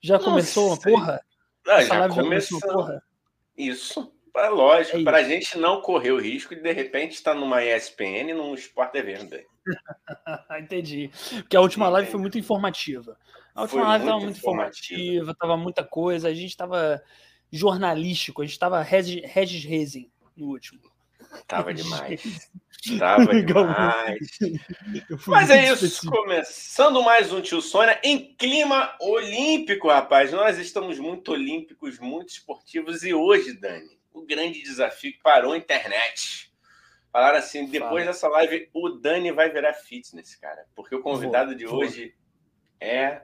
Já começou uma porra? Ah, já começou. Já porra? Isso. É lógico, é para a gente não correr o risco de de repente estar numa ESPN num Sport TV. Entendi. Porque a última live foi muito informativa. A última foi live estava muito informativa, estava muita coisa, a gente estava jornalístico, a gente estava Regis Rezin no último. Tava demais. Tava demais. Mas é isso, começando mais um Tio Sônia em clima olímpico, rapaz. Nós estamos muito olímpicos, muito esportivos e hoje, Dani, o grande desafio que parou a internet. Falaram assim, depois Fala. dessa live, o Dani vai virar fitness, cara. Porque o convidado vou, de vou. hoje é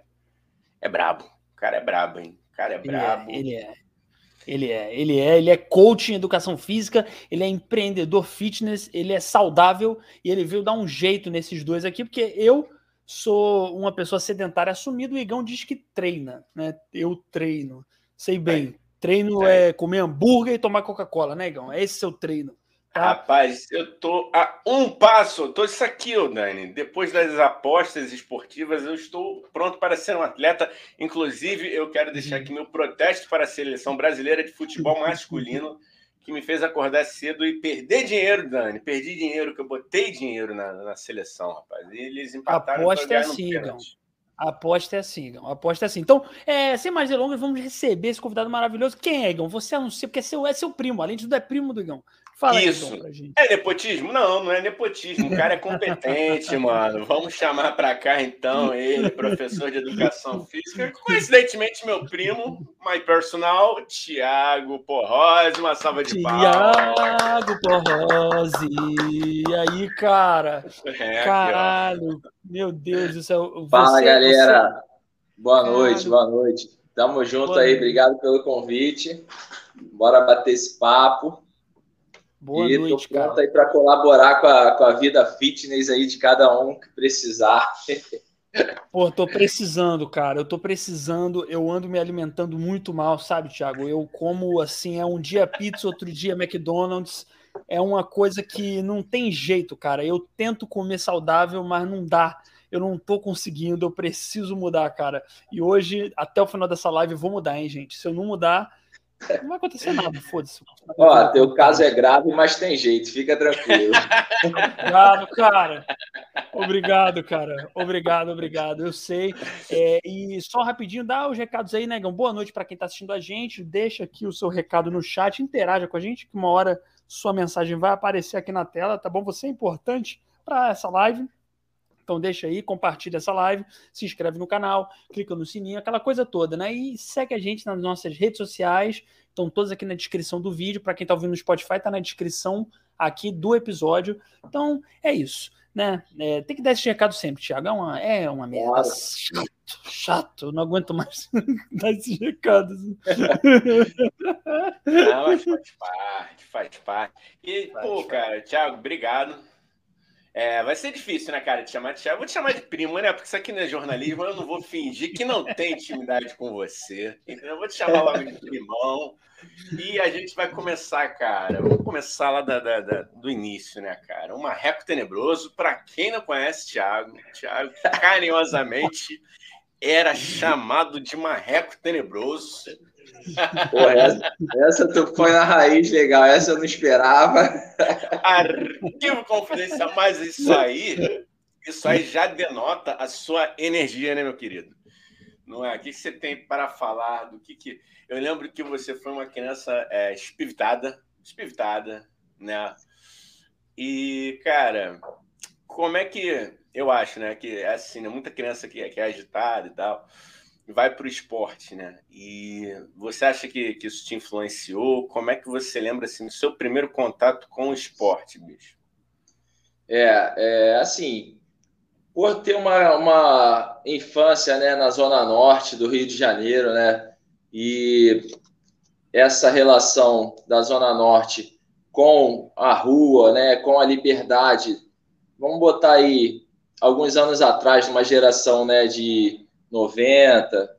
é brabo. O cara é brabo, hein? O cara é brabo. Ele é, ele é. Ele é, ele é, ele é coach em educação física, ele é empreendedor fitness, ele é saudável e ele veio dar um jeito nesses dois aqui, porque eu sou uma pessoa sedentária assumida, o Igão diz que treina, né? Eu treino. Sei bem. É. Treino é. é comer hambúrguer e tomar Coca-Cola, né, Igão? É esse seu treino. Rapaz, eu tô a um passo, tô isso aqui, ô Dani. Depois das apostas esportivas, eu estou pronto para ser um atleta. Inclusive, eu quero deixar aqui meu protesto para a seleção brasileira de futebol masculino, que me fez acordar cedo e perder dinheiro, Dani. Perdi dinheiro, que eu botei dinheiro na, na seleção, rapaz. E eles empataram. Aposta é assim. Aposta é assim, Igão. Aposta é assim. Então, é, sem mais delongas, vamos receber esse convidado maravilhoso. Quem é, Igão? Você anuncia, porque é seu, é seu primo, além de tudo, é primo do Igão. Fala Isso. Aí, então, é nepotismo? Não, não é nepotismo. O cara é competente, mano. Vamos chamar para cá, então, ele, professor de educação física. Coincidentemente, meu primo, my personal, Tiago Porrosi. Uma salva de palmas. Tiago Porrosi. E aí, cara? É, Caralho. Aqui, meu Deus do céu. Você, Fala, galera. Você... Boa noite, boa noite. Tamo junto boa aí. Noite. Obrigado pelo convite. Bora bater esse papo. Boa e noite, tô pronto cara. aí para colaborar com a, com a vida fitness aí de cada um que precisar. Pô, tô precisando, cara. Eu tô precisando. Eu ando me alimentando muito mal, sabe, Thiago? Eu como assim, é um dia pizza, outro dia McDonald's. É uma coisa que não tem jeito, cara. Eu tento comer saudável, mas não dá. Eu não tô conseguindo, eu preciso mudar, cara. E hoje, até o final dessa live, eu vou mudar, hein, gente? Se eu não mudar, não vai acontecer nada, foda-se. Ó, teu caso é grave, mas tem jeito, fica tranquilo. obrigado, cara. Obrigado, cara. Obrigado, obrigado. Eu sei. É, e só rapidinho, dá os recados aí, Negão. Boa noite para quem está assistindo a gente. Deixa aqui o seu recado no chat, interaja com a gente, que uma hora sua mensagem vai aparecer aqui na tela, tá bom? Você é importante para essa live. Então deixa aí, compartilha essa live, se inscreve no canal, clica no sininho, aquela coisa toda, né? E segue a gente nas nossas redes sociais, estão todas aqui na descrição do vídeo. Para quem está ouvindo no Spotify, está na descrição aqui do episódio. Então é isso, né? É, tem que dar esse recado sempre, Thiago. É uma, é uma merda. Claro. Chato, chato, não aguento mais dar esses recados. Não, mas faz parte, faz parte. E, faz pô, parte. cara, Thiago, obrigado é, vai ser difícil, né, cara, te chamar de Thiago. Vou te chamar de primo, né? Porque isso aqui não é jornalismo, eu não vou fingir que não tem intimidade com você. Então, eu vou te chamar logo de primão. E a gente vai começar, cara. Vamos começar lá da, da, da, do início, né, cara? Um marreco tenebroso. Para quem não conhece Thiago, Thiago carinhosamente era chamado de marreco tenebroso. Porra, essa, essa tu foi na raiz legal, essa eu não esperava. Arquivo confidencial, mas isso aí, isso aí já denota a sua energia, né, meu querido? Não é? O que você tem para falar do que que. Eu lembro que você foi uma criança é, espivitada, espivitada, né? E, cara, como é que eu acho, né? Que é assim, né? muita criança que, que é agitada e tal vai para o esporte, né? E você acha que, que isso te influenciou? Como é que você lembra assim, do seu primeiro contato com o esporte, bicho? É, é assim, por ter uma, uma infância né, na zona norte do Rio de Janeiro, né? E essa relação da zona norte com a rua, né, com a liberdade, vamos botar aí alguns anos atrás, uma geração né, de 90,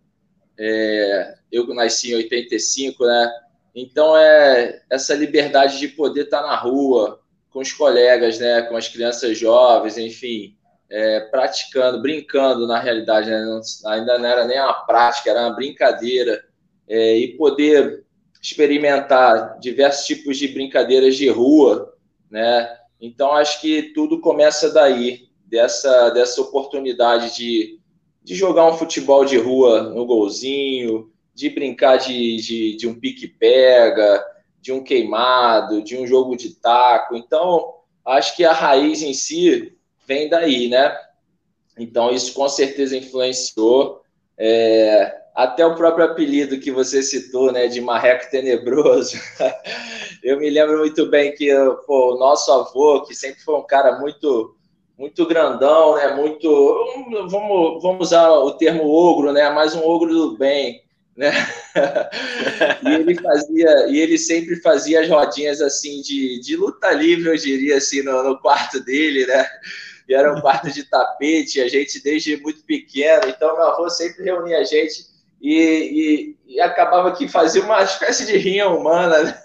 é, eu nasci em 85, né? Então é essa liberdade de poder estar na rua com os colegas, né? Com as crianças jovens, enfim, é, praticando, brincando na realidade, né? não, ainda não era nem uma prática, era uma brincadeira, é, e poder experimentar diversos tipos de brincadeiras de rua, né? Então acho que tudo começa daí, dessa, dessa oportunidade de, de jogar um futebol de rua no golzinho, de brincar de, de, de um pique-pega, de um queimado, de um jogo de taco. Então, acho que a raiz em si vem daí, né? Então, isso com certeza influenciou. É, até o próprio apelido que você citou, né, de marreco tenebroso. eu me lembro muito bem que pô, o nosso avô, que sempre foi um cara muito muito grandão, né, muito vamos, vamos usar o termo ogro, né, mais um ogro do bem, né? e ele fazia, e ele sempre fazia as rodinhas assim de, de luta livre, eu diria assim, no, no quarto dele, né? E era um quarto de tapete, a gente desde muito pequeno, então meu avô sempre reunia a gente e, e, e acabava que fazia uma espécie de rinha humana, né?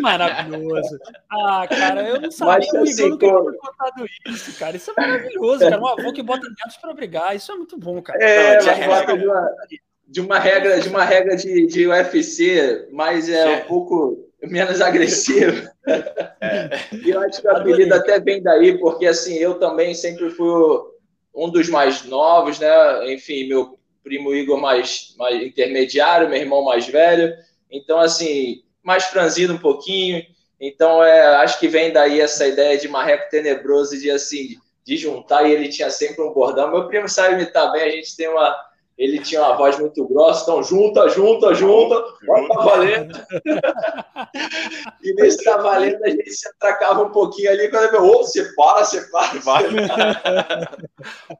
Maravilhoso. Ah, cara, eu não sabia Mas, assim, o Igor nunca tinha contado isso, cara. Isso é maravilhoso, cara. Um avô que bota netos para brigar. Isso é muito bom, cara. É, não, bota de uma, de uma regra, de uma regra de, de UFC, mas é um pouco menos agressivo. É. E eu acho que o apelido até vem daí, porque assim, eu também sempre fui um dos mais novos, né? Enfim, meu primo Igor mais, mais intermediário, meu irmão mais velho. Então, assim, mais franzido um pouquinho. Então, é, acho que vem daí essa ideia de marreco tenebroso, de assim, de juntar, e ele tinha sempre um bordão. Meu primo sabe imitar bem, a gente tem uma ele tinha uma voz muito grossa, então junta, junta, junta, vai tá valendo. e nesse tá valendo a gente se atracava um pouquinho ali, quando ele oh, você para, você para. Vai.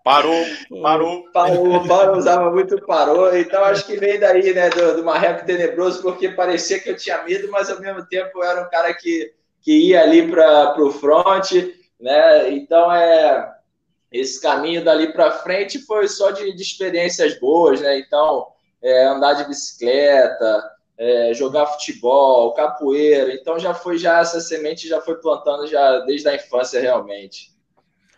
parou, parou. Parou, parou, usava muito parou. Então acho que vem daí, né, do, do marreco tenebroso, porque parecia que eu tinha medo, mas ao mesmo tempo eu era um cara que, que ia ali para o front, né? Então é esse caminho dali para frente foi só de, de, experiências boas, né? Então, é, andar de bicicleta, é, jogar futebol, capoeira. Então, já foi já essa semente já foi plantando já desde a infância realmente.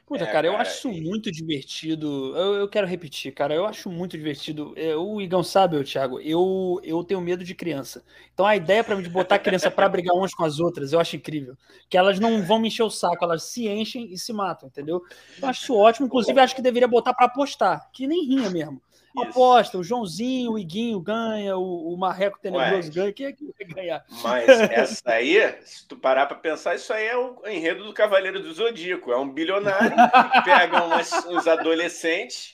Puta, é, cara, eu acho isso muito divertido. Eu, eu, quero repetir, cara, eu acho muito divertido. É, o Igão sabe, eu, Thiago, eu, eu tenho medo de criança. Então a ideia para mim de botar a criança para brigar umas com as outras, eu acho incrível. Que elas não vão me encher o saco, elas se enchem e se matam, entendeu? Eu acho isso ótimo. Inclusive, acho que deveria botar para apostar, que nem rinha mesmo. Isso. Aposta, o Joãozinho, o Iguinho ganha, o, o Marreco Tenebroso Ué, ganha. Quem é que vai ganhar? Mas essa aí, se tu parar para pensar, isso aí é o enredo do Cavaleiro do Zodíaco. É um bilionário que pega umas, uns adolescentes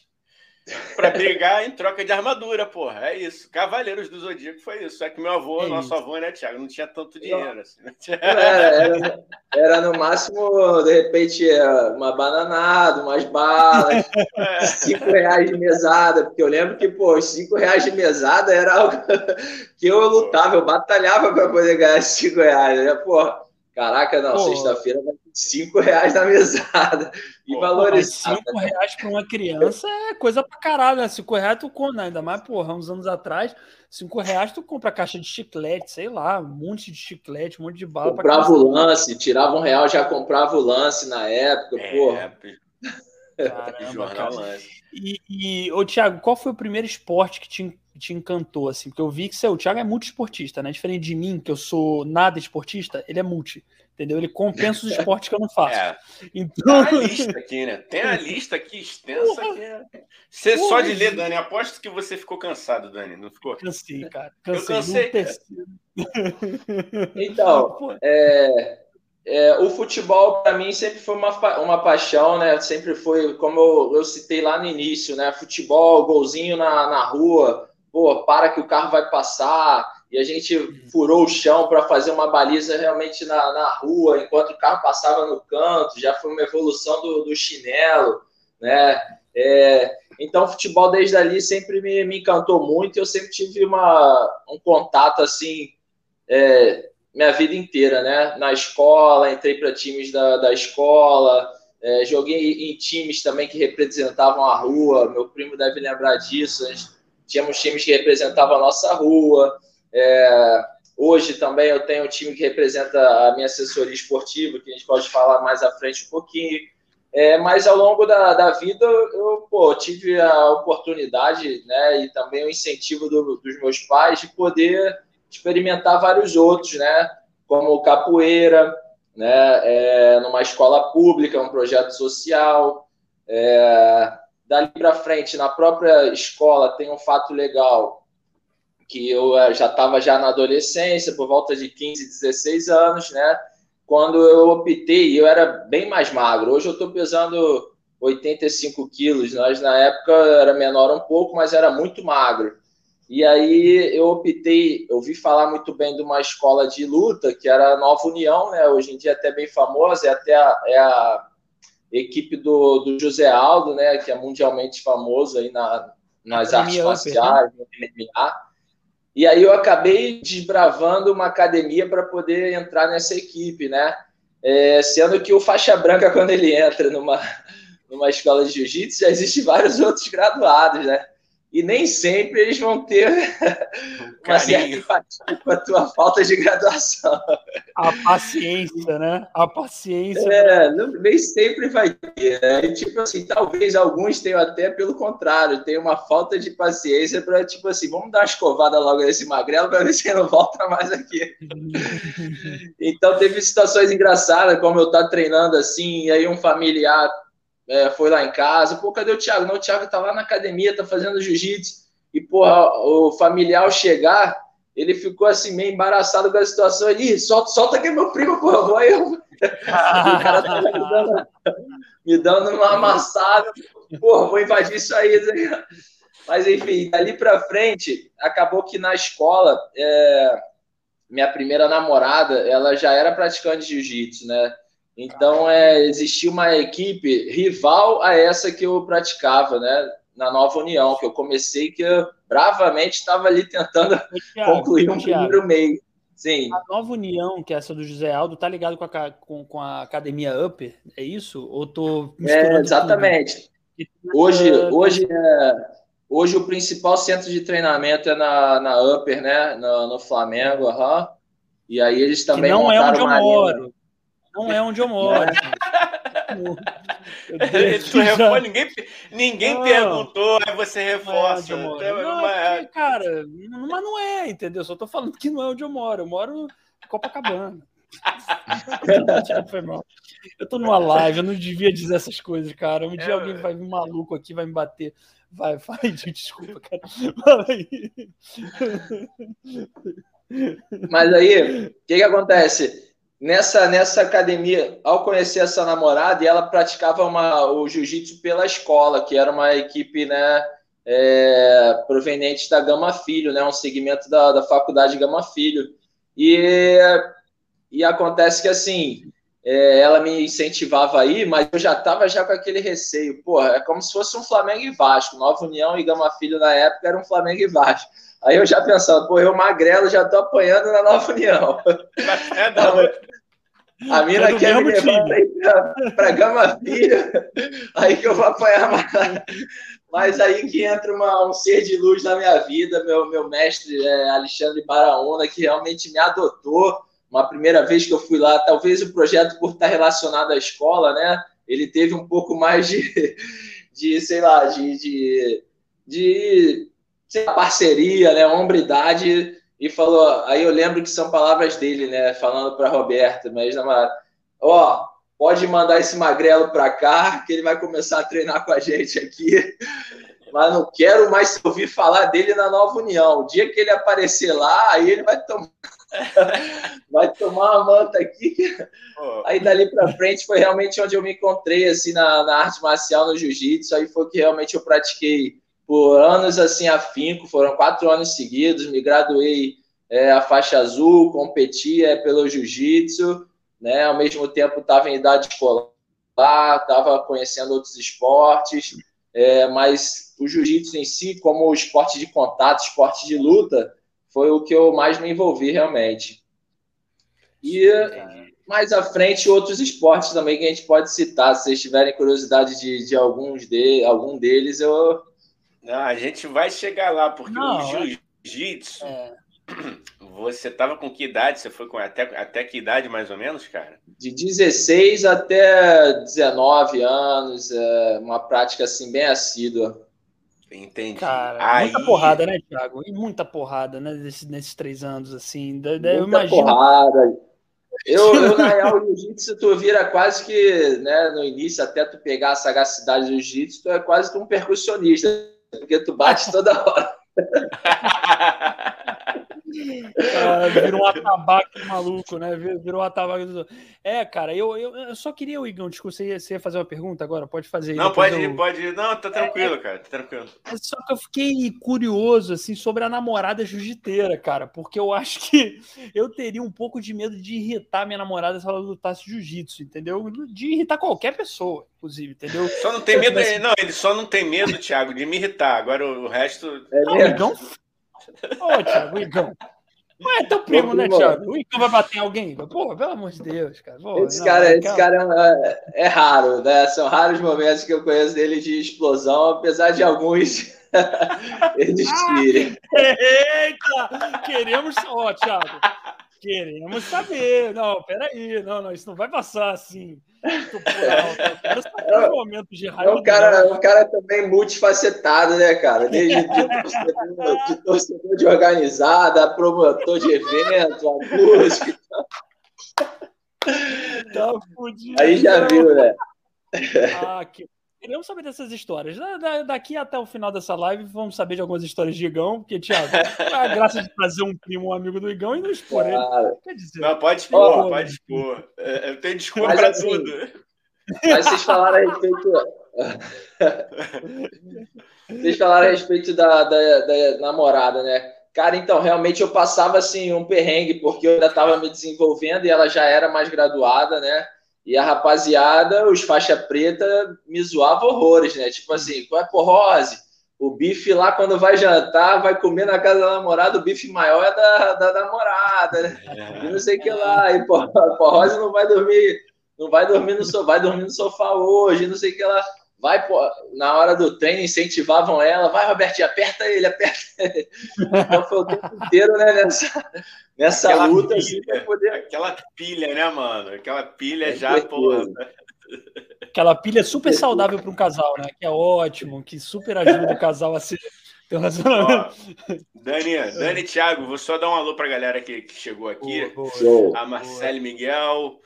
para brigar em troca de armadura, porra. É isso. Cavaleiros do Zodíaco foi isso. É que meu avô, é nosso avô, né, Thiago, não tinha tanto dinheiro assim. Né? Era, era, no máximo, de repente, uma bananada, umas balas, é. cinco reais de mesada, porque eu lembro que, pô, cinco reais de mesada era algo que eu lutava, eu batalhava para poder ganhar cinco reais. Né? Porra, Caraca, não, sexta-feira vai ter 5 reais na mesada. E valorizar. 5 reais para uma criança é coisa pra caralho, né? 5 reais tu compra, né? ainda mais, porra, uns anos atrás, 5 reais tu compra caixa de chiclete, sei lá, um monte de chiclete, um monte de bala. Comprava o lance, tirava um real, já comprava o lance na época, é, porra. Caramba, Jornal lance. E, e, ô, Thiago, qual foi o primeiro esporte que te te encantou, assim? Porque eu vi que seu, o Thiago é multiesportista, né? Diferente de mim, que eu sou nada esportista, ele é multi, entendeu? Ele compensa os esportes que eu não faço. É. Então... Tem a lista aqui, né? Tem a lista aqui extensa. Porra. Que é... Você Porra. só de ler, Dani, aposto que você ficou cansado, Dani, não ficou? Cansei, cara. Cansei. Eu cansei. Então, é, é, o futebol para mim sempre foi uma, uma paixão, né? Sempre foi, como eu, eu citei lá no início, né? Futebol, golzinho na, na rua, pô, para que o carro vai passar, e a gente furou o chão para fazer uma baliza realmente na, na rua, enquanto o carro passava no canto, já foi uma evolução do, do chinelo, né? É, então, futebol desde ali sempre me, me encantou muito, eu sempre tive uma, um contato assim, é, minha vida inteira, né? Na escola, entrei para times da, da escola, é, joguei em times também que representavam a rua, meu primo deve lembrar disso, tínhamos times que representavam a nossa rua. É, hoje também eu tenho um time que representa a minha assessoria esportiva, que a gente pode falar mais à frente um pouquinho. É, mas ao longo da, da vida eu pô, tive a oportunidade né, e também o incentivo do, dos meus pais de poder experimentar vários outros, né, como capoeira, né, é, numa escola pública, um projeto social. É, dali para frente, na própria escola, tem um fato legal que eu é, já estava já na adolescência, por volta de 15, 16 anos, né? quando eu optei, eu era bem mais magro. Hoje eu estou pesando 85 quilos. Nós, na época, era menor um pouco, mas era muito magro. E aí eu optei, eu ouvi falar muito bem de uma escola de luta, que era a Nova União, né? Hoje em dia até bem famosa, é até a, é a equipe do, do José Aldo, né? Que é mundialmente famoso aí na, nas artes marciais, no MMA. E aí eu acabei desbravando uma academia para poder entrar nessa equipe, né? É, sendo que o faixa branca, quando ele entra numa, numa escola de jiu-jitsu, já existem vários outros graduados, né? E nem sempre eles vão ter uma certa empatia com a tua falta de graduação. A paciência, né? A paciência. É, não, nem sempre vai ter. Né? E, tipo assim, talvez alguns tenham até pelo contrário, tem uma falta de paciência para, tipo assim, vamos dar uma escovada logo nesse magrelo para ver se ele não volta mais aqui. então, teve situações engraçadas, como eu estar tá treinando assim, e aí um familiar é, foi lá em casa, pô, cadê o Thiago? Não, o Thiago tá lá na academia, tá fazendo jiu-jitsu. E, porra, o familiar chegar, ele ficou assim, meio embaraçado com a situação ali. Solta, solta aqui meu primo, porra, vou eu. o cara tá me dando, me dando uma amassada. Porra, vou invadir isso aí. Mas, enfim, dali pra frente, acabou que na escola, é, minha primeira namorada, ela já era praticante de jiu-jitsu, né? Então, é, existia uma equipe rival a essa que eu praticava, né? Na Nova União, que eu comecei, que eu bravamente estava ali tentando Thiago, concluir um Thiago, primeiro meio. Sim. A Nova União, que é essa do José Aldo, tá ligado com a, com, com a Academia Upper? É isso? Ou tô É, exatamente. Tudo? Hoje, hoje, é, hoje o principal centro de treinamento é na, na Upper, né? No, no Flamengo, aham. E aí eles também que não é onde eu moro. Não é onde eu moro. ninguém ninguém perguntou, aí você reforça. Não é não, é cara, mas não é, entendeu? Só tô falando que não é onde eu moro. Eu moro em Copacabana. Foi mal. Eu tô numa live, eu não devia dizer essas coisas, cara. Um dia é, alguém vai vir maluco aqui, vai me bater. Vai, vai, desculpa, cara. Aí. Mas aí, o que, que acontece? Nessa, nessa academia, ao conhecer essa namorada, e ela praticava uma, o jiu-jitsu pela escola, que era uma equipe né, é, proveniente da Gama Filho, né, um segmento da, da faculdade Gama Filho. E, e acontece que assim, é, ela me incentivava aí, mas eu já estava já com aquele receio. Porra, é como se fosse um Flamengo e Vasco. Nova União e Gama Filho na época era um Flamengo e Vasco. Aí eu já pensava, pô, eu magrelo já tô apanhando na Nova União. É, não, a mina é quer me levar para Gama Filho, aí que eu vou apanhar mais. Mas aí que entra uma, um ser de luz na minha vida, meu, meu mestre é Alexandre Baraona, que realmente me adotou. Uma primeira vez que eu fui lá, talvez o projeto por estar relacionado à escola, né? Ele teve um pouco mais de, de sei lá, de, de, de sei lá, parceria, né? Hombridade e falou, aí eu lembro que são palavras dele, né, falando para Roberto, mas namorado, ó, pode mandar esse magrelo para cá, que ele vai começar a treinar com a gente aqui, mas não quero mais ouvir falar dele na Nova União. O dia que ele aparecer lá, aí ele vai tomar vai tomar uma manta aqui. Aí dali para frente foi realmente onde eu me encontrei assim na, na arte marcial, no jiu-jitsu. Aí foi que realmente eu pratiquei por anos assim afinco, foram quatro anos seguidos, me graduei é, a faixa azul, competia pelo jiu-jitsu, né? Ao mesmo tempo estava em idade escolar, estava conhecendo outros esportes, é, mas o jiu-jitsu em si, como esporte de contato, esporte de luta, foi o que eu mais me envolvi realmente. E mais à frente, outros esportes também que a gente pode citar. Se vocês tiverem curiosidade de, de alguns de, algum deles, eu, não, a gente vai chegar lá, porque Não, o jiu-jitsu. É... Você tava com que idade? Você foi com até, até que idade, mais ou menos, cara? de 16 até 19 anos, é uma prática assim bem assídua. Entendi. Cara, Aí... muita porrada, né, Thiago? E muita porrada, né, nesses, nesses três anos, assim. Da, da, eu imagino... porrada. Eu, eu, na real, o jiu-jitsu, tu vira quase que, né, no início, até tu pegar a sagacidade do jiu-jitsu, tu é quase que um percussionista, porque tu bate toda hora. Ah, virou um atabaque maluco, né? Virou um atabaque. Do... É, cara, eu, eu, eu, só queria, o Igão, desculpa, você ia, você ia fazer uma pergunta agora? Pode fazer. Não, pode ir, eu... pode ir. Não, tá tranquilo, é, cara, tá tranquilo. É só que eu fiquei curioso, assim, sobre a namorada jiu-jiteira, cara, porque eu acho que eu teria um pouco de medo de irritar minha namorada se ela lutasse jiu-jitsu, entendeu? De irritar qualquer pessoa, inclusive, entendeu? Só não tem medo, não, ele só não tem medo, Thiago, de me irritar. Agora o resto. É não, Igão Ô, Thiago, o Igão. Não é teu primo, né, Thiago? O Igão vai bater em alguém? Pô, pelo amor de Deus, cara. Pô, esse, não, cara esse cara é, é, raro, né? São raros momentos que eu conheço dele de explosão, apesar de alguns existirem. Eita! Queremos. Ó, Thiago, queremos saber. Não, peraí. Não, não, isso não vai passar assim. É, momento de raiva. É um cara, é um cara também multifacetado, né, cara? Desde de torcedor, de, torcedor de organizada, promotor de evento, a música. Tá fudido. Aí já viu, né? Ah, que Queremos saber dessas histórias. daqui até o final dessa live, vamos saber de algumas histórias de Igão, porque, Thiago, a graça de fazer um primo, um amigo do Igão e não expor ele. Quer dizer, não, pode expor, oh, pode expor. É, eu tenho desculpa para assim, tudo. Mas vocês falaram a respeito. vocês falaram a respeito da, da, da namorada, né? Cara, então, realmente eu passava assim um perrengue, porque eu ainda estava me desenvolvendo e ela já era mais graduada, né? E a rapaziada, os faixa preta, me zoavam horrores, né? Tipo assim, qual é porrose? O bife lá, quando vai jantar, vai comer na casa da namorada, o bife maior é da, da, namorada, né? E não sei o que lá. E porrose não vai dormir, não vai dormir no sofá, vai dormir no sofá hoje, não sei o que lá. Vai, na hora do treino, incentivavam ela, vai, Robertinho, aperta ele, aperta ele. Então foi o tempo inteiro, né, nessa, nessa aquela luta. Pilha, assim, poder... Aquela pilha, né, mano? Aquela pilha é já, pô. Aquela pilha super saudável para um casal, né? Que é ótimo, que super ajuda o casal a ser. Dani, Dani Thiago, vou só dar um alô para a galera que, que chegou aqui. Boa, boa, a Marcele Miguel,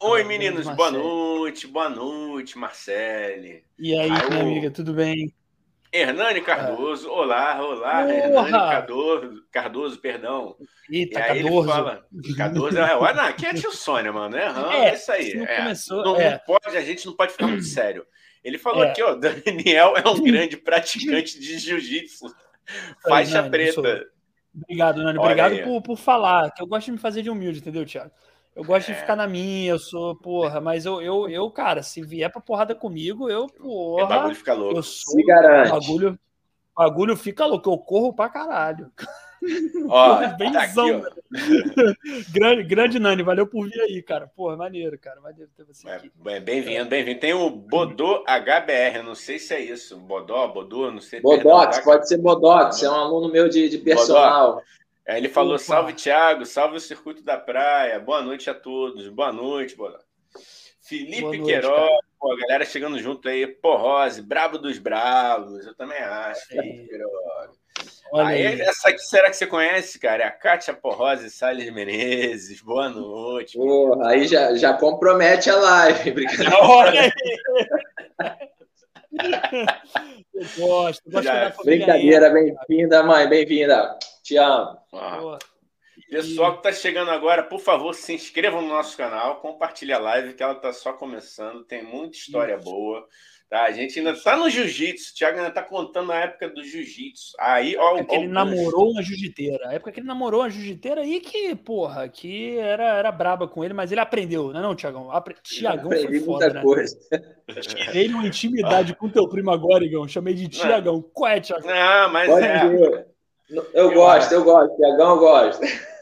Oi, meninos, boa noite, boa noite, Marcele. E aí, minha amiga, tudo bem? Hernani Cardoso, é. olá, olá, Porra. Hernani Cardoso, Cardoso, perdão. Eita, e aí Cardoso. ele fala, Cardoso, é, ué, não, aqui é tio Sônia, mano, é, é, é isso aí. Não, é. Começou, não, é. não, pode, a gente não pode ficar muito sério. Ele falou é. aqui, ó, Daniel é um grande praticante de jiu-jitsu, faixa Nani, preta. Obrigado, Nani, obrigado por, por falar, que eu gosto de me fazer de humilde, entendeu, Thiago? Eu gosto é. de ficar na minha, eu sou, porra, mas eu, eu, eu, cara, se vier pra porrada comigo, eu, porra. O bagulho fica louco. Eu sou, se garante. O bagulho, o bagulho fica louco, eu corro pra caralho. Ó, Benzão, tá grande, grande Nani, valeu por vir aí, cara. Porra, maneiro, cara. Maneiro ter você aqui. Bem-vindo, bem-vindo. Tem o Bodô HBR, não sei se é isso. Bodó, Bodô, não sei. Bodox, tá? pode ser Bodox, é um aluno meu de, de personal. Bodó. Aí ele falou: Opa. salve, Thiago, salve o circuito da praia, boa noite a todos, boa noite, boa Felipe boa noite, Queiroz, pô, a galera chegando junto aí, Porrose, brabo dos bravos, eu também acho, Felipe Queiroz. Aí, aí, essa aqui, será que você conhece, cara? É a Kátia Porrose Salles Menezes. Boa noite. Porra, aí já, já compromete a live. Brincadeira. Olha aí. eu gosto, gosto já, Brincadeira, bem-vinda, mãe, bem-vinda. Te amo. Ah. Pessoal que está chegando agora, por favor, se inscrevam no nosso canal, compartilhe a live, que ela está só começando, tem muita história Isso. boa. Tá? A gente ainda está no jiu-jitsu, o Thiago ainda está contando a época do jiu-jitsu. Aí, ó, época ó, que ele namorou uma jiu-jiteira. A época que ele namorou uma jiu-jiteira aí que, porra, que era, era braba com ele, mas ele aprendeu, não é não, Tiagão? Apre... Tiagão foi foda, né? Coisa. Tirei uma intimidade com teu primo agora, Igão. Chamei de Tiagão. Qual é, Tiagão? Não, mas Pode é... Ver. Eu gosto, eu gosto. Tiagão, eu gosto.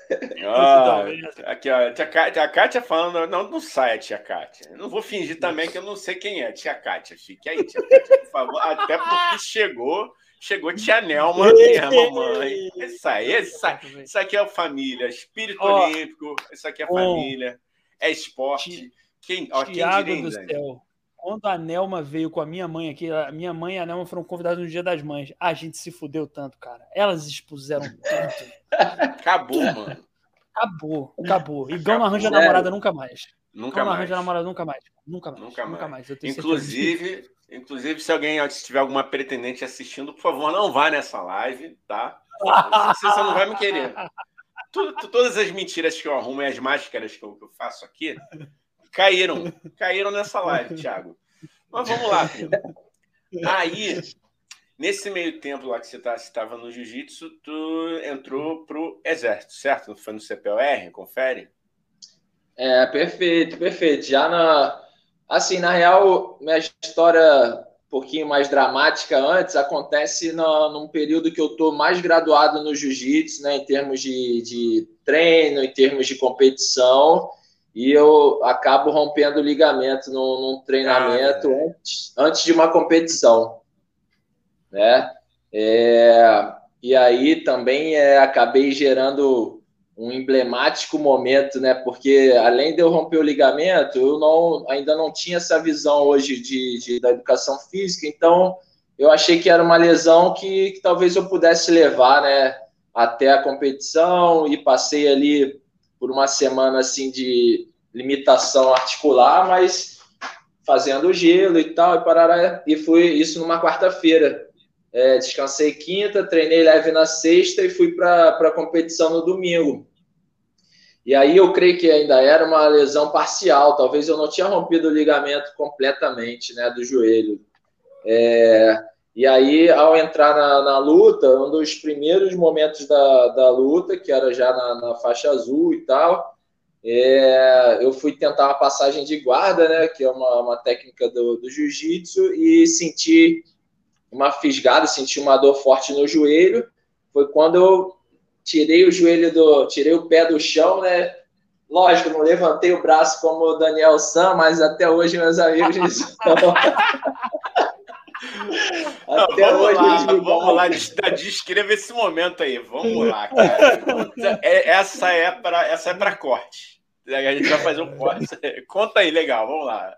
Oh, aqui, ó, tia, tia Kátia falando, não, não sai a tia Kátia. não vou fingir também que eu não sei quem é, tia Kátia. Fique aí, tia Kátia, por favor. Até porque chegou, chegou tia Nelma, minha mamãe. Isso aí, isso, aí, isso aqui é família, espírito oh, olímpico, isso aqui é família. é esporte. Quem, ó, quem diria, do céu. Quando a Nelma veio com a minha mãe aqui, a minha mãe e a Nelma foram convidadas no Dia das Mães. A gente se fudeu tanto, cara. Elas expuseram tanto. Acabou, mano. Acabou, acabou. E Gão não arranja Zero. namorada nunca mais. Nunca Gão não arranja namorada nunca mais. Nunca mais. Nunca mais. Nunca mais. inclusive, inclusive, se alguém se tiver alguma pretendente assistindo, por favor, não vá nessa live, tá? Você, você não vai me querer. Tudo, todas as mentiras que eu arrumo e as máscaras que eu, que eu faço aqui caíram. Caíram nessa live, Thiago. Mas vamos lá, filho. Aí, Nesse meio tempo lá que você tá, estava no jiu-jitsu, tu entrou pro exército, certo? Foi no CPOR? Confere? É, perfeito, perfeito. Já na. Assim, na real, minha história um pouquinho mais dramática antes acontece no, num período que eu tô mais graduado no jiu-jitsu, né, em termos de, de treino, em termos de competição, e eu acabo rompendo o ligamento num, num treinamento ah, antes, antes de uma competição né? É, e aí também é, acabei gerando um emblemático momento, né? Porque além de eu romper o ligamento, eu não, ainda não tinha essa visão hoje de, de da educação física, então eu achei que era uma lesão que, que, talvez eu pudesse levar, né? Até a competição e passei ali por uma semana assim de limitação articular, mas fazendo gelo e tal, e parará, e foi isso numa quarta-feira. É, descansei quinta, treinei leve na sexta e fui para a competição no domingo. E aí eu creio que ainda era uma lesão parcial, talvez eu não tinha rompido o ligamento completamente né, do joelho. É, e aí, ao entrar na, na, luta, um dos primeiros momentos da, da luta, que era já na, na faixa azul e tal, é, eu fui tentar uma passagem de guarda, né, que é uma, uma técnica do, do jiu-jitsu, e senti uma fisgada, senti uma dor forte no joelho. Foi quando eu tirei o joelho do, tirei o pé do chão, né? Lógico, não levantei o braço como o Daniel Sam, mas até hoje meus amigos. até hoje lá, vamos lá, descreva esse momento aí. Vamos lá, cara. É, essa é para essa é para corte. A gente vai fazer um corte. Conta aí, legal. Vamos lá.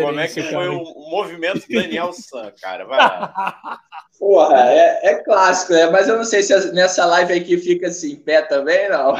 Como é que foi o, o, movimento Daniel San, cara? Vai lá. Porra, é, é, clássico, né? Mas eu não sei se nessa live aqui fica assim, em pé também, não.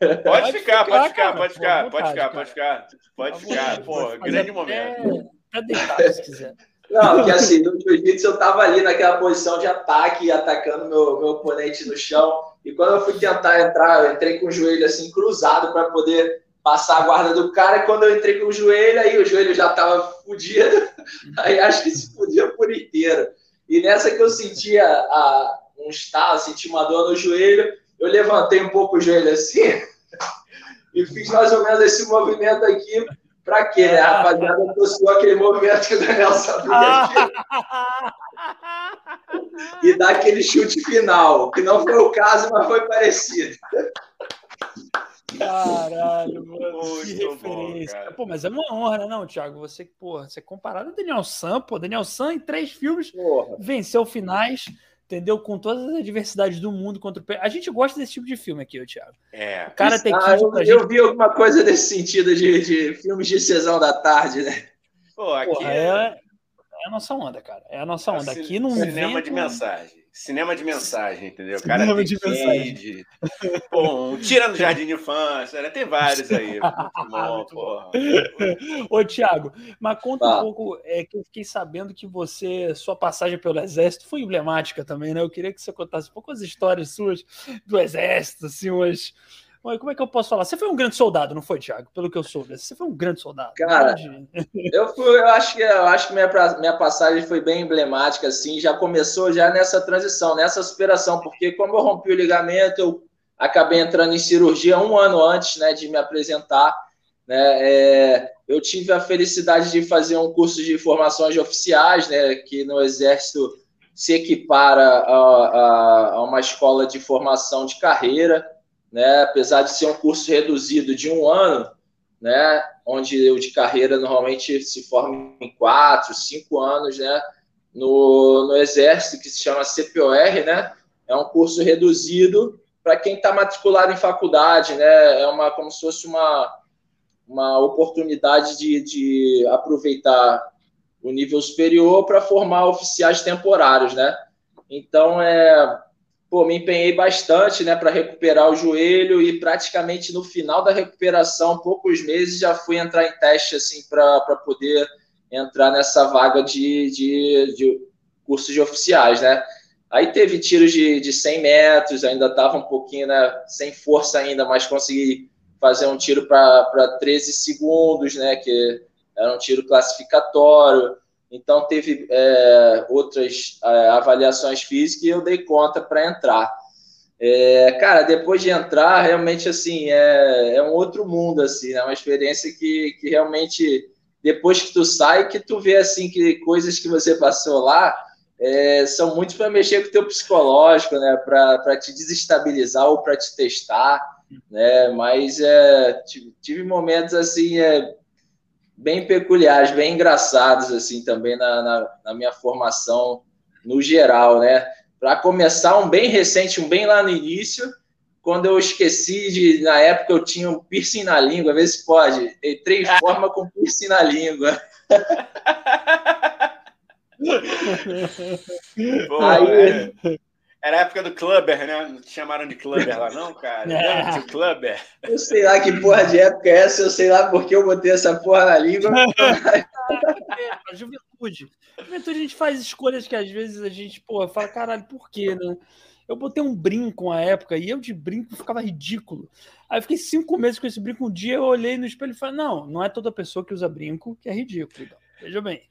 Pode, pode ficar, pode ficar, pode ficar, pode ficar, pode ficar, pode ficar. Pô, grande momento. Pra deitar, se quiser. Não, porque assim, no jiu-jitsu eu tava ali naquela posição de ataque, atacando meu, meu oponente no chão. E quando eu fui tentar entrar, eu entrei com o joelho assim cruzado para poder passar a guarda do cara, e quando eu entrei com o joelho, aí o joelho já estava fodido, aí acho que se fudia por inteiro. E nessa que eu sentia a, um estalo, senti uma dor no joelho, eu levantei um pouco o joelho assim e fiz mais ou menos esse movimento aqui. Pra quê, né, rapaziada? Associou aquele movimento que o Daniel sabia e dar aquele chute final, que não foi o caso, mas foi parecido. Caralho, mano. Muito que referência. Bom, pô, mas é uma honra, né, não, Thiago? Você, pô, você é comparado a Daniel San, pô, Daniel San em três filmes porra. venceu finais, entendeu? Com todas as adversidades do mundo contra o A gente gosta desse tipo de filme aqui, o Thiago. É. O cara tem ah, eu, eu vi alguma coisa desse sentido de, de filmes de sessão da tarde, né? Pô, aqui Porra, é... é... a nossa onda, cara. É a nossa onda. Aqui não Cinema de mensagem. Cinema de mensagem, entendeu? O cara Cinema de mensagem. Pô, um Tira no Jardim de Infância, né? Tem vários aí. Muito bom, porra. Ô, Thiago, mas conta um pouco, é que eu fiquei sabendo que você, sua passagem pelo Exército foi emblemática também, né? Eu queria que você contasse um pouco as histórias suas do Exército, assim, umas como é que eu posso falar? Você foi um grande soldado, não foi, Thiago? Pelo que eu soube. Você foi um grande soldado. Cara, eu, fui, eu acho que, eu acho que minha, minha passagem foi bem emblemática, assim, já começou já nessa transição, nessa superação, porque como eu rompi o ligamento, eu acabei entrando em cirurgia um ano antes né, de me apresentar. Né, é, eu tive a felicidade de fazer um curso de formações oficiais, né, que no Exército se equipara a, a, a uma escola de formação de carreira né? Apesar de ser um curso reduzido de um ano, né? Onde o de carreira normalmente se forma em quatro, cinco anos, né? No, no Exército, que se chama CPOR, né? É um curso reduzido para quem está matriculado em faculdade, né? É uma como se fosse uma uma oportunidade de, de aproveitar o nível superior para formar oficiais temporários, né? Então, é, pô, me empenhei bastante, né, para recuperar o joelho e praticamente no final da recuperação, poucos meses, já fui entrar em teste, assim, para poder entrar nessa vaga de, de, de curso de oficiais, né? Aí teve tiros de, de 100 metros, ainda estava um pouquinho né, sem força ainda, mas consegui fazer um tiro para 13 segundos, né? Que era um tiro classificatório. Então teve é, outras é, avaliações físicas e eu dei conta para entrar. É, cara, depois de entrar, realmente assim é, é um outro mundo, assim, é uma experiência que, que realmente depois que tu sai, que tu vê assim que coisas que você passou lá é, são muito para mexer com o teu psicológico, né? Para te desestabilizar ou para te testar, né? Mas é, tive, tive, momentos assim é, bem peculiares, bem engraçados assim também na, na, na minha formação no geral, né? Para começar, um bem recente, um bem lá no início, quando eu esqueci de, na época eu tinha um piercing na língua, às vezes pode, entrei em forma com piercing na língua. Pô, Aí... é. Era a época do Clubber, né? Não te chamaram de Clubber lá, não, cara? É. o Clubber. Eu sei lá que porra de época é essa, eu sei lá porque eu botei essa porra na língua. é, juventude. juventude a gente faz escolhas que às vezes a gente, porra, fala, caralho, por quê, né? Eu botei um brinco na época e eu de brinco ficava ridículo. Aí eu fiquei cinco meses com esse brinco. Um dia eu olhei no espelho e falei: não, não é toda pessoa que usa brinco que é ridículo. Então. Veja bem.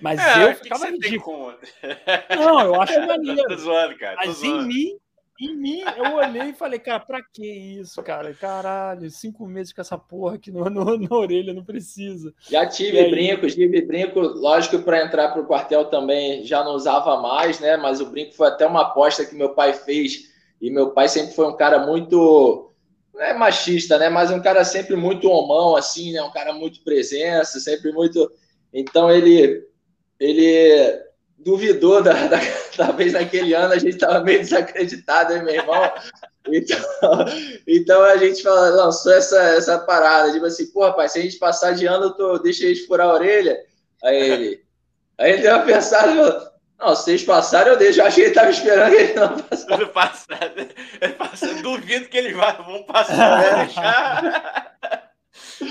Mas é, eu ficava ridículo. Não, eu acho maneiro. Tô zoando, cara. Tô Mas zoando. em mim, em mim, eu olhei e falei, cara, pra que isso, cara? Caralho, cinco meses com essa porra aqui no, no na orelha, não precisa. Já tive aí... brinco, tive brinco. Lógico que para entrar pro quartel também já não usava mais, né? Mas o brinco foi até uma aposta que meu pai fez. E meu pai sempre foi um cara muito. Não é machista, né? Mas um cara sempre muito homão, assim, né? Um cara muito presença, sempre muito então ele, ele duvidou da, da, talvez naquele ano a gente estava meio desacreditado, hein, meu irmão? Então, então a gente fala, lançou essa, essa parada, tipo assim, pô, rapaz, se a gente passar de ano, tô, deixa eles furar a orelha. Aí ele, aí ele deu uma pensada e falou, não, se vocês passarem, eu deixo. Eu achei que ele estava esperando que ele não passasse. Passa, duvido que eles vão passar, é.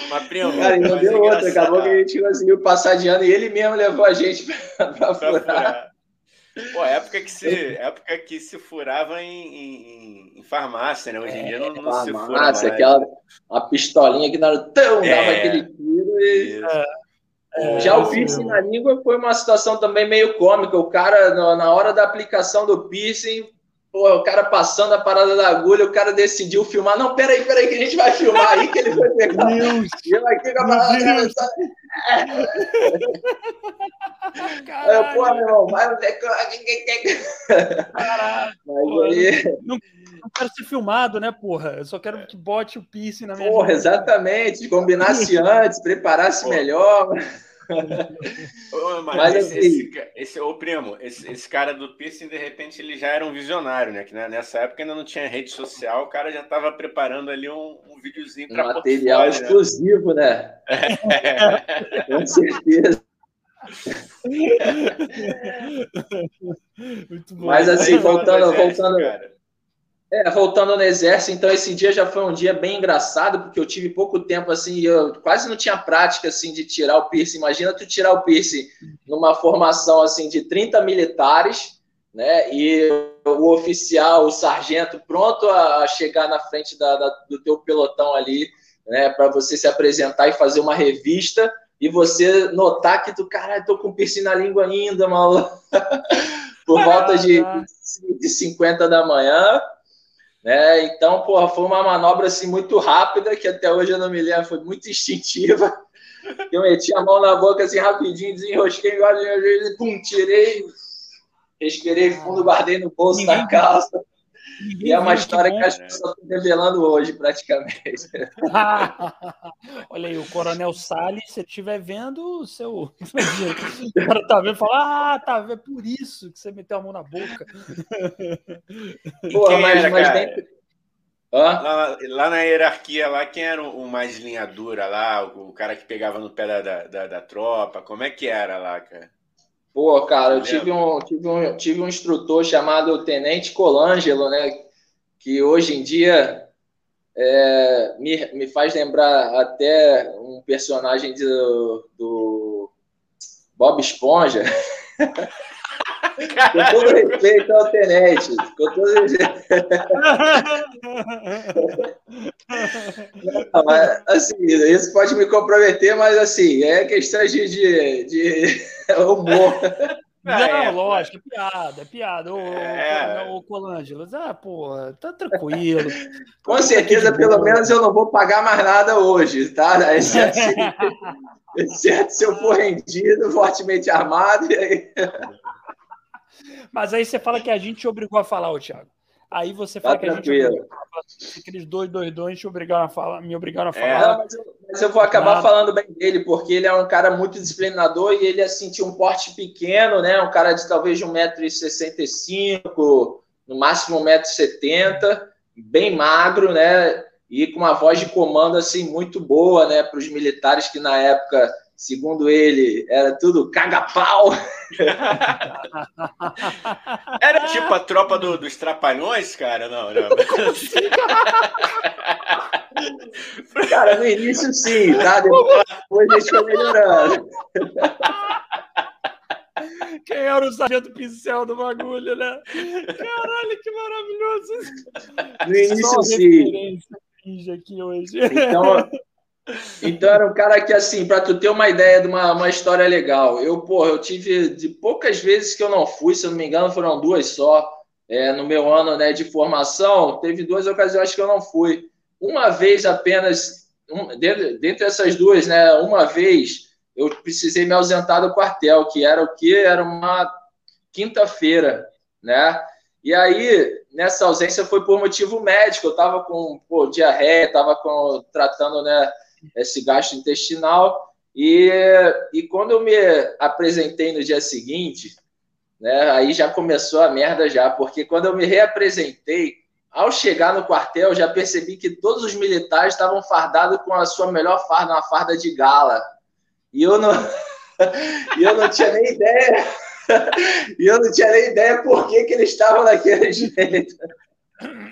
Mas, primo, cara, não deu outra. Acabou que a gente conseguiu passar de ano e ele mesmo levou a gente para furar. furar. Pô, época que se, época que se furava em, em, em farmácia, né? Hoje em dia não, não farmácia, se fura mais. aquela a pistolinha que na tão, é, dava aquele tiro e... É, Já o piercing na língua foi uma situação também meio cômica. O cara, na hora da aplicação do piercing, Pô, o cara passando a parada da agulha, o cara decidiu filmar. Não, peraí, peraí, que a gente vai filmar aí que ele vai pegar. Deus, e eu aqui com a parada. Eu, pô, meu irmão, vai no Caralho. Aí... Não, não, quero ser filmado, né, porra? Eu só quero que bote o piercing na minha Porra, exatamente. Combinasse antes, preparasse melhor. Mas, mas esse, assim, esse, esse, ô primo, esse, esse, cara do piercing, de repente, ele já era um visionário, né? Que né, nessa época ainda não tinha rede social, o cara já estava preparando ali um, um videozinho para um material fora, exclusivo, né? né? Com certeza. Mas assim, voltando, voltando, é, voltando no exército, então esse dia já foi um dia bem engraçado, porque eu tive pouco tempo assim, eu quase não tinha prática assim de tirar o piercing. Imagina tu tirar o piercing numa formação assim de 30 militares, né? E o oficial, o sargento pronto a chegar na frente da, da do teu pelotão ali, né, para você se apresentar e fazer uma revista e você notar que tu, caralho, tô com piercing na língua ainda, maluco. Por volta de, de 50 da manhã, né? Então, porra, foi uma manobra assim muito rápida, que até hoje eu não me lembro, foi muito instintiva. Eu meti a mão na boca assim rapidinho, desenrosquei, pum, tirei, respirei fundo, guardei no bolso da calça. E é uma história que, que só estou revelando hoje, praticamente. Olha aí, o Coronel Salles, se ele estiver vendo, o seu. O cara tá vendo e fala: Ah, tá vendo, é por isso que você meteu a mão na boca. Pô, mas, mas dentro... Lá, lá, na hierarquia, lá, quem era o mais linha dura lá? O, cara que pegava no pé da, da, da, tropa? Como é que era lá, cara? Pô, cara, eu tive um, tive, um, tive um instrutor chamado Tenente Colangelo, né? Que hoje em dia é, me, me faz lembrar até um personagem do, do Bob Esponja. Com todo respeito ao tenente. Com todo respeito. Não, mas, assim, isso pode me comprometer, mas assim, é questão de, de, de humor. Não, é, lógico, é piada, é piada. Ô, é. ô, Colângelos, ah, pô, tá tranquilo. Com certeza, pelo menos eu não vou pagar mais nada hoje, tá? Exceto se, exceto se eu for rendido, fortemente armado. E aí... Mas aí você fala que a gente te obrigou a falar, ô Thiago. Aí você fala tá que tranquilo. a gente aqueles dois doidões te obrigaram a falar, me obrigaram a falar. É, mas, eu, mas, eu, vou acabar nada. falando bem dele, porque ele é um cara muito disciplinador e ele assim, tinha um porte pequeno, né? Um cara de talvez de 1,65m, no máximo 1,70m, bem magro, né? E com uma voz de comando assim muito boa, né? Para os militares que na época Segundo ele, era tudo caga-pau. Era tipo a tropa do, dos trapalhões, cara? Não, não. cara, no início sim, tá? Depois, depois deixou melhorando. Quem era o sargento pincel do bagulho, né? Caralho, que maravilhoso! No início, sim. Aqui hoje. Então, então era um cara que, assim, para tu ter uma ideia de uma, uma história legal, eu, porra, eu tive de poucas vezes que eu não fui, se eu não me engano, foram duas só. É, no meu ano né, de formação, teve duas ocasiões que eu não fui. Uma vez apenas, um, dentre, dentre essas duas, né, uma vez eu precisei me ausentar do quartel, que era o que? Era uma quinta-feira, né? E aí, nessa ausência foi por motivo médico, eu estava com pô, diarreia, estava tratando, né, esse gasto intestinal. E, e quando eu me apresentei no dia seguinte, né, aí já começou a merda já, porque quando eu me reapresentei, ao chegar no quartel, já percebi que todos os militares estavam fardados com a sua melhor farda, uma farda de gala. E eu não, e eu não tinha nem ideia. e eu não tinha nem ideia por que, que eles estavam daquele jeito.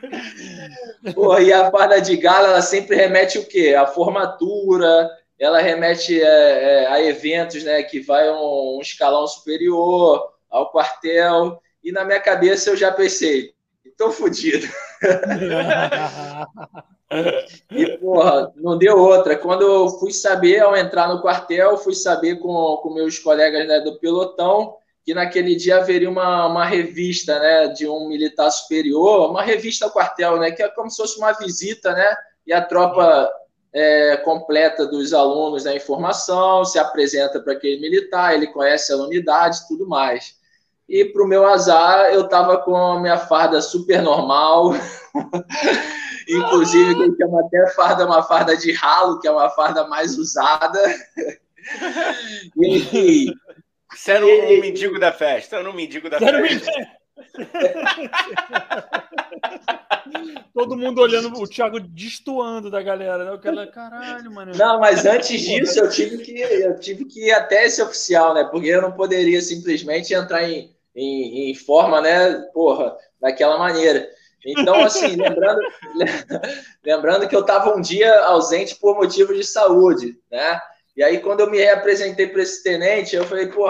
Porra, e a farda de gala, ela sempre remete o quê? A formatura, ela remete é, é, a eventos né, que vai um, um escalão superior ao quartel. E na minha cabeça eu já pensei, tô fodido. e, porra, não deu outra. Quando eu fui saber, ao entrar no quartel, fui saber com, com meus colegas né, do pelotão, que naquele dia haveria uma, uma revista né, de um militar superior, uma revista quartel, né, que é como se fosse uma visita, né, e a tropa é, completa dos alunos da informação, se apresenta para aquele militar, ele conhece a unidade tudo mais. E para o meu azar, eu estava com a minha farda super normal, inclusive que chama até farda, uma farda de ralo, que é uma farda mais usada. e, você era um, mendigo da festa, era um mendigo da festa. Todo mundo olhando o Thiago destoando da galera, né? O cara, caralho, mano. Não, mas antes disso eu tive que eu tive que ir até esse oficial, né? Porque eu não poderia simplesmente entrar em, em, em forma, né? Porra, daquela maneira. Então, assim, lembrando, lembrando que eu estava um dia ausente por motivo de saúde, né? E aí, quando eu me reapresentei para esse tenente, eu falei, pô,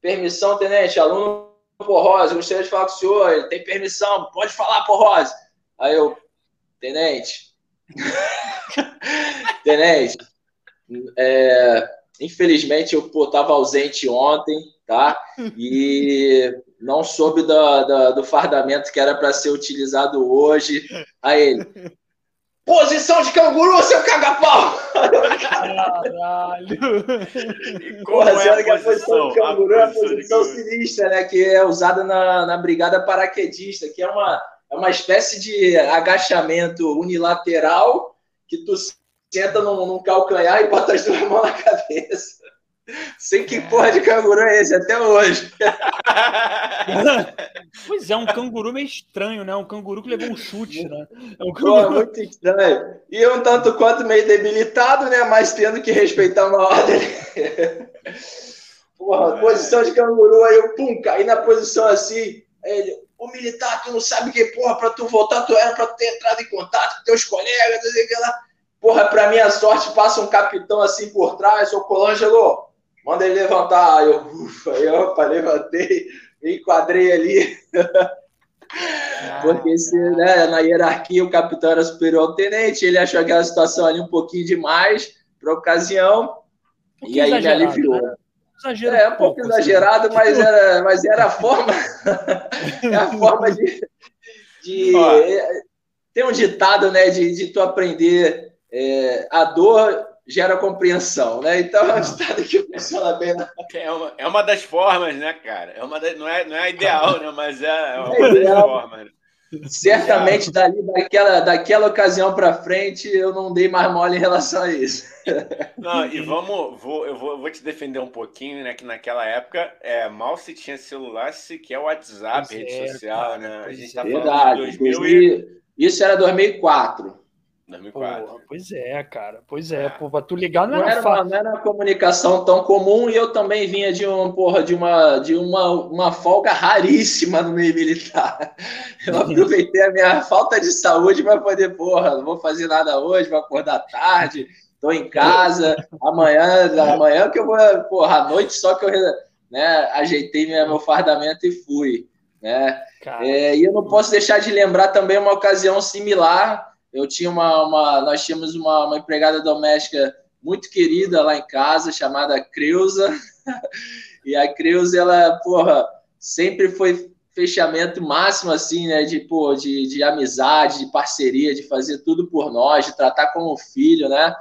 permissão, tenente, aluno Porrose, gostaria de falar com o senhor, ele tem permissão, pode falar, Porrose. Aí eu, tenente, tenente, é, infelizmente eu estava ausente ontem, tá? E não soube do, do, do fardamento que era para ser utilizado hoje. Aí ele, Posição de canguru, seu caga-pau! Caralho! Porra, é a, a posição de canguru é a posição sinistra, né? Que é usada na, na brigada paraquedista, que é uma, é uma espécie de agachamento unilateral que tu senta num, num calcanhar e bota as duas mãos na cabeça. Sei que porra de canguru é esse até hoje. pois é, um canguru meio estranho, né? Um canguru que levou um chute, né? É um canguru... Pô, muito estranho. E um tanto quanto meio debilitado, né? Mas tendo que respeitar uma ordem. Porra, é. posição de canguru, aí eu, pum, caí na posição assim. Aí ele, o militar, tu não sabe que, porra, pra tu voltar, tu era pra ter entrado em contato com teus colegas, não sei o que lá. Porra, pra minha sorte, passa um capitão assim por trás, ô Colangelo, manda ele levantar. Aí eu, ufa, aí, opa, levantei, me enquadrei ali. Porque se, né, na hierarquia o capitão era superior ao tenente, ele achou aquela situação ali um pouquinho demais para ocasião, um e aí ele aliviou. Né? Exagero é, um pouco, pouco assim. exagerado, mas era, mas era a forma, é a forma de, de tem um ditado, né, de, de tu aprender é, a dor gera compreensão, né? Então é um que funciona bem. Na... É, uma, é uma das formas, né, cara? É uma da, não, é, não é ideal, né? Mas é, é uma é das formas. Certamente, dali, daquela, daquela ocasião para frente, eu não dei mais mole em relação a isso. Não, e vamos, vou, eu vou, vou te defender um pouquinho, né? Que naquela época é, mal se tinha celular, sequer WhatsApp, pois rede é, social, cara, né? A gente tá falando de 2000 e... Isso era 2004. 2004. Porra, pois é, cara. Pois é, pô, pra tu ligar não, não era, era Não era uma comunicação tão comum e eu também vinha de, um, porra, de, uma, de uma, uma folga raríssima no meio militar. Eu aproveitei a minha falta de saúde para poder, porra, não vou fazer nada hoje, vou acordar tarde, tô em casa, amanhã, amanhã que eu vou, porra, à noite só que eu né, ajeitei meu fardamento e fui. Né? É, e eu não posso deixar de lembrar também uma ocasião similar eu tinha uma, uma nós tínhamos uma, uma, empregada doméstica muito querida lá em casa, chamada Creuza. e a Creuza, ela, porra, sempre foi fechamento máximo, assim, né, de, pô, de, de amizade, de parceria, de fazer tudo por nós, de tratar como filho, né?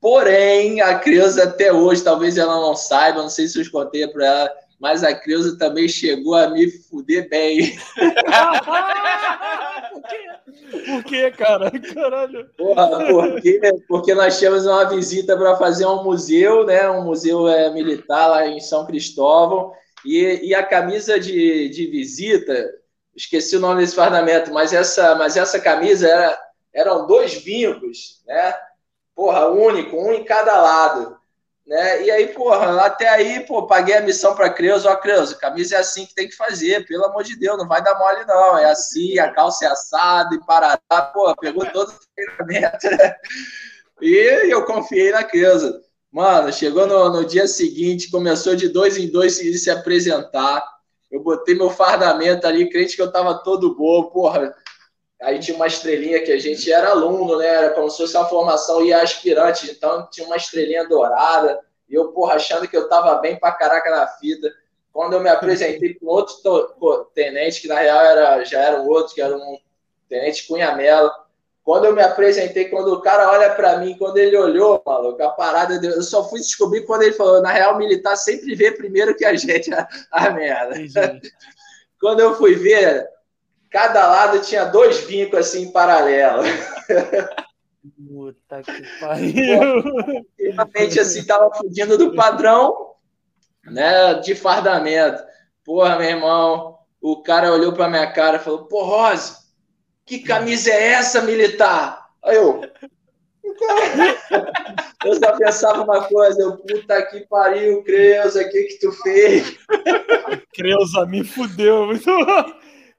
Porém, a Creuza até hoje, talvez ela não saiba, não sei se eu contei para ela, mas a Creuza também chegou a me fuder bem. Por quê? Por quê, cara? Caralho. Porra, por quê? Porque nós tínhamos uma visita para fazer um museu, né? Um museu é, militar lá em São Cristóvão. E, e a camisa de, de visita, esqueci o nome desse fardamento, mas essa, mas essa camisa era, eram dois vincos, né? Porra, único, um em cada lado. Né? E aí, porra, até aí, pô, paguei a missão para Creuza, ó, Creuza, camisa é assim que tem que fazer, pelo amor de Deus, não vai dar mole não, é assim, a calça é assada e parará, pô, pegou todo o treinamento, né? E eu confiei na Creuza. Mano, chegou no, no dia seguinte, começou de dois em dois se, se apresentar, eu botei meu fardamento ali, crente que eu tava todo bom, porra, Aí tinha uma estrelinha que a gente era aluno, né? Era como se fosse uma formação e aspirante, então tinha uma estrelinha dourada. E eu, porra, achando que eu tava bem pra caraca na fita. Quando eu me apresentei com outro tenente, que na real era, já era um outro, que era um tenente Cunha Mello. Quando eu me apresentei, quando o cara olha para mim, quando ele olhou, maluco, a parada, eu só fui descobrir quando ele falou, na real, militar sempre vê primeiro que a gente, a, a merda. quando eu fui ver, cada lado tinha dois vincos assim em paralelo. Puta que pariu! Realmente assim, tava fugindo do padrão né, de fardamento. Porra, meu irmão, o cara olhou pra minha cara e falou: Pô, Rose, que camisa é essa, militar? Aí eu. Eu só pensava uma coisa, eu, puta que pariu, Creuza, o que que tu fez? Creuza, me fudeu. Muito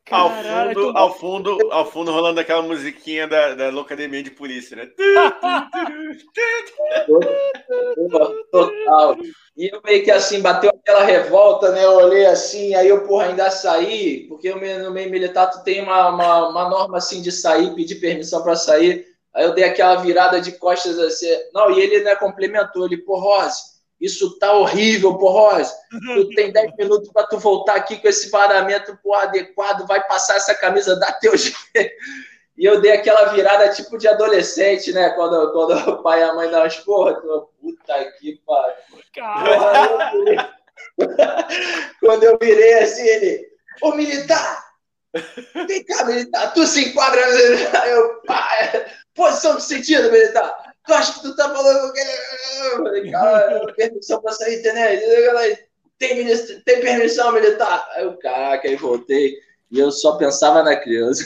ao fundo, ao fundo, ao fundo rolando aquela musiquinha da, da Locademia de Polícia, né? Total. E eu meio que assim, bateu aquela revolta, né? Eu olhei assim, aí eu, porra, ainda saí, porque no meio militar tu tem uma, uma, uma norma assim de sair, pedir permissão para sair. Aí eu dei aquela virada de costas assim. Não, e ele né, complementou, ele, pô, Rose, isso tá horrível, porra. Tu tem 10 minutos para tu voltar aqui com esse paramento porra, adequado, vai passar essa camisa, dá teu jeito. E eu dei aquela virada tipo de adolescente, né? Quando, quando o pai e a mãe dão as porra, tu, puta que pariu. quando eu virei assim, ele, ô militar, vem cá, militar, tu se enquadra, eu, pá, posição de sentido, militar tu acha que tu tá falando que Eu falei, cara, permissão pra sair, né? Tem, tem permissão militar? Aí o caraca, aí voltei. E eu só pensava na criança.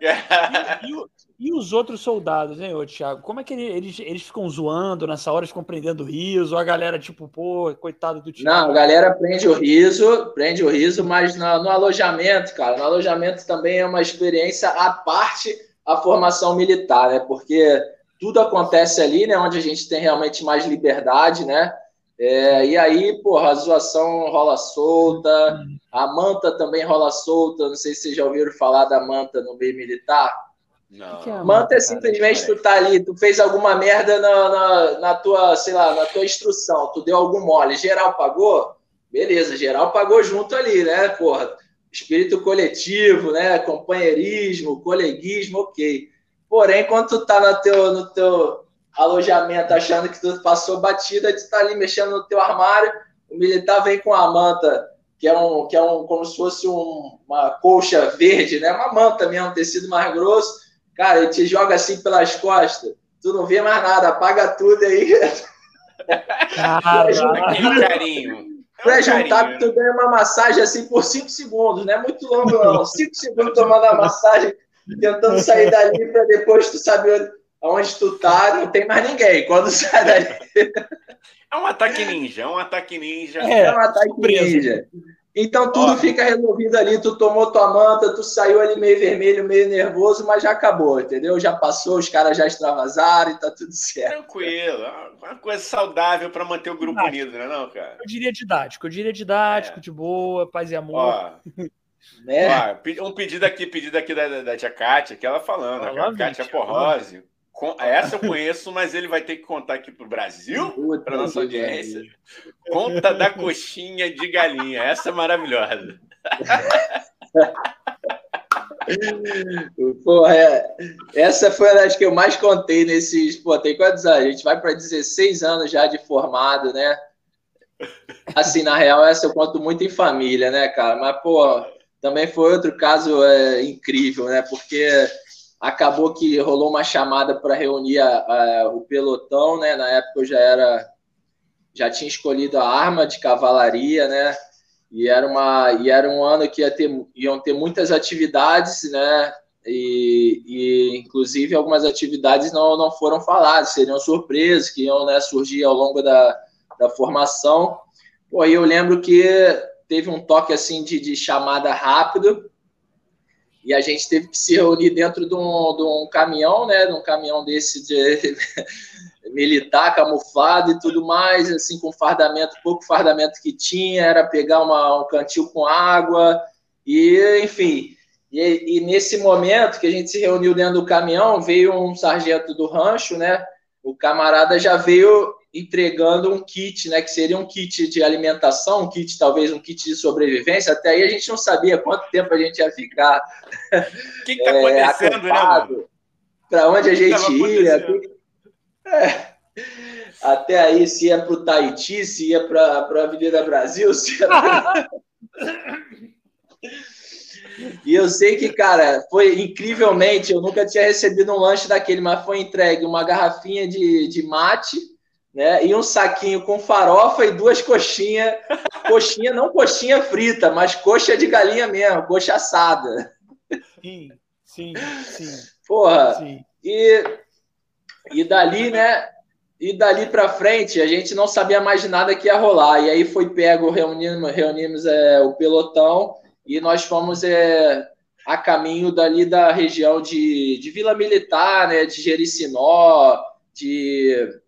e, e, e, os outros soldados, hein, ô, Thiago? Como é que eles, eles ficam zoando nessa hora, eles ficam prendendo riso? Ou a galera, tipo, pô, coitado do Thiago? Não, a galera prende o riso, prende o riso, mas no, no alojamento, cara, no alojamento também é uma experiência à parte a formação militar, né? Porque tudo acontece ali, né? Onde a gente tem realmente mais liberdade, né? É, e aí, porra, a zoação rola solta, a manta também rola solta. Não sei se vocês já ouviram falar da manta no meio militar. Não. Que que é manta, manta é simplesmente tu tá ali, tu fez alguma merda na, na, na, tua, sei lá, na tua instrução, tu deu algum mole, geral pagou? Beleza, geral pagou junto ali, né, porra? Espírito coletivo, né, companheirismo, coleguismo, ok. Porém, quando tu tá no teu, no teu alojamento achando que tu passou batida, tu tá ali mexendo no teu armário, o militar vem com a manta, que é um, que é um como se fosse um, uma colcha verde, né? Uma manta mesmo, um tecido mais grosso. Cara, ele te joga assim pelas costas, tu não vê mais nada, apaga tudo aí. Caramba, carinho. Pra é juntar, tu ganha uma massagem assim por 5 segundos, não é muito longo, não. 5 segundos tomando a massagem, tentando sair dali para depois tu saber onde tu tá, não tem mais ninguém. Quando sai dali. É um ataque ninja, é um ataque ninja. É, é um ataque ninja. Então tudo Ó, fica resolvido ali, tu tomou tua manta, tu saiu ali meio vermelho, meio nervoso, mas já acabou, entendeu? Já passou, os caras já extravasaram e tá tudo certo. Tranquilo, uma coisa saudável para manter o grupo unido, né, não, cara? Eu diria didático, eu diria didático, é. de boa, paz e amor. Ó, né? Ó, um pedido aqui, pedido aqui da, da, da tia Kátia, que ela falando, a Kátia Porrose. Essa eu conheço, mas ele vai ter que contar aqui para o Brasil, para nossa audiência. Conta da coxinha de galinha. Essa é maravilhosa. Porra, é, essa foi a das que eu mais contei nesses. Pô, tem quantos anos? A gente vai para 16 anos já de formado, né? Assim, na real, essa eu conto muito em família, né, cara? Mas, pô, também foi outro caso é, incrível, né? Porque acabou que rolou uma chamada para reunir a, a, o pelotão, né? Na época eu já era já tinha escolhido a arma de cavalaria, né? E era uma e era um ano que ia ter, iam ter muitas atividades, né? E, e inclusive algumas atividades não, não foram faladas, seriam surpresas que iam né, surgir ao longo da, da formação. Pô, eu lembro que teve um toque assim de, de chamada rápido. E a gente teve que se reunir dentro de um, de um caminhão, né, de um caminhão desse de militar, camuflado e tudo mais, assim, com fardamento, pouco fardamento que tinha, era pegar uma, um cantil com água, e, enfim, e, e, nesse momento que a gente se reuniu dentro do caminhão, veio um sargento do rancho, né, o camarada já veio entregando um kit, né, que seria um kit de alimentação, um kit talvez um kit de sobrevivência. Até aí a gente não sabia quanto tempo a gente ia ficar. O que está é, acontecendo, né, Para onde a gente ia? É. Até aí, se ia para o Tahiti, se ia para a Avenida Brasil, se ia pra... E eu sei que, cara, foi incrivelmente, eu nunca tinha recebido um lanche daquele, mas foi entregue uma garrafinha de, de mate, né? E um saquinho com farofa e duas coxinhas. Coxinha, não coxinha frita, mas coxa de galinha mesmo, coxa assada. Sim, sim, sim. Porra. Sim. E, e dali, né? E dali para frente, a gente não sabia mais nada que ia rolar. E aí foi pego, reunimos, reunimos é, o pelotão e nós fomos é, a caminho dali da região de, de Vila Militar, né? De Jericinó, de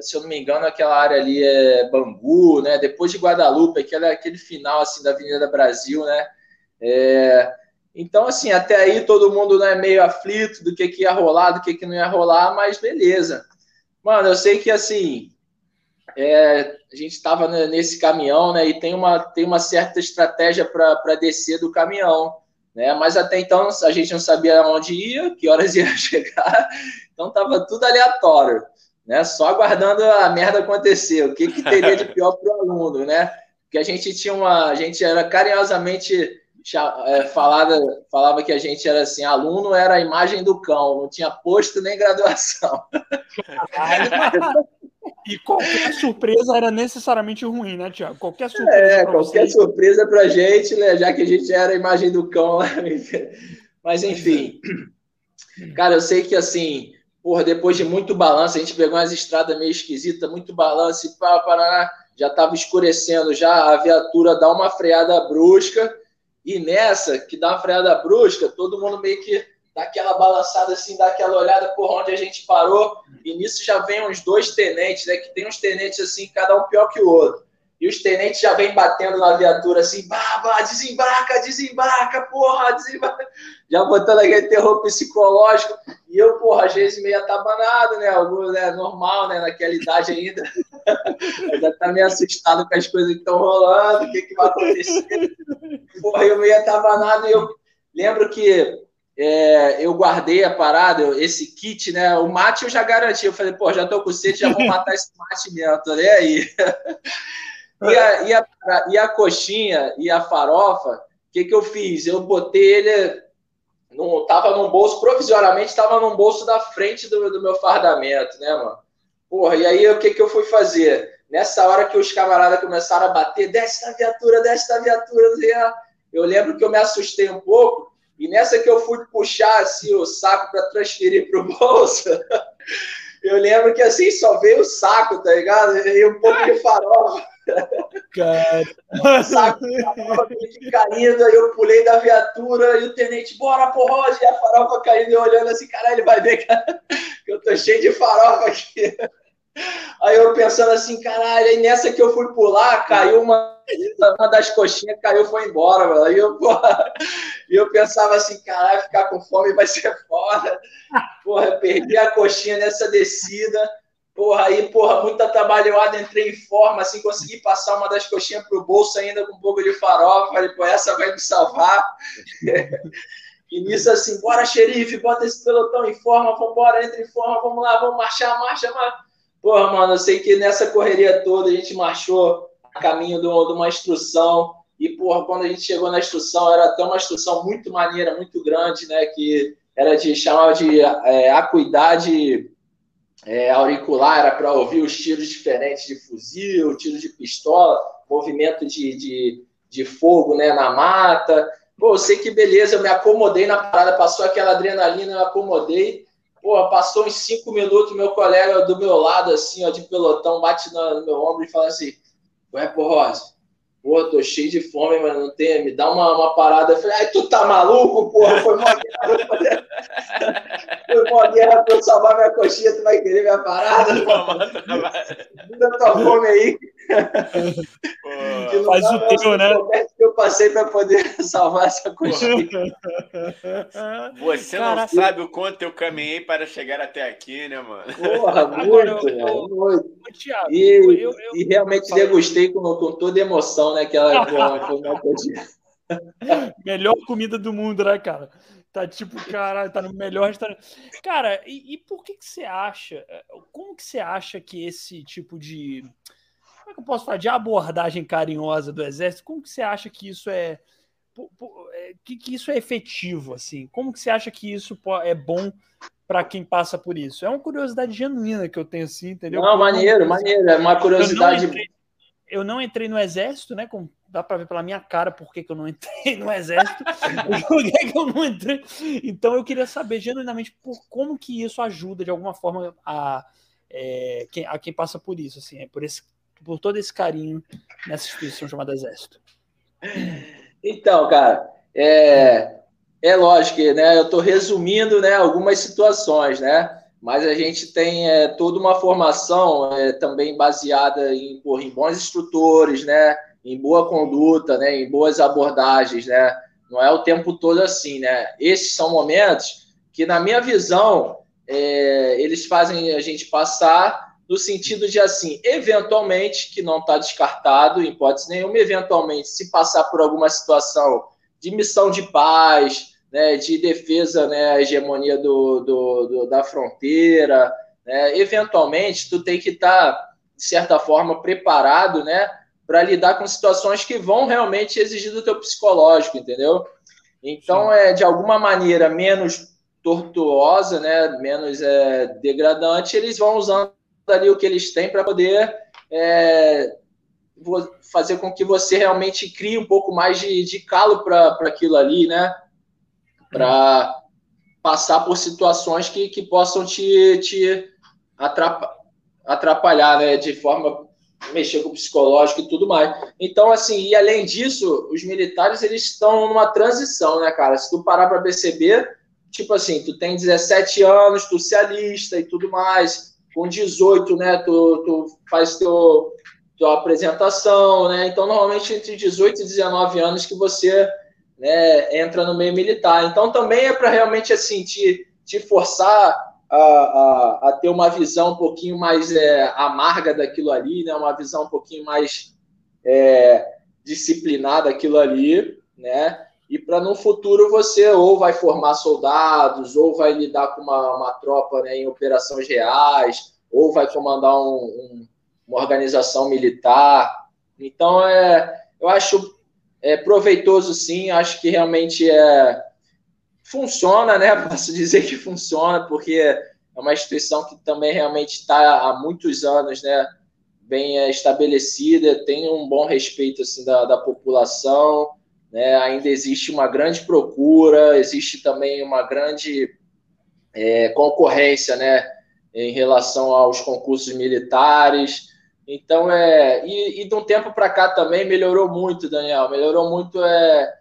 se eu não me engano, aquela área ali é Bangu, né? Depois de Guadalupe, aquele, aquele final assim da Avenida Brasil, né? É, então, assim, até aí todo mundo né, meio aflito do que, que ia rolar, do que, que não ia rolar, mas beleza. Mano, eu sei que assim é, a gente estava nesse caminhão, né? E tem uma, tem uma certa estratégia para descer do caminhão, né? Mas até então a gente não sabia onde ia, que horas ia chegar, então tava tudo aleatório né? Só aguardando a merda acontecer. O que, que teria de pior para o aluno, né? Porque a gente tinha uma. A gente era carinhosamente é, falava, falava que a gente era assim, aluno era a imagem do cão, não tinha posto nem graduação. e qualquer surpresa era necessariamente ruim, né, Tiago? Qualquer surpresa. É, qualquer você... surpresa pra gente, né? Já que a gente era a imagem do cão lá. Mas enfim. Cara, eu sei que assim, porra, depois de muito balanço, a gente pegou umas estradas meio esquisitas, muito balanço e pá, Paraná, já estava escurecendo, já a viatura dá uma freada brusca e nessa, que dá uma freada brusca, todo mundo meio que dá aquela balançada assim, dá aquela olhada por onde a gente parou. E nisso já vem uns dois tenentes, né? Que tem uns tenentes assim, cada um pior que o outro. E os tenentes já vêm batendo na viatura assim, baba, desembarca, desembarca, porra, desembarca. Já botando aquele terror psicológico. E eu, porra, às vezes meio atabanado, né? Algo né, normal, né? Naquela idade ainda. ainda tá meio assustado com as coisas que estão rolando, o que, que vai acontecer. Porra, eu meio atabanado e eu lembro que é, eu guardei a parada, esse kit, né? O mate eu já garanti. Eu falei, pô, já tô com sede, já vou matar esse mate mesmo, tô nem aí. e, a, e, a, e a coxinha e a farofa, o que, que eu fiz? Eu botei ele tava num bolso, provisoriamente estava num bolso da frente do, do, meu fardamento, né, mano? Porra, e aí o que, que eu fui fazer? Nessa hora que os camaradas começaram a bater, desce da viatura, desce da viatura, eu lembro que eu me assustei um pouco, e nessa que eu fui puxar assim, o saco para transferir para o bolso, eu lembro que assim só veio o saco, tá ligado? E um pouco de farofa. Cara. O caindo, aí eu pulei da viatura e o tenente, bora porra, e a farofa caindo e olhando assim, caralho, ele vai ver que eu tô cheio de farofa aqui. Aí eu pensando assim, caralho, aí nessa que eu fui pular, caiu uma, uma das coxinhas, caiu foi embora, mano. Aí eu, porra, eu pensava assim, caralho, ficar com fome vai ser foda. Porra, eu perdi a coxinha nessa descida. Porra, aí, porra, muita trabalhada, entrei em forma, assim, consegui passar uma das coxinhas pro bolso ainda com um pouco de farofa. Falei, pô, essa vai me salvar. E nisso, assim, bora, xerife, bota esse pelotão em forma, vambora, entra em forma, vamos lá, vamos marchar, marcha, marcha. Porra, mano, eu sei que nessa correria toda a gente marchou a caminho de uma instrução. E, porra, quando a gente chegou na instrução, era até uma instrução muito maneira, muito grande, né? Que era de chamar de é, acuidade é, auricular, era para ouvir os tiros diferentes de fuzil, tiro de pistola, movimento de, de, de fogo né, na mata. Pô, eu sei que beleza, eu me acomodei na parada, passou aquela adrenalina, eu acomodei. Porra, passou uns cinco minutos, meu colega do meu lado, assim, ó, de pelotão, bate no, meu ombro e fala assim: Ué, pô, Rosa, pô, tô cheio de fome, mas não tem, me dá uma, uma parada. Eu falei, ai, tu tá maluco, porra? Foi mó guerra. Foi mó guerra pra eu salvar minha coxinha, tu vai querer minha parada? Pô, tua fome aí. Faz o teu, né? que eu passei para poder salvar essa coxinha. Você Caraca. não sabe o quanto eu caminhei para chegar até aqui, né, mano? Porra, muito, eu, eu, muito. Thiago, e, eu, e realmente degustei com, com toda emoção, né? Aquela coxinha. Melhor comida do mundo, né, cara? Tá tipo, cara, tá no melhor restaurante. Cara, e, e por que que você acha? Como que você acha que esse tipo de como é que eu posso falar de abordagem carinhosa do exército? Como que você acha que isso é, é que, que isso é efetivo assim? Como que você acha que isso é bom para quem passa por isso? É uma curiosidade genuína que eu tenho assim, entendeu? Não, maneiro, não, maneiro, é uma curiosidade. Eu não, entrei, eu não entrei no exército, né? Como dá para ver pela minha cara por que, que eu não entrei no exército. por que, que eu não entrei? Então eu queria saber genuinamente por como que isso ajuda de alguma forma a, é, quem, a quem passa por isso, assim, é por esse por todo esse carinho nessa instituição chamada Exército? Então, cara, é, é lógico né, eu estou resumindo né, algumas situações, né? Mas a gente tem é, toda uma formação é, também baseada em, por, em bons instrutores, né? Em boa conduta, né? Em boas abordagens, né? Não é o tempo todo assim, né? Esses são momentos que, na minha visão, é, eles fazem a gente passar no sentido de assim, eventualmente, que não está descartado, em hipótese nenhuma, eventualmente, se passar por alguma situação de missão de paz, né, de defesa, né, a hegemonia do, do, do da fronteira, né, eventualmente, tu tem que estar, tá, de certa forma, preparado, né, para lidar com situações que vão realmente exigir do teu psicológico, entendeu? Então, é de alguma maneira menos tortuosa, né, menos é, degradante, eles vão usando ali o que eles têm para poder é, fazer com que você realmente crie um pouco mais de, de calo para aquilo ali, né? Para passar por situações que, que possam te, te atrapalhar, né? De forma mexer com o psicológico e tudo mais. Então, assim, e além disso, os militares eles estão numa transição, né, cara? Se tu parar para perceber, tipo assim, tu tem 17 anos, tu se alista e tudo mais, com 18, né, tu, tu faz teu, tua apresentação, né? Então, normalmente entre 18 e 19 anos que você né, entra no meio militar. Então, também é para realmente assim te, te forçar a, a, a, ter uma visão um pouquinho mais é, amarga daquilo ali, né? Uma visão um pouquinho mais é, disciplinada daquilo ali, né? E para no futuro você ou vai formar soldados, ou vai lidar com uma, uma tropa né, em operações reais, ou vai comandar um, um uma organização militar. Então, é, eu acho é, proveitoso, sim. Acho que realmente é, funciona, né? Posso dizer que funciona, porque é uma instituição que também realmente está há muitos anos, né? Bem é, estabelecida, tem um bom respeito assim da, da população, né? Ainda existe uma grande procura, existe também uma grande é, concorrência, né? Em relação aos concursos militares. Então, é. E, e de um tempo para cá também melhorou muito, Daniel. Melhorou muito é,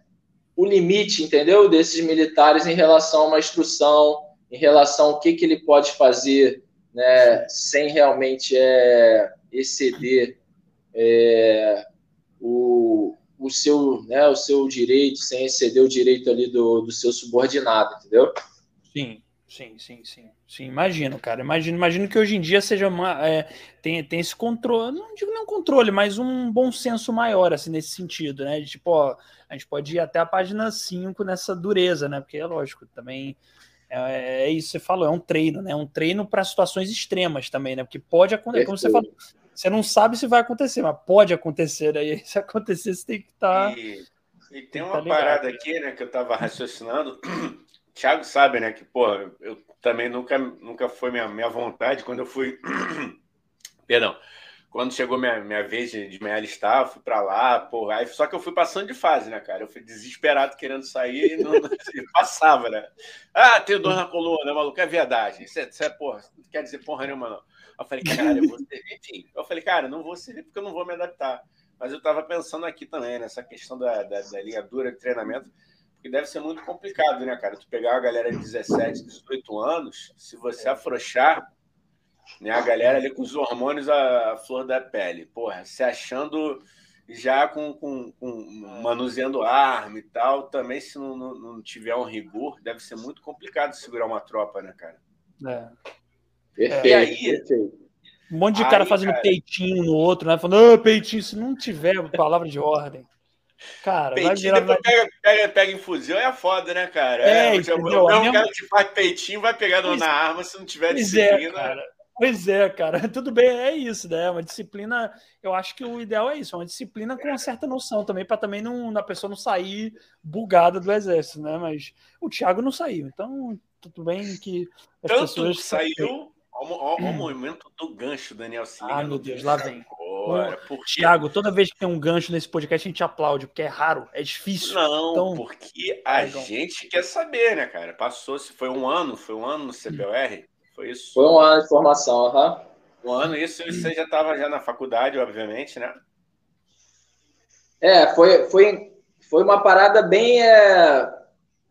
o limite, entendeu? Desses militares em relação a uma instrução, em relação ao que, que ele pode fazer, né? Sem realmente é, exceder é, o, o, seu, né, o seu direito, sem exceder o direito ali do, do seu subordinado, entendeu? Sim. Sim, sim, sim. Sim, imagino, cara. Imagino, imagino que hoje em dia seja uma, é, tem, tem esse controle, não digo nem controle, mas um bom senso maior, assim, nesse sentido, né? De, tipo, ó, a gente pode ir até a página 5 nessa dureza, né? Porque é lógico, também é, é isso que você falou, é um treino, né? Um treino para situações extremas também, né? Porque pode acontecer, como você falou, você não sabe se vai acontecer, mas pode acontecer. Aí, se acontecer, você tem que estar. Tá, e, e tem uma tá parada aqui, né, que eu estava raciocinando. Thiago sabe, né, que, pô, eu também nunca, nunca foi minha, minha vontade quando eu fui. Perdão. Quando chegou minha, minha vez de, de me alistar, eu fui para lá, pô, aí, só que eu fui passando de fase, né, cara? Eu fui desesperado querendo sair e não, não passava, né? Ah, tenho dor na coluna, maluco, é verdade. Isso é, isso é porra, não quer dizer porra nenhuma, não. Eu falei, cara, eu vou ser, enfim, eu falei, cara, não vou ser porque eu não vou me adaptar. Mas eu estava pensando aqui também, nessa questão da, da, da linha dura de treinamento que deve ser muito complicado, né, cara? Tu pegar uma galera de 17, 18 anos, se você afrouxar, né, a galera ali com os hormônios à flor da pele, porra, se achando já com, com, com manuseando arma e tal, também se não, não, não, tiver um rigor, deve ser muito complicado segurar uma tropa, né, cara? É. Perfeito, e aí, um monte de aí, cara fazendo cara... peitinho no outro, né? Falando, oh, peitinho, se não tiver palavra de ordem. Cara, peitinho, vai virar, pega, pega, pega em fuzil, é foda, né, cara? É, é entendeu? o mesmo cara que faz peitinho vai pegar pois, na arma se não tiver é, disciplina. É, Pois é, cara. Tudo bem, é isso, né? Uma disciplina, eu acho que o ideal é isso, uma disciplina com uma certa noção também, para também não, a pessoa não sair bugada do exército, né? Mas o Thiago não saiu, então tudo bem que as Tanto pessoas. saiu Olha o movimento do gancho, Daniel. ah, meu Deus, lá vem. Agora, porque... Tiago, toda vez que tem um gancho nesse podcast, a gente aplaude, porque é raro, é difícil. Não, então... porque a então... gente quer saber, né, cara? Passou, se foi um ano, foi um ano no CPR? Foi isso? Foi um ano de formação, aham. Uhum. Um ano, isso você já estava já na faculdade, obviamente, né? É, foi, foi, foi uma parada bem. É,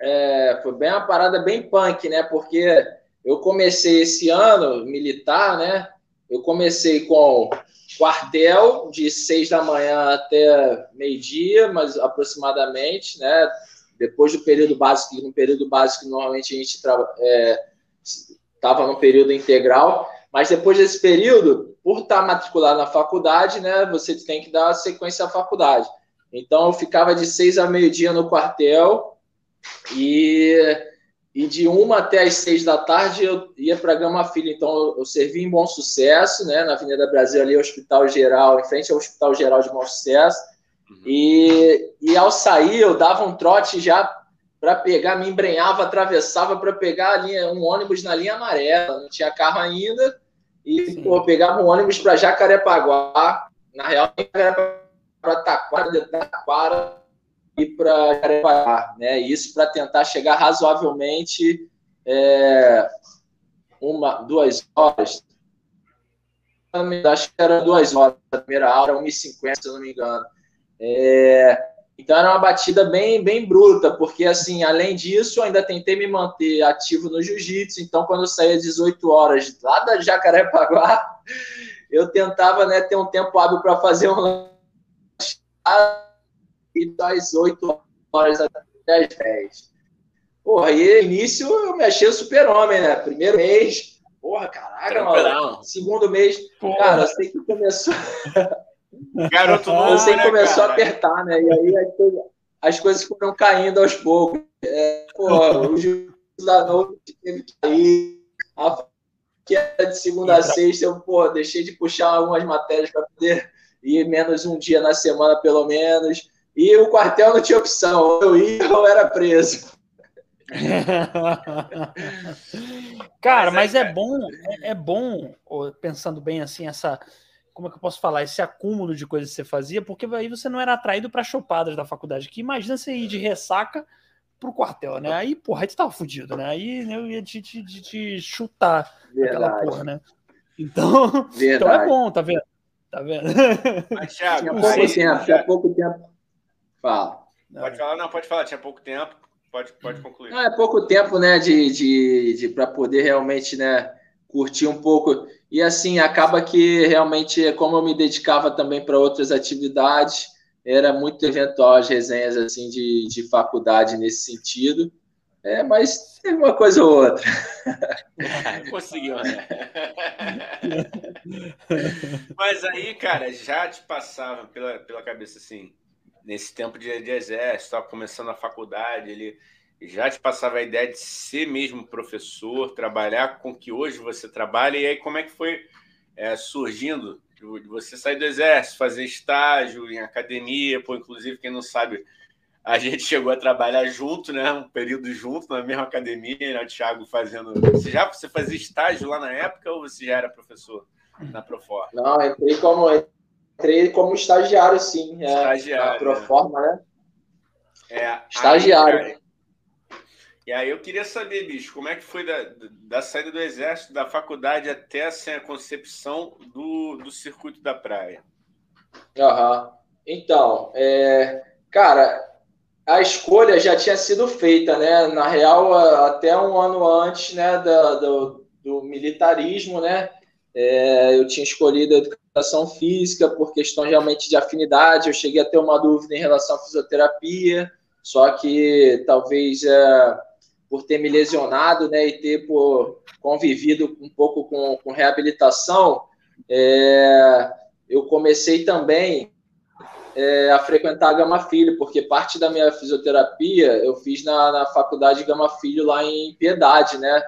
é, foi bem uma parada bem punk, né? Porque eu comecei esse ano militar, né? Eu comecei com quartel de seis da manhã até meio-dia, mas aproximadamente, né? Depois do período básico, no período básico normalmente a gente estava é, no período integral, mas depois desse período, por estar matriculado na faculdade, né? Você tem que dar sequência à faculdade. Então eu ficava de seis a meio-dia no quartel e e de uma até as seis da tarde eu ia para Gama Filho. Então eu servi em Bom Sucesso, né, na Avenida Brasil, ali, Hospital Geral, em frente ao Hospital Geral de Bom Sucesso. Uhum. E, e ao sair eu dava um trote já para pegar, me embrenhava, atravessava para pegar linha, um ônibus na linha amarela. Não tinha carro ainda. E pô, pegava um ônibus para Jacarepaguá. Na real, para Taquara, Taquara e para Jacarepaguá, né? Isso para tentar chegar razoavelmente é, uma, duas horas. Acho que era duas horas a primeira aula, 1h50, se eu não me engano. É, então era uma batida bem, bem bruta, porque assim, além disso, ainda tentei me manter ativo no jiu-jitsu. Então, quando eu saía às 18 horas lá da Jacarepaguá, eu tentava né, ter um tempo hábil para fazer um e das 8 horas até as 10. Porra, aí no início eu me achei super-homem, né? Primeiro mês, porra, caraca, mano. Segundo mês, porra. cara, eu sei que começou. Garoto novo, eu sei que né, começou cara? a apertar, né? E aí as coisas, as coisas foram caindo aos poucos. É, porra, o juiz da noite teve que cair. A que era de segunda a sexta, eu pô, deixei de puxar algumas matérias para poder ir menos um dia na semana, pelo menos. E o quartel não tinha opção, ou eu ia ou era preso. Cara, mas é bom, é, é bom, pensando bem assim, essa. Como é que eu posso falar? Esse acúmulo de coisas que você fazia, porque aí você não era atraído para chopadas da faculdade. Que imagina você ir de ressaca pro quartel, né? Aí, porra, aí tu tava fudido, né? Aí eu ia te, te, te, te chutar Verdade. aquela porra, né? Então, então é bom, tá vendo? Tá vendo? Mas, Thiago, tinha pouco aí, tempo, tinha pouco tempo. Fala. Pode falar, não, pode falar, tinha pouco tempo. Pode, pode concluir. Não, é pouco tempo, né, de, de, de para poder realmente, né, curtir um pouco. E assim, acaba que realmente, como eu me dedicava também para outras atividades, era muito eventual as resenhas assim de, de faculdade nesse sentido. É, mas teve uma coisa ou outra. Conseguiu, né? mas aí, cara, já te passava pela, pela cabeça assim, nesse tempo de, de exército, estava começando a faculdade, ele já te passava a ideia de ser mesmo professor, trabalhar com que hoje você trabalha, e aí como é que foi é, surgindo de você sair do exército, fazer estágio em academia, pô, inclusive, quem não sabe, a gente chegou a trabalhar junto, né? Um período junto na mesma academia, né? O Thiago fazendo. Você já você fazia estágio lá na época ou você já era professor na Profor? Não, entrei como, entrei como estagiário, sim. É, estagiário. Na Proforma, né? É, estagiário. Aí, e aí eu queria saber, bicho, como é que foi da, da saída do exército, da faculdade até assim, a concepção do, do circuito da praia? Uhum. Então, é, cara, a escolha já tinha sido feita, né? Na real, até um ano antes, né, do, do, do militarismo, né? É, eu tinha escolhido a educação física por questão realmente de afinidade. Eu cheguei a ter uma dúvida em relação à fisioterapia, só que talvez é, por ter me lesionado, né, e ter por, convivido um pouco com, com reabilitação, é, eu comecei também é, a frequentar a Gama Filho, porque parte da minha fisioterapia eu fiz na, na faculdade Gama Filho lá em Piedade, né,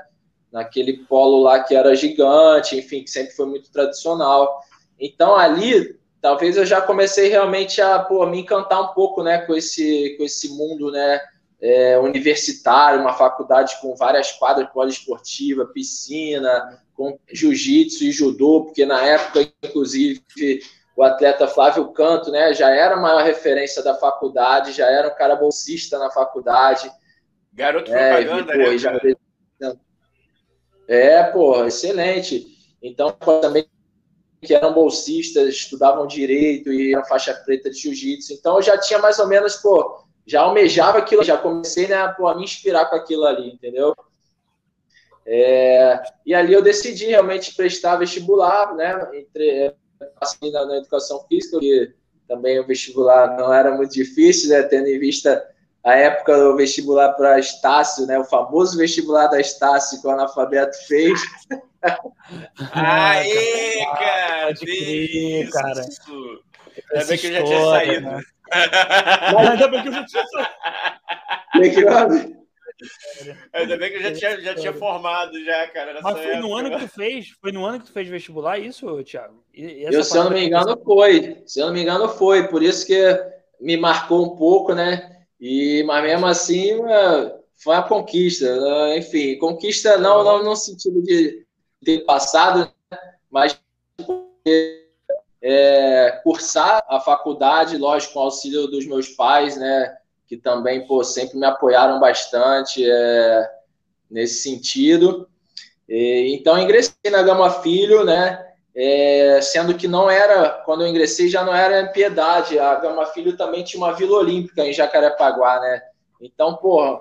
naquele polo lá que era gigante, enfim, que sempre foi muito tradicional. Então ali, talvez eu já comecei realmente a pô, me encantar um pouco, né, com esse, com esse mundo, né, é, universitário, uma faculdade com várias quadras poliesportiva, piscina, com jiu-jitsu e judô, porque na época, inclusive, o atleta Flávio Canto né, já era a maior referência da faculdade, já era um cara bolsista na faculdade. Garoto é, propaganda, e, pô, né? Já... É, pô, excelente. Então, também que eram bolsistas, estudavam direito e eram faixa preta de jiu-jitsu. Então, eu já tinha mais ou menos, pô, já almejava aquilo, já comecei né, pô, a me inspirar com aquilo ali, entendeu? É, e ali eu decidi realmente prestar vestibular, né? Entre, passei na, na, educação física, que também o vestibular não era muito difícil, né? Tendo em vista a época do vestibular para Estácio, né? O famoso vestibular da Estácio que o analfabeto fez. Aê, cara! Pode crer, cara. Ainda bem que eu já tinha saído. Né? Ainda bem que eu já tinha saído. Ainda bem que eu já tinha, já tinha formado, já, cara. Mas foi época. no ano que tu fez? Foi no ano que tu fez vestibular isso, Thiago? eu, se eu não me engano, foi. Se eu não me engano, foi. Por isso que me marcou um pouco, né? E, mas mesmo assim, é, foi uma conquista. Né? Enfim, conquista não, não no sentido de ter passado, né? mas é, cursar a faculdade, lógico, com auxílio dos meus pais, né? Que também, pô, sempre me apoiaram bastante é, nesse sentido. E, então, ingressei na Gama Filho, né? É, sendo que não era, quando eu ingressei, já não era em Piedade. A Gama Filho também tinha uma Vila Olímpica em Jacarepaguá, né? Então, porra,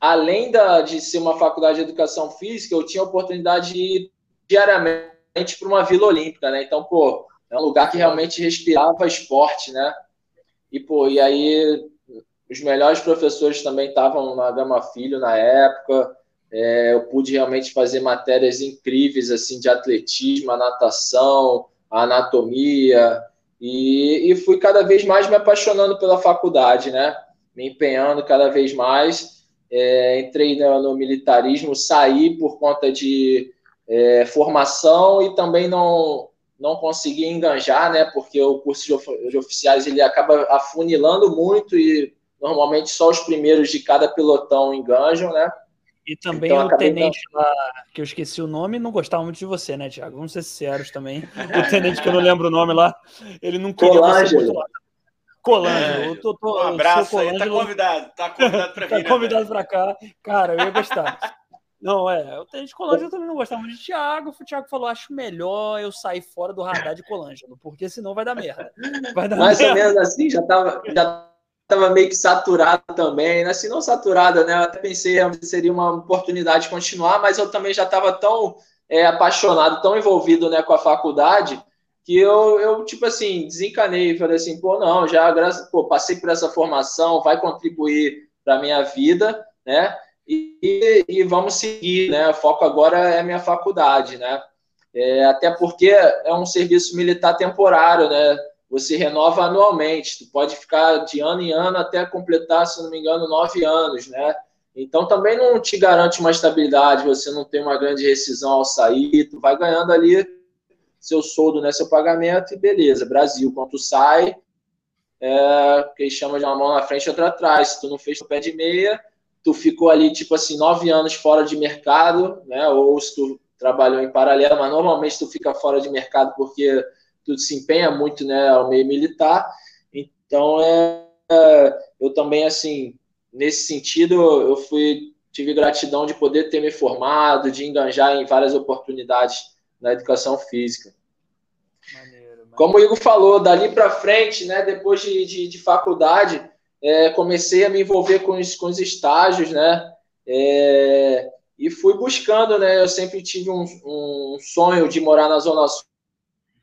além da, de ser uma faculdade de educação física, eu tinha a oportunidade de ir diariamente para uma Vila Olímpica, né? Então, pô, é um lugar que realmente respirava esporte, né? E, pô, e aí os melhores professores também estavam na Gama Filho na época. É, eu pude realmente fazer matérias incríveis, assim, de atletismo, natação, anatomia, e, e fui cada vez mais me apaixonando pela faculdade, né? Me empenhando cada vez mais. É, entrei no, no, militarismo, saí por conta de é, formação e também não não consegui enganjar, né? Porque o curso de, de oficiais ele acaba afunilando muito e normalmente só os primeiros de cada pelotão enganjam, né? E também então, o tenente lá, que eu esqueci o nome, não gostava muito de você, né, Tiago? Vamos ser sinceros também. O tenente que eu não lembro o nome lá, ele não queria Colangelo. você Colangelo. É, tô, tô, um abraço aí, tá convidado. Tá convidado para tá vir. tá convidado né, para cá. Cara, eu ia gostar. Não, é. O tenente Colangelo também não gostava muito de Thiago. O Thiago falou: acho melhor eu sair fora do radar de Colangelo, porque senão vai dar merda. Vai dar Mais merda. ou menos assim, já tava, já estava meio que saturado também, né? Se não saturada, né? Eu até pensei que seria uma oportunidade de continuar, mas eu também já estava tão é, apaixonado, tão envolvido né, com a faculdade, que eu, eu, tipo assim, desencanei. Falei assim, pô, não, já pô, passei por essa formação, vai contribuir para a minha vida, né? E, e, vamos seguir, né? O foco agora é a minha faculdade, né? É, até porque é um serviço militar temporário, né? você renova anualmente, tu pode ficar de ano em ano até completar, se não me engano, nove anos, né? Então também não te garante uma estabilidade, você não tem uma grande rescisão ao sair, tu vai ganhando ali seu soldo, né, seu pagamento e beleza. Brasil, quando tu sai, é, que chama de uma mão na frente e outra atrás. Se tu não fez o pé de meia, tu ficou ali, tipo assim, nove anos fora de mercado, né? Ou se tu trabalhou em paralelo, mas normalmente tu fica fora de mercado porque tudo se empenha muito né, ao meio militar. Então, é, é, eu também, assim, nesse sentido, eu fui tive gratidão de poder ter me formado, de enganjar em várias oportunidades na educação física. Maneiro, maneiro. Como o Igor falou, dali para frente, né, depois de, de, de faculdade, é, comecei a me envolver com os, com os estágios, né, é, e fui buscando, né, eu sempre tive um, um sonho de morar na Zona Sul,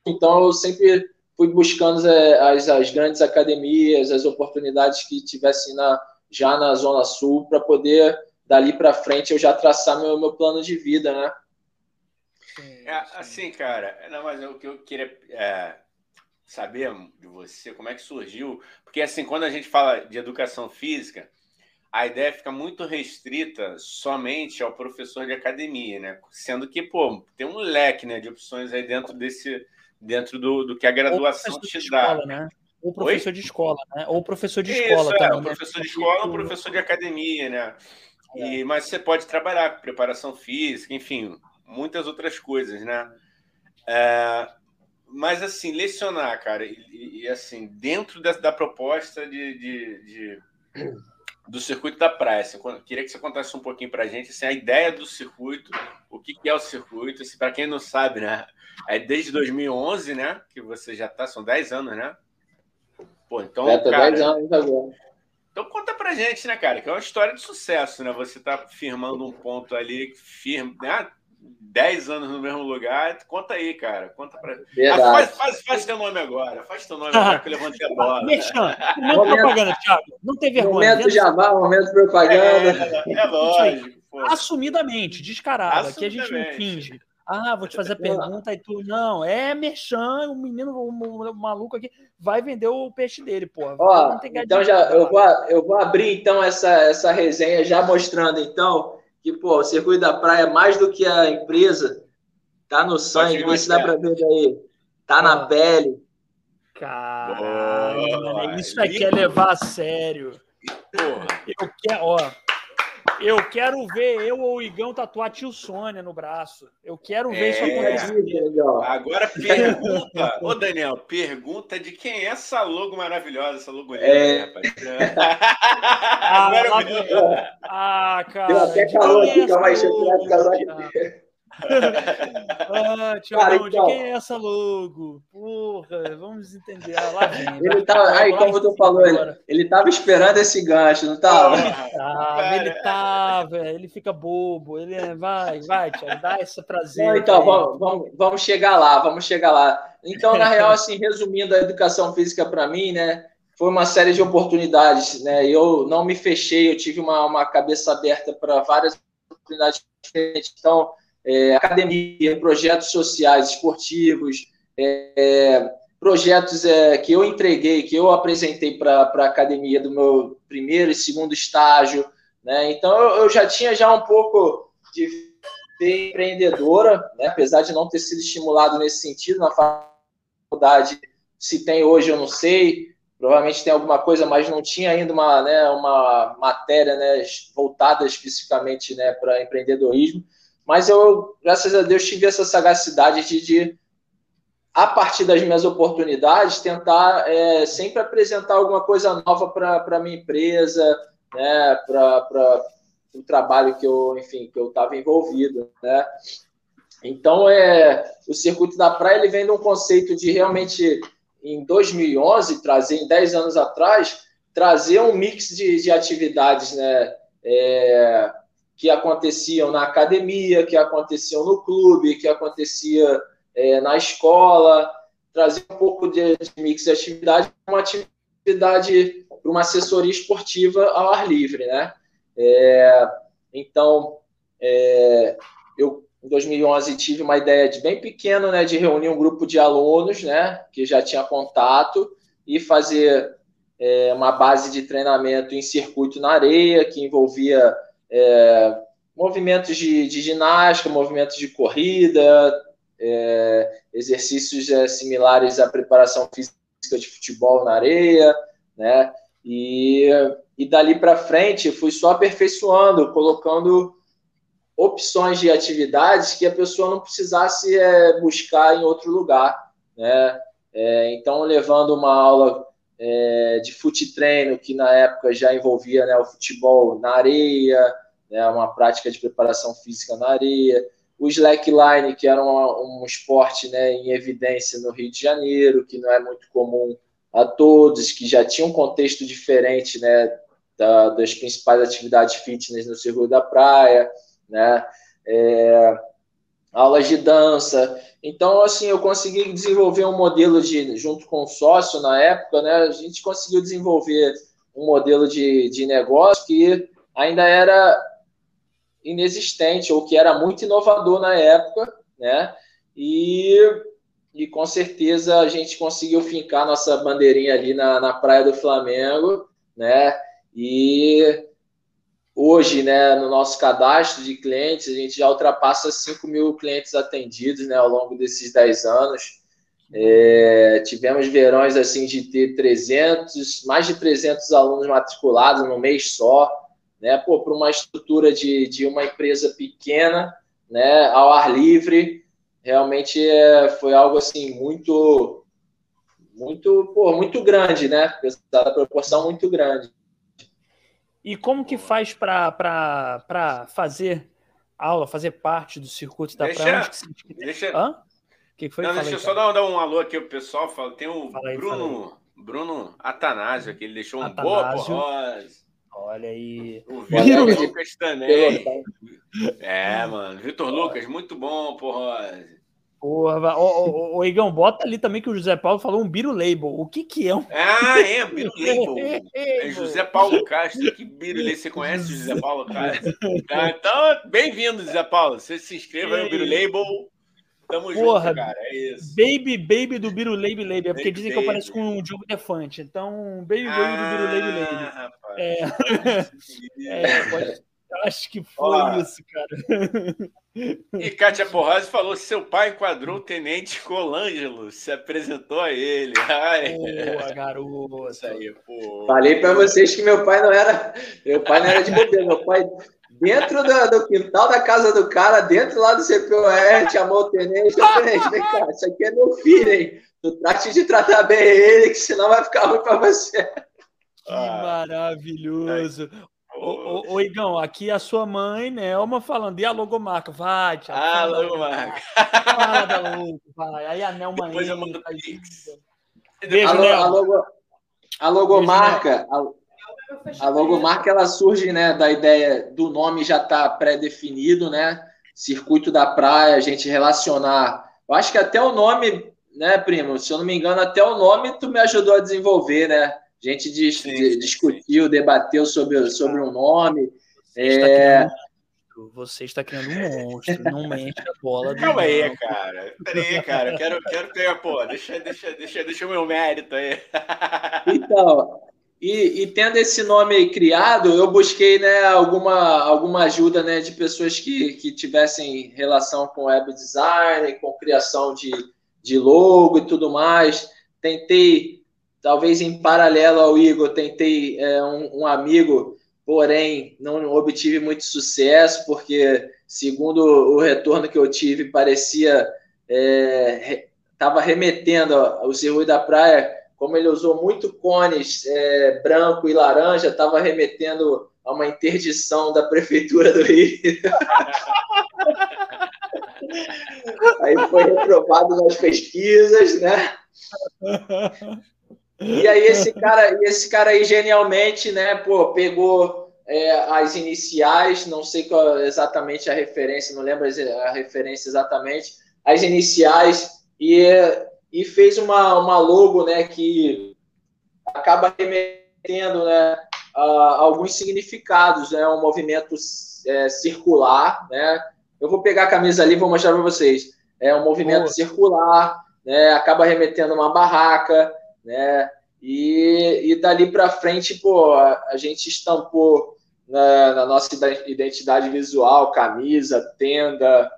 então, eu sempre fui buscando é, as, as grandes academias, as oportunidades que tivessem na, já na Zona Sul, para poder, dali para frente, eu já traçar meu, meu plano de vida, né? É, assim, cara, não, mas o que eu queria é, saber de você, como é que surgiu, porque assim, quando a gente fala de educação física, a ideia fica muito restrita somente ao professor de academia, né? Sendo que, pô, tem um leque né, de opções aí dentro desse, dentro do, do que a graduação te dá. Escola, né? Ou professor Oi? de escola, né? Ou professor de Isso, escola é, também. Né? professor de escola ou professor de academia, né? É. E, mas você pode trabalhar com preparação física, enfim, muitas outras coisas, né? É, mas assim, lecionar, cara, e, e assim, dentro da, da proposta de, de, de, do circuito da praia, assim, queria que você contasse um pouquinho para a gente assim, a ideia do circuito, o que, que é o circuito, assim, para quem não sabe, né? É desde 2011, né? Que você já tá, são 10 anos, né? Pô, então. É, cara, 10 anos agora. Então conta pra gente, né, cara? Que é uma história de sucesso, né? Você tá firmando um ponto ali, firme, né? 10 anos no mesmo lugar. Conta aí, cara. Conta pra. Ah, faz, faz, faz teu nome agora. Faz teu nome agora que eu levantei a bola. Mexan, momento propaganda, Thiago. Não tem vergonha. Momento jabá, momento propaganda. É, é lógico. Pô. Assumidamente, descarado. Aqui a gente não finge. Ah, vou te fazer a pergunta e tu, não, é merchan, o menino, o, o, o, maluco aqui vai vender o peixe dele, porra. Ó, então já, eu vou, eu vou abrir então essa, essa resenha já mostrando então que, pô, o Circuito da Praia mais do que a empresa, tá no sangue, vê se dá pra ver aí, tá na pele. Caralho, isso aqui é levar a sério. Porra. Eu quero, ó, eu quero ver eu ou o Igão tatuar tio Sônia no braço. Eu quero ver é, isso acontecer. Agora pergunta, ô Daniel, pergunta de quem é essa logo maravilhosa, essa logo linda, é... rapaz. ah, agora eu... ah, cara. Deu até calor aqui, calma aí, deixa eu tirar o calor aqui ah, Tiagão, então, de quem é essa logo? Porra, vamos entender. Ah, lá vem. Ele tava, aí, como tu falou, ele, ele tava esperando esse gancho, não tava? Ele tava, ele tava, ele fica bobo. Ele é, vai, vai, Tiago, dá esse prazer. Não, então, vamos, vamos, vamos chegar lá, vamos chegar lá. Então, na real, assim, resumindo a educação física para mim, né? Foi uma série de oportunidades, né? Eu não me fechei, eu tive uma, uma cabeça aberta para várias oportunidades diferentes. Então, é, academia, projetos sociais, esportivos, é, projetos é, que eu entreguei, que eu apresentei para a academia do meu primeiro e segundo estágio. Né? Então, eu, eu já tinha já um pouco de ser empreendedora, né? apesar de não ter sido estimulado nesse sentido na faculdade. Se tem hoje, eu não sei. Provavelmente tem alguma coisa, mas não tinha ainda uma, né, uma matéria né, voltada especificamente né, para empreendedorismo. Mas eu, graças a Deus, tive essa sagacidade de, de a partir das minhas oportunidades, tentar é, sempre apresentar alguma coisa nova para a minha empresa, né, para o trabalho que eu, enfim, que eu estava envolvido, né. Então, é, o circuito da praia ele vem de um conceito de realmente, em 2011, trazer, em 10 anos atrás, trazer um mix de, de atividades, né, é, que aconteciam na academia, que aconteciam no clube, que acontecia é, na escola, trazer um pouco de, mix de atividade, uma atividade para uma assessoria esportiva ao ar livre, né? É, então, é, eu em 2011 tive uma ideia de bem pequena, né, de reunir um grupo de alunos, né, que já tinha contato e fazer é, uma base de treinamento em circuito na areia que envolvia é, movimentos de, de, ginástica, movimentos de corrida, é, exercícios é, similares à preparação física de futebol na areia, né? E, e dali para frente fui só aperfeiçoando, colocando opções de atividades que a pessoa não precisasse é, buscar em outro lugar, né? É, então, levando uma aula é, de fute treino, que na época já envolvia né, o futebol na areia, né, uma prática de preparação física na areia, o slackline, que era um, um esporte né, em evidência no Rio de Janeiro, que não é muito comum a todos, que já tinha um contexto diferente né, da, das principais atividades fitness no Circuito da Praia, né, é, aulas de dança. Então, assim, eu consegui desenvolver um modelo de, junto com o sócio na época, né, a gente conseguiu desenvolver um modelo de, de negócio que ainda era inexistente ou que era muito inovador na época, né? E, e com certeza a gente conseguiu fincar nossa bandeirinha ali na, na Praia do Flamengo, né? E hoje, né, no nosso cadastro de clientes, a gente já ultrapassa 5 mil clientes atendidos, né, ao longo desses 10 anos. É, tivemos verões, assim, de ter 300, mais de 300 alunos matriculados no mês só, né, pô, para uma estrutura de, de uma empresa pequena, né, ao ar livre, realmente é, foi algo assim muito, muito, pô, muito grande, né, apesar da proporção muito grande. E como que faz para fazer aula, fazer parte do circuito da deixa, praia? Que deixa, Hã? Que foi? Não, deixa eu só dar, dar, um alô aqui o pessoal. Fala, tem o aí, Bruno, Bruno Atanásio, que ele deixou um Atanásio. boa porra. Olha aí. O Vitor Lucas também. É, mano. Vitor Lucas, muito bom, porra. Ô, ô, Igão, bota ali também que o José Paulo falou um Biro Label. O que que é um. Ah, é, Biro Label. É José Paulo Castro. Que Biro Label? Você conhece o José Paulo Castro? Ah, então, bem-vindo, José Paulo. Você se inscreva no Biro Label. Tamo Porra, junto, cara. É isso. Baby, baby do Baby Baby. É porque Baby, dizem que eu pareço com um Diogo Defante. Então, Baby, baby do Biru Baby Baby. Ah, rapaz. É, é, pode- acho que foi Ó. isso, cara. E Kátia Borrasi falou: seu pai enquadrou o tenente Colângelo, se apresentou a ele. Ai, Boa, garoto. isso aí, pô. Falei pra vocês que meu pai não era. Meu pai não era de bobeira. Meu pai, dentro do, do quintal da casa do cara, dentro lá do CPOR, chamou o tenente. Ô, tenente, vem cá, isso aqui é meu filho, hein? Tu trate de tratar bem ele, que senão vai ficar ruim pra você. Que Ah. maravilhoso. Ô, Pô. ô, ô, Igão, aqui a sua mãe, Nelma, falando, e a logomarca? Vai, Thiago. Ah, fala, logo, Marco. fala vai. Aí a Nelma Depois eu mando. Beijo, A, lo- a, logo, a logomarca, a, a logomarca ela surge né, da ideia do nome já estar pré-definido, né? Circuito da praia, a gente relacionar. Eu acho que até o nome, né, primo? Se eu não me engano, até o nome tu me ajudou a desenvolver, né? A gente dis- Sim, sim, discutiu, debateu sobre, sobre um nome. Você está É. criando um monstro. Você está criando um monstro. Não mente a bola do Calma aí, cara. Pera aí, cara. Eu quero, quero ter, pô, deixa, deixa, deixa, deixa o meu mérito aí. Então, e, e tendo esse nome criado, eu busquei né, alguma, alguma ajuda né, de pessoas que, que tivessem relação com web design, com criação de, de logo e tudo mais. Tentei, talvez em paralelo ao Igor, tentei é, um, um amigo, porém não obtive muito sucesso, porque segundo o retorno que eu tive, parecia estava remetendo ao circuito da praia como ele usou muito cones é, branco e laranja, estava remetendo a uma interdição da prefeitura do Rio. aí foi reprovado nas pesquisas, né? E aí esse cara, esse cara aí genialmente, né, pô, pegou é, as iniciais, não sei qual exatamente a referência, não lembro a referência exatamente, as iniciais e e fez uma, uma logo né, que acaba remetendo né, a alguns significados, né, um movimento é, circular. Né? Eu vou pegar a camisa ali e vou mostrar para vocês. É um movimento circular, né, acaba remetendo uma barraca, né, e, e dali para frente pô, a, a, gente estampou na, na nossa identidade visual, camisa, tenda,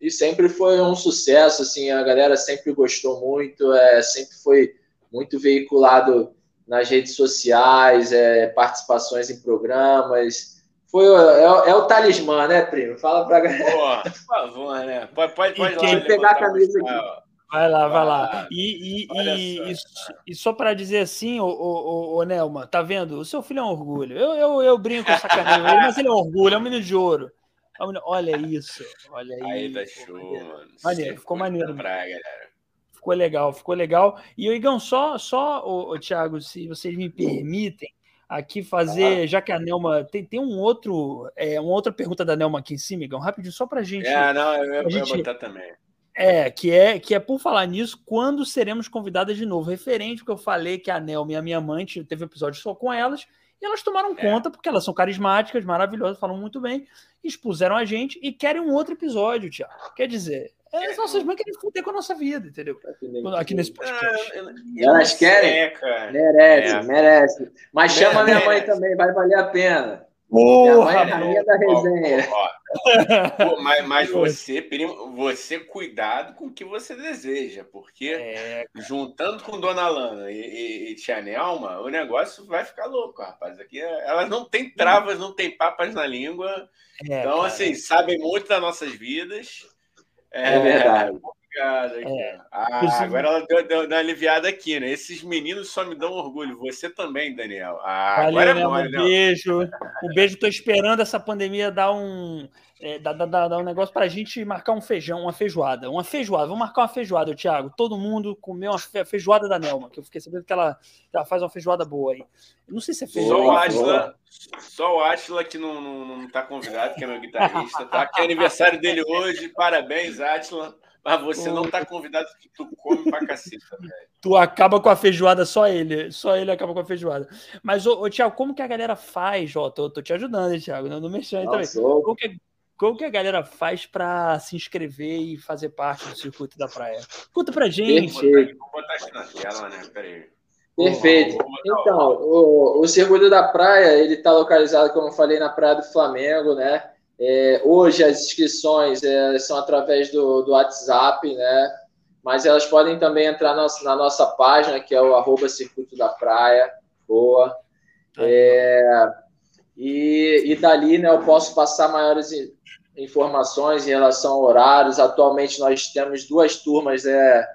e sempre foi um sucesso, assim, a galera sempre gostou muito, é, sempre foi muito veiculado nas redes sociais, é, participações em programas. Foi, é, é, o talismã, né, primo? Fala pra galera. Pô, por favor, né? Pode, pode, pode e quem pegar a camisa aqui. Vai lá, vai lá. E, e, e, só. e só para dizer assim, ô, ô, ô, Nelma, tá vendo? O seu filho é um orgulho. Eu, eu, eu brinco com sacaneio, mas ele é um orgulho, é um menino de ouro. Olha isso, olha aí. Aí tá show, mano. Maneiro, ficou maneiro. Praia. Ficou legal, ficou legal. E o Igão, só, só o, Thiago, se vocês me permitem, aqui fazer, ah. já que a Nelma tem, tem um outro, é, uma outra pergunta da Nelma aqui em cima, Igão, rapidinho, só pra gente. É, não, eu, gente, vou botar também. É, que é que é por falar nisso, quando seremos convidadas de novo, referente que eu falei que a Nelma e a minha mãe teve episódio só com elas. E elas tomaram é. conta, porque elas são carismáticas, maravilhosas, falam muito bem, expuseram a gente e querem um outro episódio, Tiago. Quer dizer, as nossas mães querem fuder com a nossa vida, entendeu? Aqui nesse podcast. Elas querem? É, merece, é. merece. Mas chama minha mãe também, vai valer a pena. Porra, é da resenha. Ó, ó. Pô, mas, mas você, primo, você cuidado com o que você deseja, porque é, juntando com Dona Lana e, e, e Tia Nelma, o negócio vai ficar louco, rapaz. Aqui elas não têm travas, não têm papas na língua. É, então, cara. assim, sabem muito das nossas vidas. É, é verdade. Obrigado. É. Ah, agora ela deu, deu, deu, uma aliviada aqui, né? Esses meninos só me dão orgulho. Você também, Daniel. Ah, Valeu, agora é mole, um beijo. Um beijo. Tô esperando essa pandemia dar um, é, dar, dar, dar um negócio pra gente marcar um feijão, uma feijoada. Uma feijoada. Vamos marcar uma feijoada, Thiago. Todo mundo comer uma feijoada da Nelma, que eu fiquei sabendo que ela, ela faz uma feijoada boa aí. Eu não sei se é feijoada. Só o Atila, só o Atila que não, não, não tá convidado, que é meu guitarrista, tá? Que é aniversário dele hoje. Parabéns, Atila. Mas você não tá convidado porque tu come pra caceta, velho. Tu acaba com a feijoada, só ele. Só ele acaba com a feijoada. Mas, ô, ô Tiago, como que a galera faz, ó? Tô, tô te ajudando, hein, Tiago? Não, não mexendo aí também. Como que, como que a galera faz para se inscrever e fazer parte do circuito da praia? Conta pra gente. Perfeito. Vou botar aqui na tela, né? Peraí. Perfeito. Então, o, o Circuito da Praia, ele está localizado, como eu falei, na Praia do Flamengo, né? É, hoje as inscrições é, são através do, do WhatsApp, né? Mas elas podem também entrar na, na nossa página, que é o arroba Circuito da Praia. Boa. É, e, e dali né, eu posso passar maiores informações em relação a horários. Atualmente nós temos duas turmas é,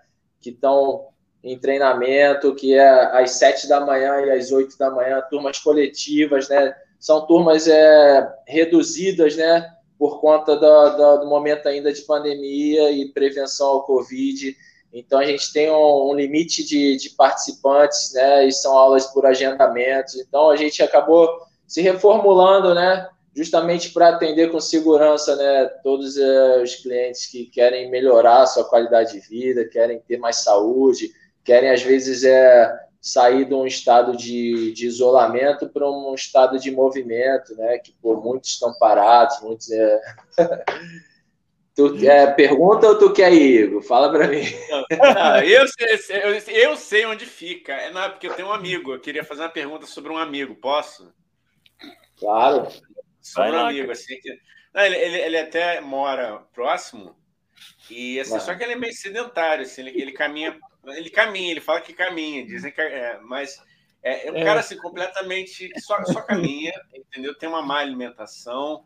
que estão em treinamento, que é às sete da manhã e às oito da manhã, turmas coletivas, né? São turmas é, reduzidas, né? Por conta do, momento ainda de pandemia e prevenção ao Covid. Então, a gente tem um, um limite de, de participantes, né? E são aulas por agendamento. Então, a gente acabou se reformulando, né? justamente para atender com segurança né, todos uh, os clientes que querem melhorar a sua qualidade de vida, querem ter mais saúde, querem, às vezes, é, sair de um estado de, de isolamento para um estado de movimento, né? Que por muitos estão parados, muitos. É... tu, é, pergunta ou tu quer ir, Igor? Fala para mim. Não, eu, sei, eu, eu, sei onde fica. É, não, porque eu tenho um amigo. Eu queria fazer uma pergunta sobre um amigo. Posso? Claro. Sobre um amigo, assim. Que... Não, ele, ele, ele até mora próximo. E assim, só que ele é meio sedentário, assim, ele, ele caminha ele caminha, ele fala que caminha, dizem que é, mas é, é um é. cara assim, completamente só, só caminha, entendeu? Tem uma má alimentação.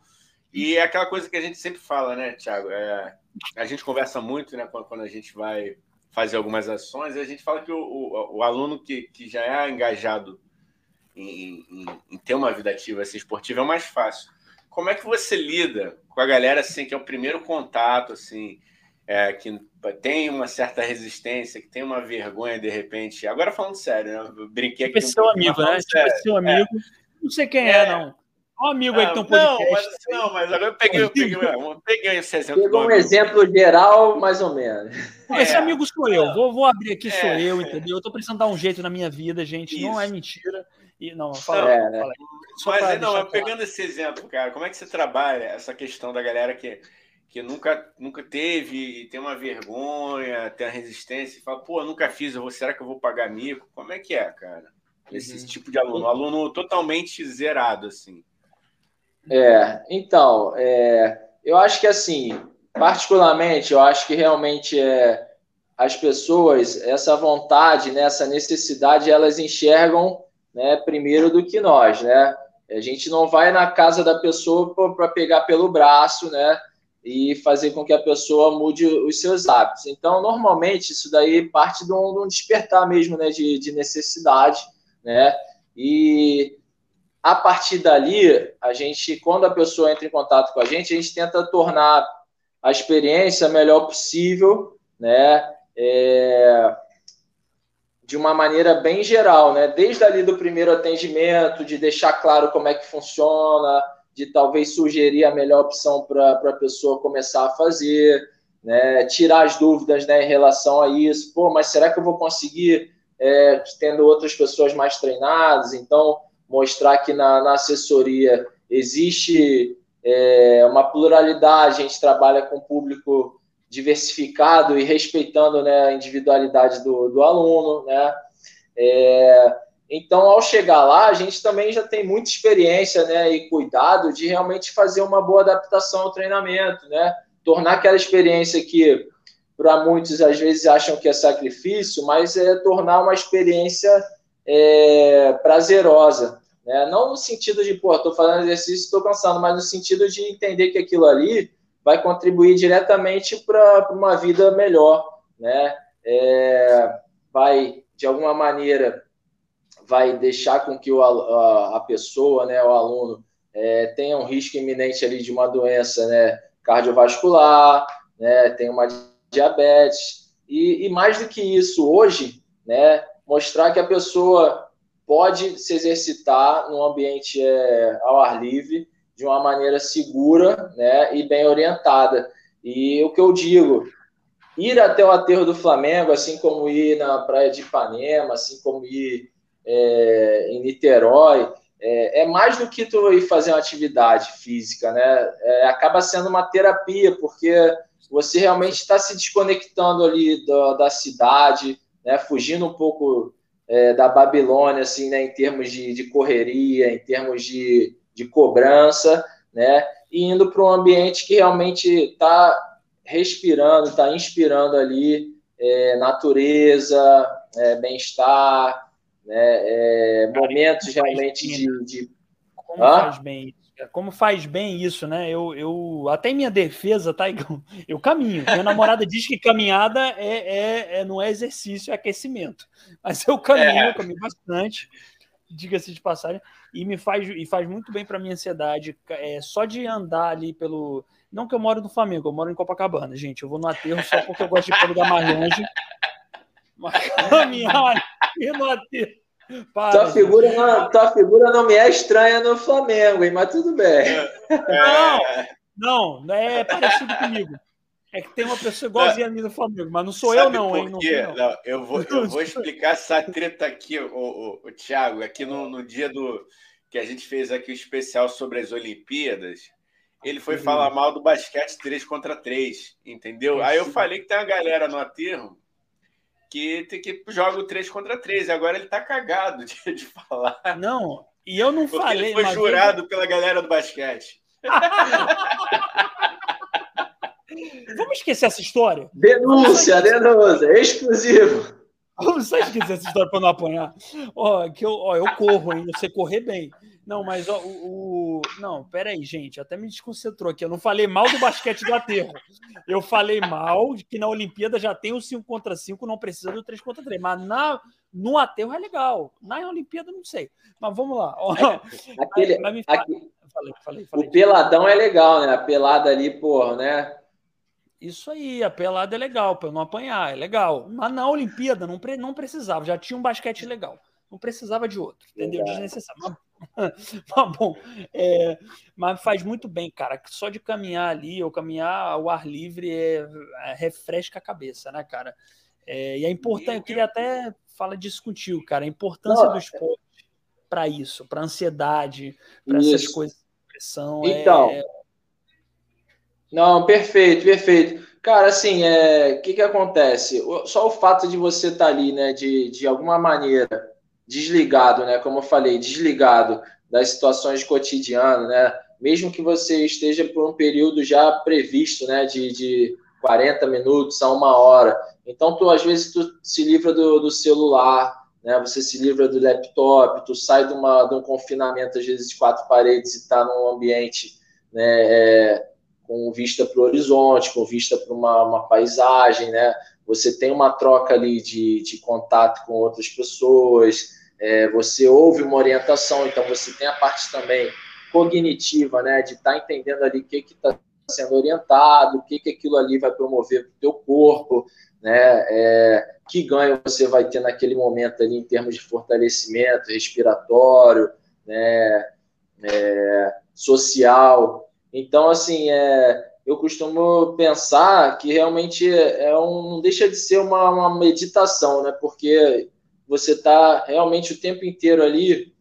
E é aquela coisa que a gente sempre fala, né, Thiago? É, a gente conversa muito, né, quando, quando, a gente vai fazer algumas ações, a gente fala que o, o, o aluno que, que já é engajado em, em, em, ter uma vida ativa assim, esportiva é mais fácil. Como é que você lida com a galera assim que é o primeiro contato assim? É, que tem uma certa resistência, que tem uma vergonha de repente. Agora falando sério, né? Eu brinquei aqui. Tipo seu amigo, né? Tipo seu é. amigo. Não sei quem é, é não. Olha um amigo aí que tem um podcast. Não, mas, não, mas agora eu peguei, eu peguei, eu peguei esse exemplo. Pegou um exemplo geral, mais ou menos. Esse é. amigo sou eu. Vou, vou abrir aqui, sou é. eu, entendeu? Eu tô precisando dar um jeito na minha vida, gente. Isso. Não é mentira. E, não, fala, é, né? fala Mas, não, pegando esse exemplo, cara, como é que você trabalha essa questão da galera que que nunca, nunca teve e tem uma vergonha, tem uma resistência e fala, pô, nunca fiz, eu vou, será que eu vou pagar mico? Como é que é, cara? Esse uhum. tipo de aluno, aluno totalmente zerado, assim. É, então, é, eu acho que assim, particularmente, eu acho que realmente é, as pessoas, essa vontade, né, essa necessidade, elas enxergam né, primeiro do que nós, né? A gente não vai na casa da pessoa para pegar pelo braço, né? E fazer com que a pessoa mude os seus hábitos. Então, normalmente, isso daí parte de um, de um despertar mesmo né, de, de, necessidade, né? E a partir dali, a gente, quando a pessoa entra em contato com a gente, a gente tenta tornar a experiência melhor possível, né? É, de uma maneira bem geral, né? Desde ali do primeiro atendimento, de deixar claro como é que funciona, de talvez sugerir a melhor opção para a pessoa começar a fazer, né? tirar as dúvidas né, em relação a isso. Pô, mas será que eu vou conseguir é, tendo outras pessoas mais treinadas? Então, mostrar que na, na assessoria existe é, uma pluralidade, a gente trabalha com público diversificado e respeitando né, a individualidade do, do aluno, né? É, então, ao chegar lá, a gente também já tem muita experiência né, e cuidado de realmente fazer uma boa adaptação ao treinamento, né? Tornar aquela experiência que, para muitos, às vezes acham que é sacrifício, mas é tornar uma experiência é, prazerosa. Né? Não no sentido de, pô, estou fazendo exercício estou cansando, mas no sentido de entender que aquilo ali vai contribuir diretamente para uma vida melhor, né? É, vai, de alguma maneira, vai deixar com que o, a, a pessoa, né, o aluno, é, tenha um risco iminente ali de uma doença né, cardiovascular, né, tem uma diabetes. E, e, mais do que isso, hoje, né, mostrar que a pessoa pode se exercitar num ambiente é, ao ar livre, de uma maneira segura né, e bem orientada. E o que eu digo, ir até o aterro do Flamengo, assim como ir na praia de Ipanema, assim como ir é, em Niterói, é, é, mais do que tu ir fazer uma atividade física, né? É, acaba sendo uma terapia, porque você realmente está se desconectando ali da, da cidade, né? Fugindo um pouco é, da Babilônia, assim, né? Em termos de, de correria, em termos de, de cobrança, né? E indo para um ambiente que realmente está respirando, está inspirando ali é, natureza, é, bem-estar, né? É, momentos realmente de, de... Como Hã? faz bem isso? Como faz bem isso, né? Eu, eu até em minha defesa, tá? Eu caminho. Minha namorada diz que caminhada é, é, é não é exercício, é aquecimento. Mas eu caminho, é. eu caminho bastante, diga-se de passagem, e me faz e faz muito bem para minha ansiedade. É só de andar ali pelo não que eu moro no Flamengo, eu moro em Copacabana, gente. Eu vou no aterro só porque eu gosto de pegar mais longe. Mas caminhar e. Para, tua, figura não, tua figura não me é estranha no Flamengo, hein? mas tudo bem. Não, não, é parecido comigo. É que tem uma pessoa igualzinha a mim no Flamengo, mas não sou Sabe eu, não, hein? Não, não. não, eu, vou, eu vou explicar essa treta aqui, o, o, o Thiago, aqui no, no dia do que a gente fez aqui o especial sobre as Olimpíadas. Ele foi falar mal do basquete 3 contra 3, entendeu? Aí eu falei que tem uma galera no aterro que, que joga o 3 contra 3. Agora ele tá cagado de, de falar. Não, e eu não falei. Ele foi jurado eu... pela galera do basquete. Vamos esquecer essa história? Denúncia, denúncia, exclusivo. Vamos só esquecer essa história para não apanhar. Ó, que eu, ó, eu corro ainda, você correr bem. Não, mas ó, o, o. Não, peraí, gente, até me desconcentrou aqui. Eu não falei mal do basquete do aterro. Eu falei mal de que na Olimpíada já tem o 5 contra 5, não precisa do 3 contra 3. Mas na, no aterro é legal. Na Olimpíada, não sei. Mas vamos lá. Ó, Aquele, mas, aqui, falei, falei, falei, o peladão é legal, né? A pelada ali, porra, né? Isso aí, a pelada é legal, para eu não apanhar, é legal. Mas na Olimpíada não, não precisava, já tinha um basquete legal. Não precisava de outro, entendeu? Desnecessário. Mas bom, é, mas faz muito bem, cara. Só de caminhar ali ou caminhar ao ar livre é, é, refresca a cabeça, né, cara? É, e é importante, eu queria até falar disso contigo, cara. A importância Não, do esporte para isso, para ansiedade, para essas coisas de pressão. É então. É... Não, perfeito, perfeito. Cara, assim, o é, que, que acontece? Só o fato de você estar tá ali, né, de, de alguma maneira desligado, né? Como eu falei, desligado das situações de cotidiano, né? Mesmo que você esteja por um período já previsto, né? De, de 40 minutos a uma hora. Então, tu, às vezes, tu se livra do, do celular, né? Você se livra do laptop, tu sai de, uma, de um confinamento, às vezes, de quatro paredes e está num ambiente, né? É, com vista para o horizonte, com vista para uma, uma paisagem, né? Você tem uma troca ali de, de contato com outras pessoas, é, você ouve uma orientação, então você tem a parte também cognitiva, né, de estar tá entendendo ali o que está sendo orientado, o que, que aquilo ali vai promover para o teu corpo, né, é, que ganho você vai ter naquele momento ali em termos de fortalecimento respiratório, né, é, social. Então, assim, é, eu costumo pensar que realmente é um, não deixa de ser uma, uma meditação, né, porque você está realmente o tempo inteiro ali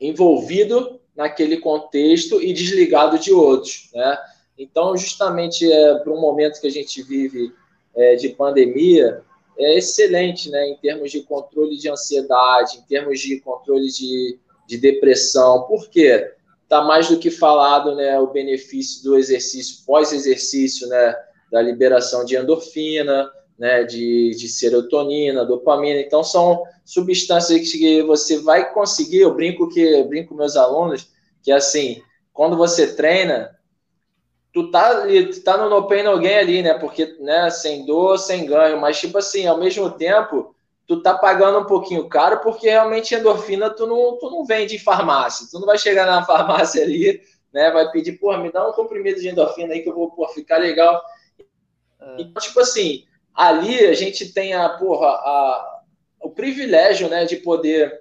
envolvido naquele contexto e desligado de outros, né? Então, justamente é, para um momento que a gente vive é, de pandemia, é excelente, né? Em termos de controle de ansiedade, em termos de controle de, de depressão. Por quê? Está mais do que falado, né? O benefício do exercício, pós-exercício, né? Da liberação de endorfina, né, de, de serotonina, dopamina. Então, são substâncias que você vai conseguir. Eu brinco que eu brinco com meus alunos que assim, quando você treina, tu tá tu tá no no pain no gain ali, né? Porque, né, sem dor, sem ganho, mas tipo assim, ao mesmo tempo, tu tá pagando um pouquinho caro porque realmente endorfina tu não, tu não vende em farmácia. Tu não vai chegar na farmácia ali, né, vai pedir, pô, me dá um comprimido de endorfina aí que eu vou, pô, ficar legal. É. Então, tipo assim, ali a gente tem a, porra, a, o privilégio né, de poder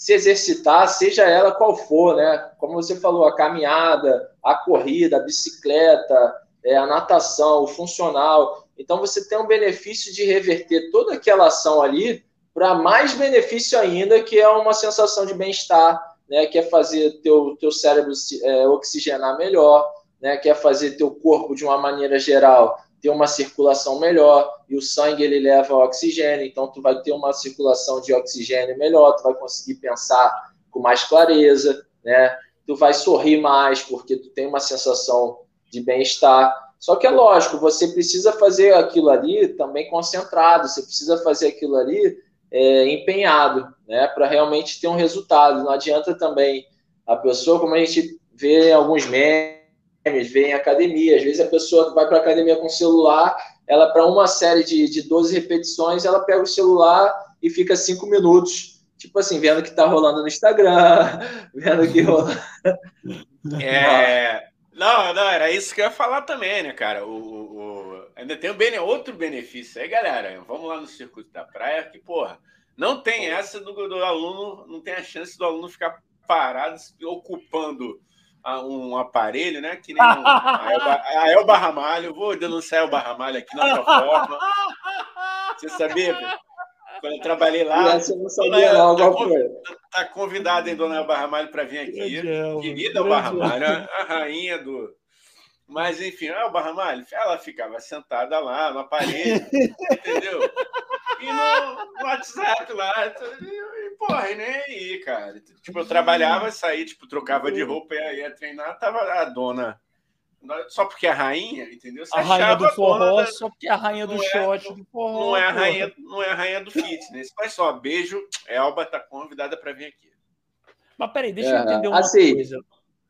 se exercitar, seja ela qual for, né? Como você falou, a caminhada, a corrida, a bicicleta, é, a natação, o funcional. Então você tem um benefício de reverter toda aquela ação ali para mais benefício ainda, que é uma sensação de bem-estar, né? Quer fazer teu, teu cérebro é, oxigenar melhor, né? Quer fazer teu corpo de uma maneira geral ter uma circulação melhor e o sangue ele leva oxigênio, então tu vai ter uma circulação de oxigênio melhor, tu vai conseguir pensar com mais clareza, né? Tu vai sorrir mais porque tu tem uma sensação de bem-estar. Só que é lógico, você precisa fazer aquilo ali também concentrado, você precisa fazer aquilo ali é, empenhado, né, para realmente ter um resultado. Não adianta também a pessoa, como a gente vê em alguns memes, vê em academia, às vezes a pessoa vai para a academia com o celular, ela para uma série de, de 12 repetições, ela pega o celular e fica cinco minutos, tipo assim, vendo o que está rolando no Instagram, vendo o que rola. É, não, não, era isso que eu ia falar também, né, cara? O, o, ainda tem um bene, outro benefício aí, galera. Vamos lá no circuito da praia, que, porra, não tem essa do, do aluno, não tem a chance do aluno ficar parado ocupando um aparelho, né? Que nem um, a Elba Ramalho. Vou denunciar o Barramalho aqui na outra forma. Você sabia? Quando eu trabalhei lá. Essa eu não sabia, não, tá, convidado, tá convidada, hein, dona Barramalho, para vir aqui. Querida Barramalho, a rainha do. Mas, enfim, a Barramalho, ela ficava sentada lá no aparelho, entendeu? E no WhatsApp lá. E, porra, nem aí, cara. Tipo, eu trabalhava, saía, tipo, trocava de roupa e ia treinar, tava a dona só porque é a rainha, entendeu? Você a rainha do forró, da... só porque é a rainha do é, shot do forró. Não é a rainha, não é a rainha do fitness. Mas só, beijo. Elba tá convidada para vir aqui. Mas peraí, deixa é, eu entender uma assim, coisa.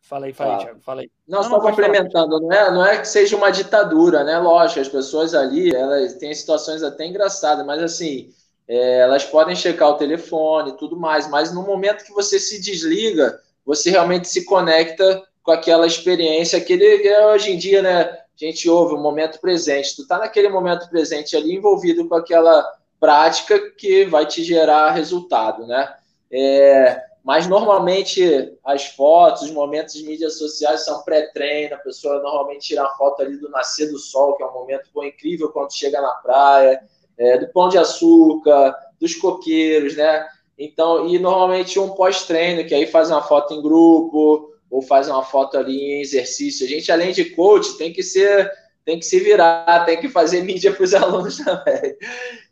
Fala aí, fala aí, Thiago, fala aí. Não, não só complementando, não é, não é que seja uma ditadura, né? Lógico, as pessoas ali, elas têm situações até engraçadas, mas assim, é, elas podem checar o telefone e tudo mais, mas no momento que você se desliga, você realmente se conecta com aquela experiência, aquele é, hoje em dia, né? A gente ouve o momento presente. Tu tá naquele momento presente ali envolvido com aquela prática que vai te gerar resultado, né? É, mas normalmente as fotos, os momentos de mídias sociais são pré-treino, a pessoa normalmente tira a foto ali do nascer do sol, que é um momento bom, incrível quando chega na praia, é, do pão de açúcar, dos coqueiros, né? Então, e normalmente um pós-treino, que aí faz uma foto em grupo, ou faz uma foto ali em exercício. A gente, além de coach, tem que ser tem que se virar, tem que fazer mídia para os alunos também.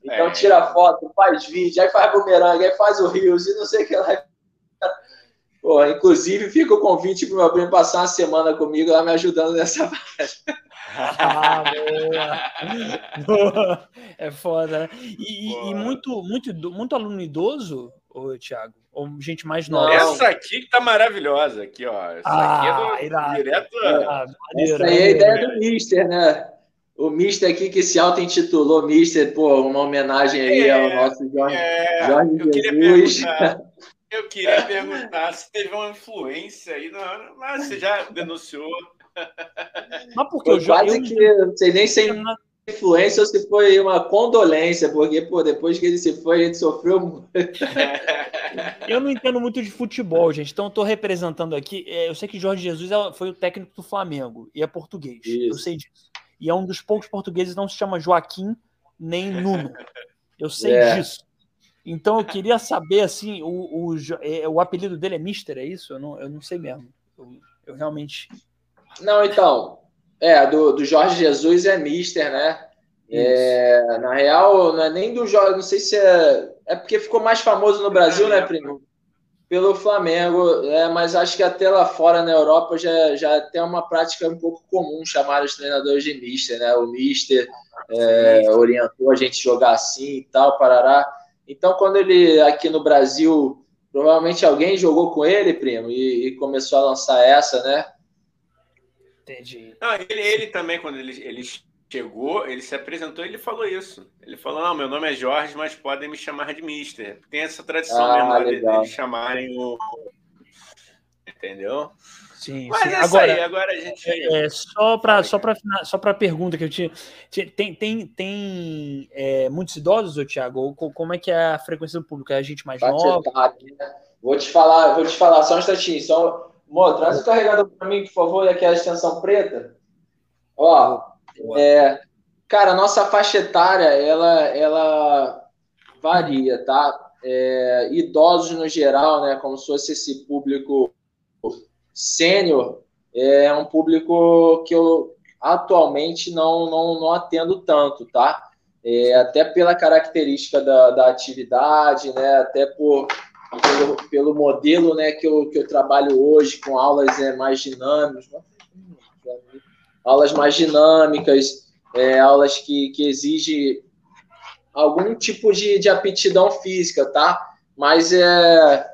Então, é. tira foto, faz vídeo, aí faz bumerangue, aí faz o rios e não sei o que lá. Pô, inclusive, fica o convite para o meu primo passar uma semana comigo lá me ajudando nessa parte. Ah, boa. boa. É foda, né? E, e, muito, muito, muito aluno idoso, ô, Thiago, ou gente mais nova? Essa aqui que tá maravilhosa, aqui, ó. Essa ah, aqui é do, irado. direto. Ah, essa aí é a ideia do Mister, né? O Mister aqui que se auto-intitulou Mister, pô, uma homenagem aí é, ao nosso Jorge, é, Jorge eu Jesus. Queria eu queria perguntar se teve uma influência aí, não, mas você já denunciou. Mas porque eu já. Quase eu... que não sei nem se influência ou se foi uma condolência, porque pô, depois que ele se foi, a gente sofreu muito. Eu não entendo muito de futebol, gente, então estou representando aqui. É, eu sei que Jorge Jesus é, foi o técnico do Flamengo e é português. Isso. Eu sei disso. E é um dos poucos portugueses que não se chama Joaquim nem Nuno. Eu sei é. disso. Então eu queria saber assim, o, o, é, o apelido dele é Mister, é isso? Eu não, eu não sei mesmo. Eu, eu realmente. Não, então. É, do, do Jorge Jesus é Mister, né? É, na real, não é nem do Jorge, não sei se é. É porque ficou mais famoso no Brasil, né, primo? Pelo Flamengo, é, mas acho que até lá fora na Europa já, já tem uma prática um pouco comum chamar os treinadores de Mister, né? O Mister é, orientou a gente jogar assim e tal, parará. Então, quando ele aqui no Brasil, provavelmente alguém jogou com ele, primo, e, e começou a lançar essa, né? Entendi. Não, ele, ele também, quando ele, ele chegou, ele se apresentou e ele falou isso. Ele falou: Não, meu nome é Jorge, mas podem me chamar de Mister. Tem essa tradição ah, mesmo de, chamarem o. Entendeu? Sim, Mas sim. É agora, aí, agora a gente. É, só para só para só para pergunta que eu tinha, tem tem tem é, muitos idosos, Thiago? como é que é a frequência do público? É a gente mais nova? Né? Vou te falar, vou te falar só um instantinho, só Mo, traz o carregador para mim, por favor, e aqui a extensão preta. Ó, é, cara, a nossa faixa etária, ela, ela varia, tá? é, idosos no geral, né, como se fosse esse público sênior, é um público que eu atualmente não, não, não atendo tanto, tá? É, até pela característica da, da atividade, né, até por, pelo, pelo modelo né, que, eu, que eu trabalho hoje, com aulas é, mais dinâmicas, aulas mais dinâmicas, é, aulas que, que exigem algum tipo de, de aptidão física, tá? Mas é,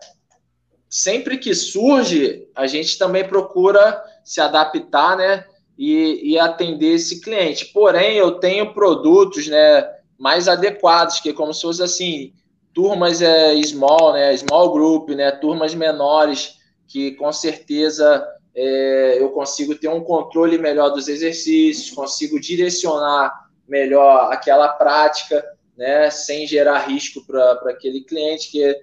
sempre que surge, a gente também procura se adaptar, né? E, e, atender esse cliente. Porém, eu tenho produtos, né, mais adequados, que é como se fosse assim, turmas é small, né, small group, né, turmas menores, que com certeza é, eu consigo ter um controle melhor dos exercícios, consigo direcionar melhor aquela prática, né, sem gerar risco para aquele cliente que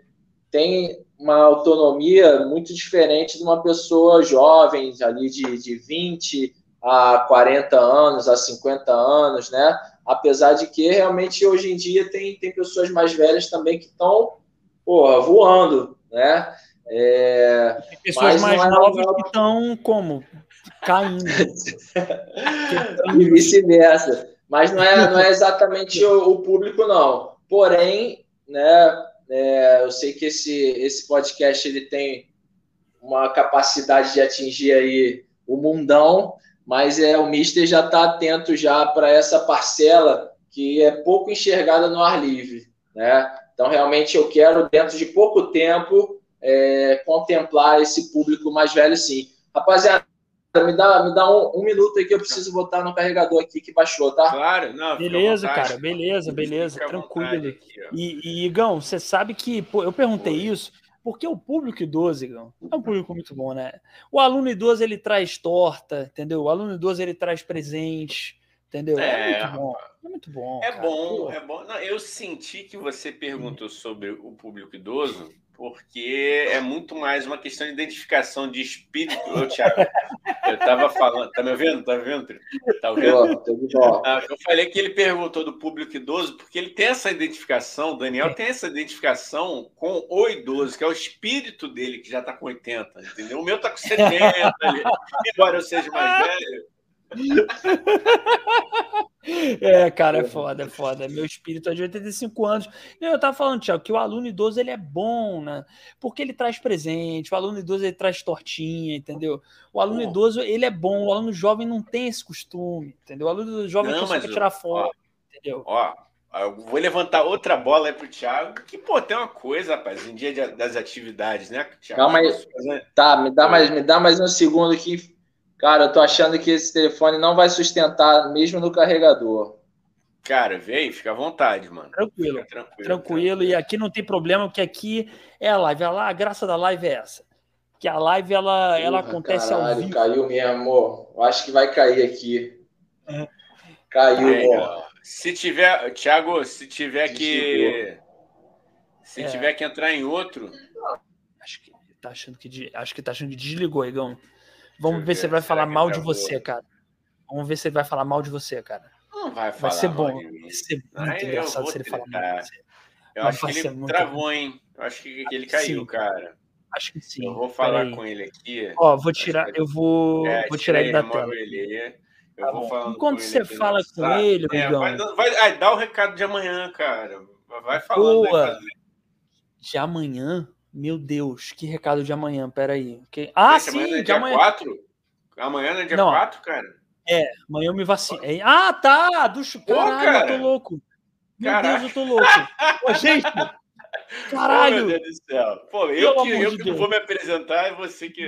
tem uma autonomia muito diferente de uma pessoa jovem, ali de, de 20 a 40 anos, a 50 anos, né? Apesar de que realmente hoje em dia tem, tem pessoas mais velhas também que estão voando, né? É, tem pessoas mais é novas que estão como? Caindo. e vice-versa. Mas não é, não é exatamente o, o público, não. Porém, né, é, eu sei que esse, esse podcast ele tem uma capacidade de atingir aí o mundão, mas é o Mister já está atento já para essa parcela que é pouco enxergada no ar livre, né? Então realmente eu quero dentro de pouco tempo é, contemplar esse público mais velho, sim. Rapaziada, me dá, me dá um, um, minuto aí que eu preciso botar no carregador aqui que baixou, tá? Claro, não. Beleza, cara, beleza, beleza, tranquilo. Aqui, e, e, Igão, você sabe que pô, eu perguntei Oi. isso porque o público idoso, Igão, é um público muito bom, né? O aluno idoso ele traz torta, entendeu? O aluno idoso ele traz presente, entendeu? É, é muito bom. É muito bom. É cara. bom, é bom. Não, eu senti que você perguntou sobre o público idoso porque é muito mais uma questão de identificação de espírito. Ô, Thiago, eu estava falando, tá me ouvindo? Tá me vendo? Tá ouvindo? Ah, eu falei que ele perguntou do público idoso, porque ele tem essa identificação, o Daniel tem essa identificação com o idoso, que é o espírito dele, que já está com 80, entendeu? O meu está com 70, embora eu seja mais velho. É, cara, é foda, é foda. Meu espírito é de 85 anos. Eu tava falando, Tiago, que o aluno idoso ele é bom, né? Porque ele traz presente, o aluno idoso ele traz tortinha, entendeu? O aluno idoso ele é bom, o aluno jovem não tem esse costume, entendeu? O aluno jovem não, quer tirar foto, entendeu? Ó, eu vou levantar outra bola aí pro Thiago, que, pô, tem uma coisa, rapaz, em dia de, das atividades, né, Thiago? Calma aí. Tá, me dá, mais, me dá mais um segundo aqui Cara, eu tô achando que esse telefone não vai sustentar mesmo no carregador. Cara, vem, fica à vontade, mano. Tranquilo, tranquilo, tranquilo. E aqui não tem problema, porque aqui é a live. A, graça da live é essa. Que a live ela, ela acontece caralho, ao vivo. Caiu mesmo, amor. Eu acho que vai cair aqui. É. Caiu, amor. Se tiver, Thiago, se tiver que. Se é. tiver que entrar em outro. Acho que tá achando que acho que tá achando que desligou, Igão. Vamos ver se ele vai falar mal de você, cara. Vamos ver se ele vai falar mal de você, cara. Não vai falar. Vai ser bom. Vai ser muito engraçado se ele falar mal de você. Eu acho que ele travou, bom. hein? Eu acho que ele caiu, cara. Acho que sim. Eu vou falar com ele aqui. Ó, vou tirar, eu vou, é, vou tirar ele da tela. Eu tá vou Enquanto você fala com ele, é, vai, vai, vai, dá o recado de amanhã, cara. Vai falando. Boa. De amanhã? Meu Deus, que recado de amanhã, peraí. Que... Ah, Gente, sim, amanhã é dia amanhã. 4? Amanhã é dia não, 4, cara? É, amanhã eu me vacino. Ah, tá! Do... Caralho, cara. eu tô louco. Meu Caraca. Deus, eu tô louco. Ô, gente, Caralho! Meu Deus do céu. Pô, eu que, eu de que não vou me apresentar é você que.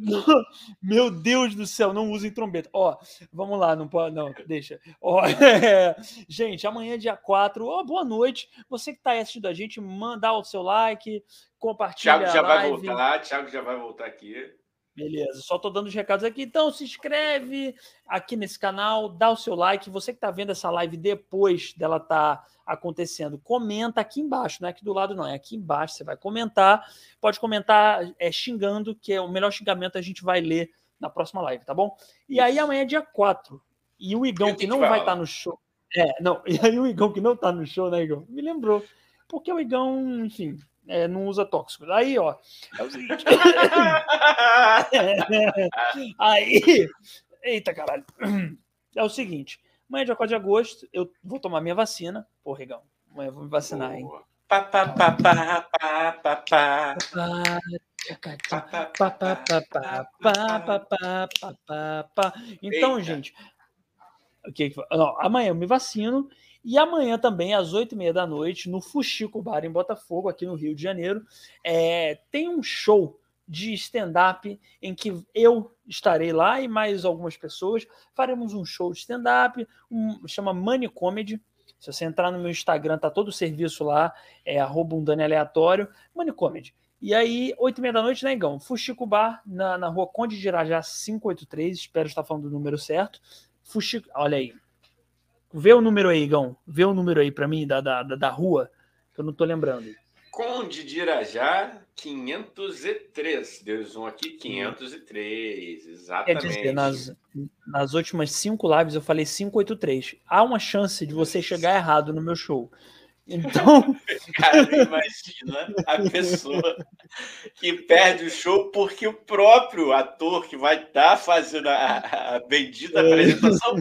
Meu Deus do céu, não usem trombeta. Ó, vamos lá, não pode. Não, deixa. Ó, é... Gente, amanhã, dia 4. Ó, boa noite. Você que está assistindo a gente, manda o seu like, compartilha. Thiago já vai voltar, Thiago já vai voltar aqui. Beleza, só tô dando os recados aqui. Então, se inscreve aqui nesse canal, dá o seu like. Você que está vendo essa live depois dela tá acontecendo, comenta aqui embaixo, não é aqui do lado, não, é aqui embaixo. Você vai comentar, pode comentar é, xingando, que é o melhor xingamento a gente vai ler na próxima live, tá bom? E aí amanhã é dia 4. E o Igão, que não vai estar tá no show. É, não, e aí o Igão que não tá no show, né, Igão? Me lembrou. porque o Igão, enfim, é, não usa tóxicos. Aí, ó, é o seguinte. aí, eita caralho. É o seguinte, amanhã, dia 4 de agosto, eu vou tomar minha vacina. Pô, Rigão, amanhã eu vou me vacinar, hein? Pá, pá. Então, gente, okay, não, amanhã eu me vacino e amanhã também, às oito e meia da noite, no Fuxico Bar em Botafogo, aqui no Rio de Janeiro, é, tem um show de stand-up em que eu estarei lá e mais algumas pessoas faremos um show de stand-up, um, chama Money Comedy. Se você entrar no meu Instagram, tá todo o serviço lá, é arroba um Dani aleatório, Money Comedy. E aí, oito e meia da noite, né, Igão? Fuxico Bar, na, na rua Conde de Irajá 583, espero estar falando do número certo. Fuxico, olha aí. Vê o número aí, Igão. Vê o número aí para mim da, da, da rua, que eu não tô lembrando. Conde de Irajá, 503. Deu um aqui, 503. Exatamente. Quer dizer, nas, nas últimas cinco lives eu falei 583. Há uma chance de você chegar errado no meu show. Então. Cara, imagina a pessoa que perde o show porque o próprio ator que vai estar tá fazendo a, a bendita é. apresentação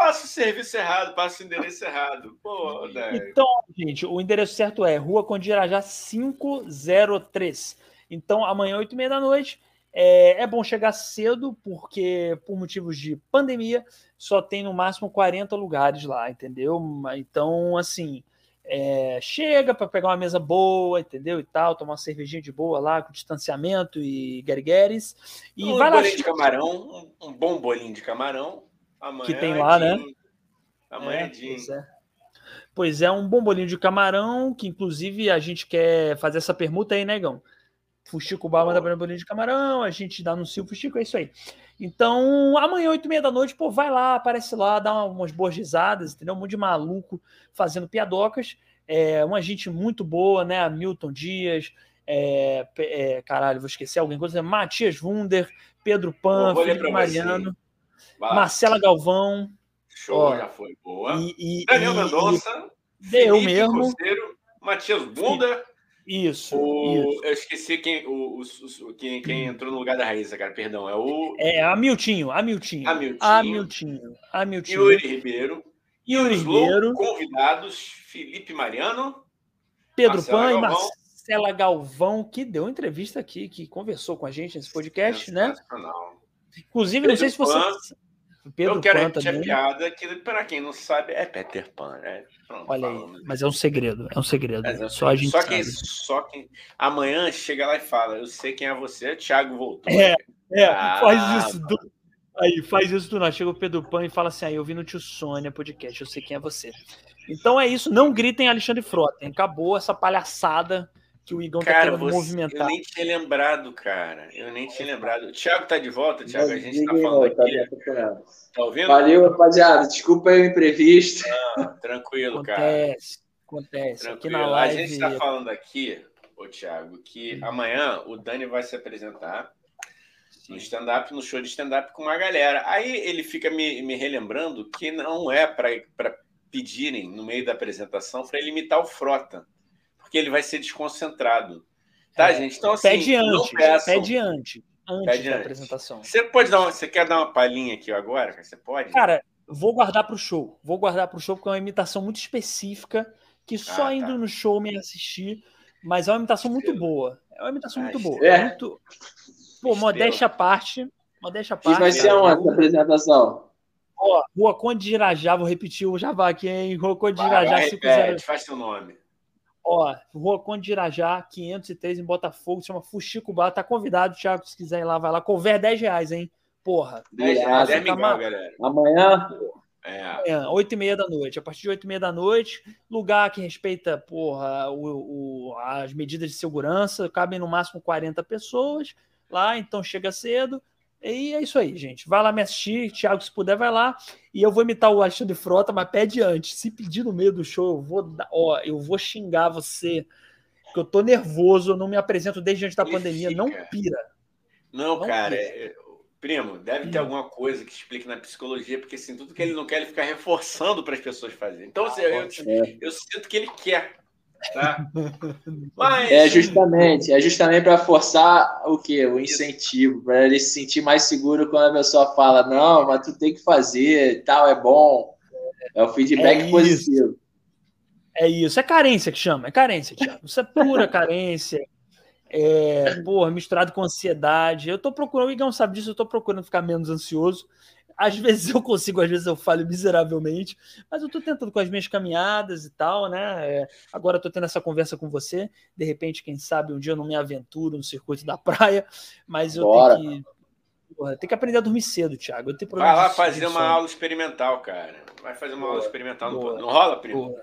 passa o serviço errado, passa o endereço errado. Pô, então, gente, o endereço certo é Rua Condirajá 503. Então, amanhã, 8 e meia da noite. É, é bom chegar cedo, porque por motivos de pandemia, só tem no máximo 40 lugares lá, entendeu? Então, assim, é, chega para pegar uma mesa boa, entendeu? E tal, tomar uma cervejinha de boa lá, com distanciamento e guergueres. E um vai bolinho lá, de camarão, um, um, bom bolinho de camarão. Amanhã que tem lá, é né? Amanhã é, pois é. Pois é, um bom bolinho de camarão, que inclusive a gente quer fazer essa permuta aí, negão. Né, Fuxico Bar manda para bolinho de camarão, a gente dá no Sil Fuxico, é isso aí. Então, amanhã, oito e meia da noite, pô, vai lá, aparece lá, dá umas boas risadas, entendeu? Um monte de maluco fazendo piadocas. É, uma gente muito boa, né? Milton Dias, é, é, caralho, vou esquecer alguém, coisa, Matias Wunder, Pedro Pan, Felipe Mariano, Marcela Galvão. Show, ó, já foi boa. E, e, Daniel Mendonça, eu mesmo. Cruzeiro, Matias Wunder. Isso, o, isso. Eu esqueci quem, o, o, quem, quem entrou no lugar da Raíssa, cara, perdão. É o. É, Hamiltinho, Hamiltinho. Hamiltinho. Hamiltinho. Hamiltinho. Yuri Ribeiro. Yuri Ribeiro. Convidados: Felipe Mariano. Pedro Pan e Marcela Galvão, que deu entrevista aqui, que conversou com a gente nesse podcast, né? Inclusive, Pedro não sei se você. Pan Pedro eu quero Pan repetir também. a piada que, para quem não sabe, é Peter Pan, né? Pronto, Olha aí, mas é um segredo, é um segredo. É, só a gente só quem. Só quem amanhã chega lá e fala, eu sei quem é você, Thiago voltou. É, é ah, faz isso. Do... Aí, faz isso do nada. Chega o Pedro Pan e fala assim, aí, eu vi no Tio Sônia podcast, eu sei quem é você. Então é isso, não gritem Alexandre Frota, acabou essa palhaçada que o Igão tá cara, tá querendo você, movimentar. Eu nem tinha lembrado, cara. Eu nem tinha lembrado. O Thiago tá de volta, Thiago. A gente tá falando tá aqui. Tá, tá ouvindo? Valeu, rapaziada. Desculpa aí o imprevisto. Não, tranquilo, acontece, cara. Acontece, Tranquilo. Aqui na live... A gente tá falando aqui, ô Thiago, que hum. amanhã o Dani vai se apresentar no stand-up, no show de stand-up com uma galera. Aí ele fica me, me relembrando que não é para pedirem no meio da apresentação para ele imitar o Frota porque ele vai ser desconcentrado. Tá, é, gente? Então, assim, pede antes, pede antes, antes pede da antes. apresentação. Você pode dar uma, você quer dar uma palhinha aqui agora? Você pode? Cara, vou guardar para o show. Vou guardar para o show porque é uma imitação muito específica que só ah, indo tá. no show me assistir, mas é uma imitação muito boa. É uma imitação ah, muito boa. É. Muito... Pô, modéstia à parte. Modéstia à parte. E vai ser onde a apresentação? Ó, Rua Conde de Irajá, vou repetir o Java aqui, hein? Rua Conde de Irajá, vai, 50... faz seu nome. Ó, Rua Conde de Irajá, 503 em Botafogo, chama Fuxico Bar. Tá convidado, Thiago, se quiser ir lá, vai lá. Couver 10 reais, hein? Porra. 10 reais, 10 mil, galera. Amanhã? É. Amanhã, 8 e meia da noite. A partir de 8 e meia da noite, lugar que respeita, porra, o, o, as medidas de segurança, cabem no máximo 40 pessoas lá, então chega cedo. E é isso aí, gente. Vai lá me assistir. Thiago, se puder, vai lá. E eu vou imitar o Alexandre Frota, mas pede antes. Se pedir no meio do show, eu vou ó, eu vou xingar você. Porque eu tô nervoso, eu não me apresento desde antes da ele pandemia. Fica. Não pira. Não, não cara, pira. É, primo, deve ter hum. alguma coisa que explique na psicologia, porque assim, tudo que ele não quer, ele fica reforçando para as pessoas fazerem. Então, assim, ah, eu, eu, eu, sinto que ele quer. Tá? Mas... É justamente, é justamente para forçar o que? O incentivo, para ele se sentir mais seguro quando a pessoa fala, não, mas tu tem que fazer, tal, é bom. É o feedback é positivo. É isso, é carência que chama, é carência, Thiago. Isso é pura carência. É, porra, misturado com ansiedade. Eu tô procurando, o Igão sabe disso, eu tô procurando ficar menos ansioso. Às vezes eu consigo, às vezes eu falho miseravelmente, mas eu tô tentando com as minhas caminhadas e tal, né? É, agora eu tô tendo essa conversa com você. De repente, quem sabe, um dia eu não me aventuro no circuito da praia, mas eu Bora. tenho que. Porra, tem que aprender a dormir cedo, Thiago. Eu tenho Vai lá fazer uma aula experimental, cara. Vai fazer uma Boa. aula experimental. Boa. Não, rola, primo? Boa.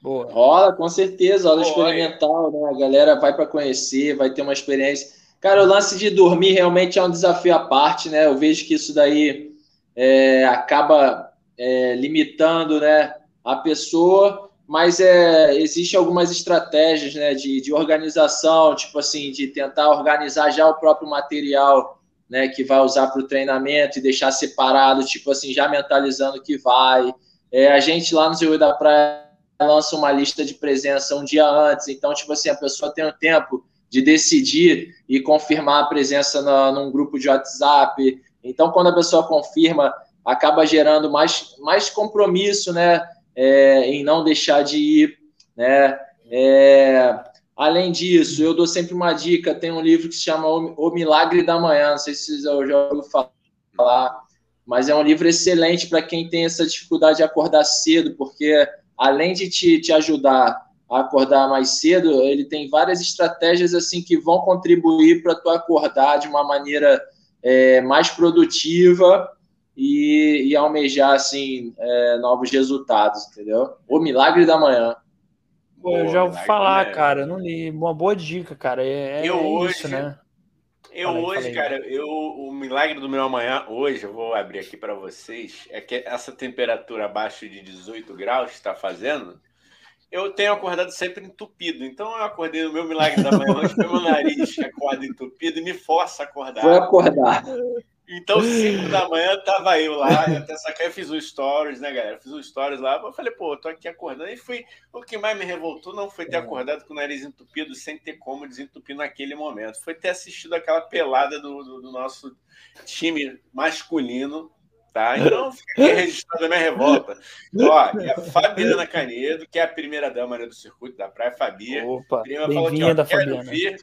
Boa. Rola, com certeza, aula Boa, experimental, né? A galera vai para conhecer, vai ter uma experiência. Cara, o lance de dormir realmente é um desafio à parte, né? Eu vejo que isso daí é, acaba é, limitando né, a pessoa, mas é, existe algumas estratégias né, de, de organização, tipo assim, de tentar organizar já o próprio material né, que vai usar para o treinamento e deixar separado, tipo assim, já mentalizando que vai. É, a gente lá no Zero da Praia lança uma lista de presença um dia antes, então, tipo assim, a pessoa tem o tempo de decidir e confirmar a presença na, num grupo de WhatsApp. Então, quando a pessoa confirma, acaba gerando mais, mais compromisso, né, é, em não deixar de ir, né. É, além disso, eu dou sempre uma dica. Tem um livro que se chama O Milagre da Manhã. Não sei se vocês já ouviram falar, mas é um livro excelente para quem tem essa dificuldade de acordar cedo, porque além de te, te ajudar a acordar mais cedo, ele tem várias estratégias assim que vão contribuir para tu acordar de uma maneira é, mais produtiva e, e almejar assim é, novos resultados, entendeu? O milagre da manhã. Pô, eu já ouvi falar, cara, não li. Uma boa dica, cara. É, é eu hoje, isso, né? Eu falei, hoje, falei. cara, eu, o milagre do meu amanhã, hoje, eu vou abrir aqui para vocês, é que essa temperatura abaixo de 18 graus está fazendo, eu tenho acordado sempre entupido. Então eu acordei no meu milagre da manhã hoje, meu nariz acorda entupido e me força a acordar. Foi acordar. Então, 5 da manhã, tava eu lá, até eu fiz um stories, né, galera? Fiz um stories lá, eu falei, pô, eu tô aqui acordando. E fui. O que mais me revoltou não foi ter é. acordado com o nariz entupido sem ter como desentupir naquele momento. Foi ter assistido aquela pelada do, do, do nosso time masculino, tá? Então, fica aqui registrando a minha revolta. Ó, a Fabiana Canedo, que é a primeira dama né, do circuito da Praia, Fabia. Opa, bem-vinda, Fabiana. Ver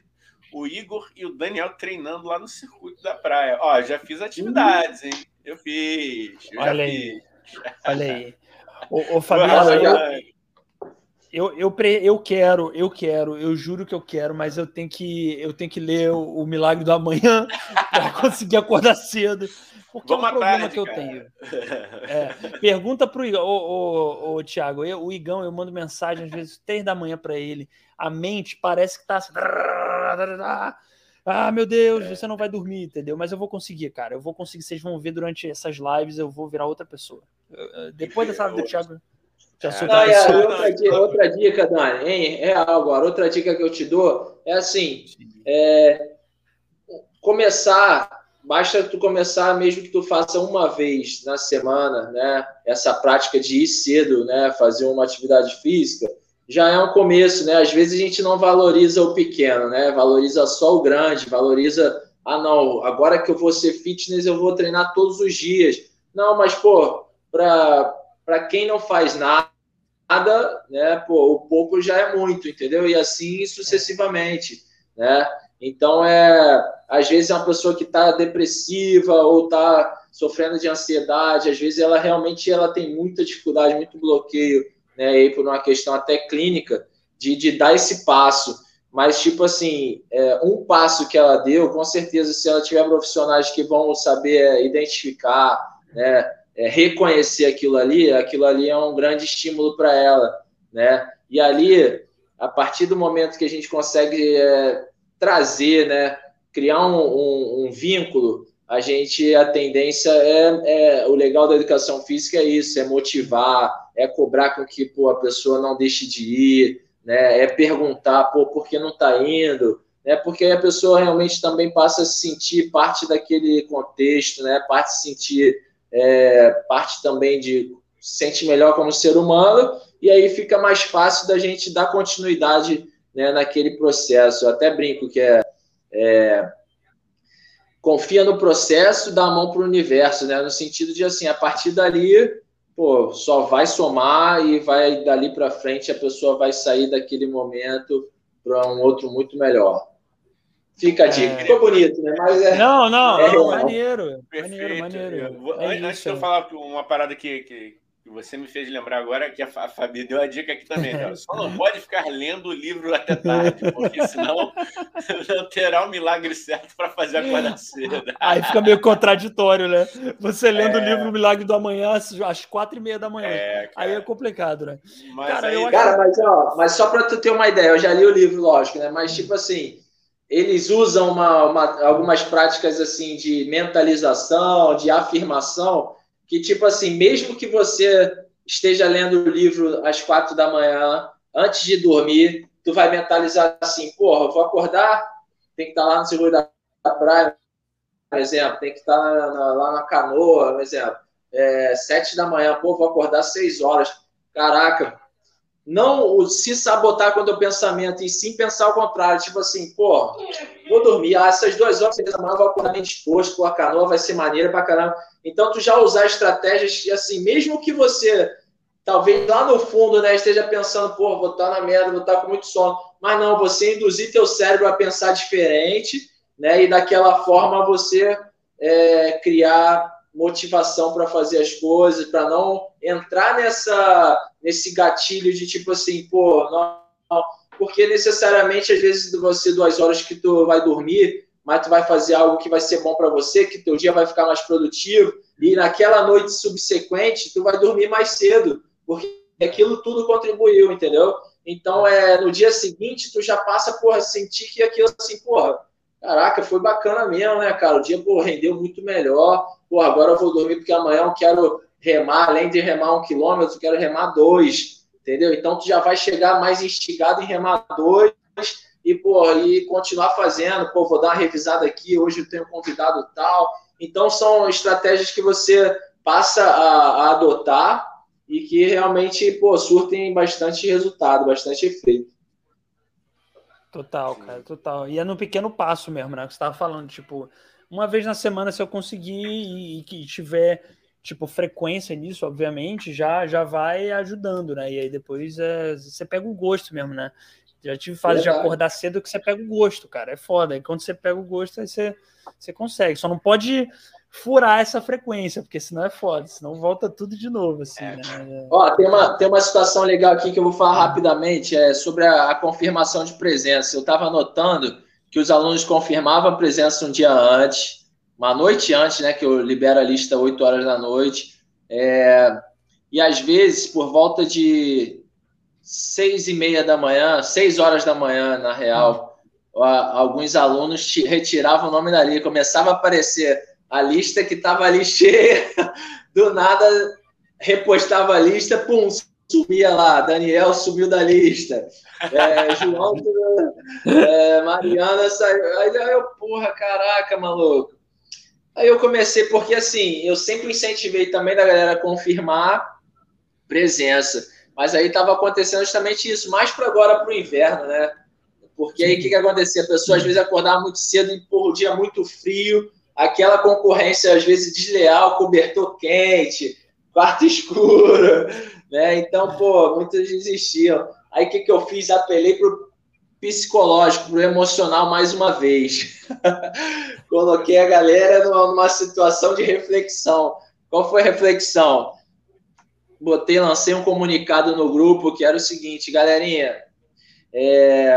o Igor e o Daniel treinando lá no circuito da praia. Ó, já fiz atividades, hein? Eu fiz. Eu Olha aí. Fiz. Olha aí. Ô, ô Fabiano, eu, eu, eu, eu quero, eu quero, eu juro que eu quero, mas eu tenho que, eu tenho que ler o, o Milagre do Amanhã para conseguir acordar cedo. Porque Vamos é um problema tarde, que eu cara. tenho. É, pergunta para o Igão, ô, ô, ô, Thiago, eu, o Igão, eu mando mensagem às vezes três da manhã para ele. A mente parece que está assim, ah, meu Deus, você não vai dormir, entendeu? Mas eu vou conseguir, cara. Eu vou conseguir. Vocês vão ver durante essas lives, eu vou virar outra pessoa. Depois dessa live do Thiago. Não, é, outra, dica, outra dica, Dani, hein? É agora. Outra dica que eu te dou é assim: é, começar, basta tu começar, mesmo que tu faça uma vez na semana, né? Essa prática de ir cedo, né? Fazer uma atividade física já é um começo, né? Às vezes a gente não valoriza o pequeno, né? Valoriza só o grande, valoriza, ah, não, agora que eu vou ser fitness, eu vou treinar todos os dias. Não, mas, pô, para quem não faz nada, né, pô, o pouco já é muito, entendeu? E assim sucessivamente, né? Então, é, às vezes é uma pessoa que está depressiva ou está sofrendo de ansiedade, às vezes ela realmente ela tem muita dificuldade, muito bloqueio né, aí por uma questão até clínica, de, de dar esse passo. Mas, tipo assim, é, um passo que ela deu, com certeza, se ela tiver profissionais que vão saber é, identificar, né, é, reconhecer aquilo ali, aquilo ali é um grande estímulo para ela, né? E ali, a partir do momento que a gente consegue é, trazer, né, criar um, um, um, vínculo, a gente, a tendência é, é, o legal da educação física é isso, é motivar, é cobrar com que pô, a pessoa não deixe de ir, né? é perguntar pô, por que não está indo, né? porque aí a pessoa realmente também passa a se sentir parte daquele contexto, né? parte se sentir é, parte também de se sente melhor como ser humano e aí fica mais fácil da gente dar continuidade né, naquele processo. Eu até brinco que é, é confia no processo, dá a mão para o universo, né? No sentido de assim, a partir dali, pô, só vai somar e vai dali para frente a pessoa vai sair daquele momento para um outro muito melhor. Fica a dica. É... Ficou bonito, né? Mas é. Não, não, é maneiro. Perfeito. Maneiro, maneiro. Vou, é antes de eu falar uma parada que, que, que você me fez lembrar agora, que a Fabi deu a dica aqui também. Né? Só não pode ficar lendo o livro até tarde, porque senão não terá o um milagre certo para fazer a cedo. Aí fica meio contraditório, né? Você lendo é... o livro O Milagre do Amanhã às quatro e meia da manhã. É, aí é complicado, né? Mas cara, aí... cara mas, ó, mas só para tu ter uma ideia, eu já li o livro, lógico, né? Mas tipo assim eles usam uma, uma, algumas práticas assim de mentalização, de afirmação, que tipo assim, mesmo que você esteja lendo o livro às quatro da manhã, antes de dormir, tu vai mentalizar assim, porra, vou acordar, tem que estar lá no seguro da praia, por exemplo, tem que estar na, lá na canoa, por exemplo, é, sete da manhã, pô, vou acordar seis horas, caraca, não se sabotar quando o pensamento e sim pensar ao contrário, tipo assim, pô, vou dormir, ah, essas duas horas da manhã vou acordar bem disposto, pô, a canoa vai ser maneira pra caramba. Então, tu já usar estratégias, assim, mesmo que você, talvez lá no fundo, né, esteja pensando, pô, vou estar na merda, vou estar com muito sono, mas não, você induzir teu cérebro a pensar diferente, né, e daquela forma você é, criar motivação para fazer as coisas, para não entrar nessa nesse gatilho de tipo assim, pô, não, não, porque necessariamente às vezes você duas horas que tu vai dormir, mas tu vai fazer algo que vai ser bom para você, que teu dia vai ficar mais produtivo e naquela noite subsequente tu vai dormir mais cedo, porque aquilo tudo contribuiu, entendeu? Então é no dia seguinte tu já passa por sentir que aquilo assim, porra, caraca, foi bacana mesmo, né, cara? O dia pô, rendeu muito melhor. Pô, agora eu vou dormir porque amanhã eu quero remar, além de remar um quilômetro, eu quero remar dois, entendeu? Então tu já vai chegar mais instigado em remar dois e, pô, e continuar fazendo. Pô, vou dar uma revisada aqui, hoje eu tenho convidado tal. Então são estratégias que você passa a, a adotar e que realmente, pô, surtem bastante resultado, bastante efeito. Total, cara, total. E é no pequeno passo mesmo, né? Que você estava falando, tipo, uma vez na semana, se eu conseguir e, que tiver, tipo, frequência nisso, obviamente, já, já vai ajudando, né? E aí depois é, você pega o gosto mesmo, né? Já tive fase Verdade. de acordar cedo que você pega o gosto, cara. É foda. E quando você pega o gosto, aí você, você consegue. Só não pode furar essa frequência, porque senão é foda, senão volta tudo de novo, assim, é. né? Ó, tem uma, tem uma situação legal aqui que eu vou falar rapidamente, é sobre a, a confirmação de presença. Eu estava notando que os alunos confirmavam a presença um dia antes, uma noite antes, né, que eu libero a lista 8 horas da noite, é, e às vezes, por volta de seis e meia da manhã, seis horas da manhã, na real, alguns alunos retiravam o nome da lista, começava a aparecer a lista que estava ali cheia, do nada repostava a lista, pum, subia lá, Daniel subiu da lista, é, João, é, Mariana saiu, aí eu, porra, caraca, maluco. Aí eu comecei, porque assim, eu sempre incentivei também da galera confirmar presença, mas aí estava acontecendo justamente isso, mais para agora, para o inverno, né? Porque aí o que, que acontecia? A pessoa às vezes acordava muito cedo e por o dia muito frio, aquela concorrência, às vezes, desleal, cobertor quente, quarto escuro, né? Então, pô, muitos desistiam. Aí, o que, que eu fiz? Apelei para o psicológico, para o emocional mais uma vez. Coloquei a galera numa situação de reflexão. Qual foi a reflexão? Botei, lancei um comunicado no grupo que era o seguinte, galerinha, é,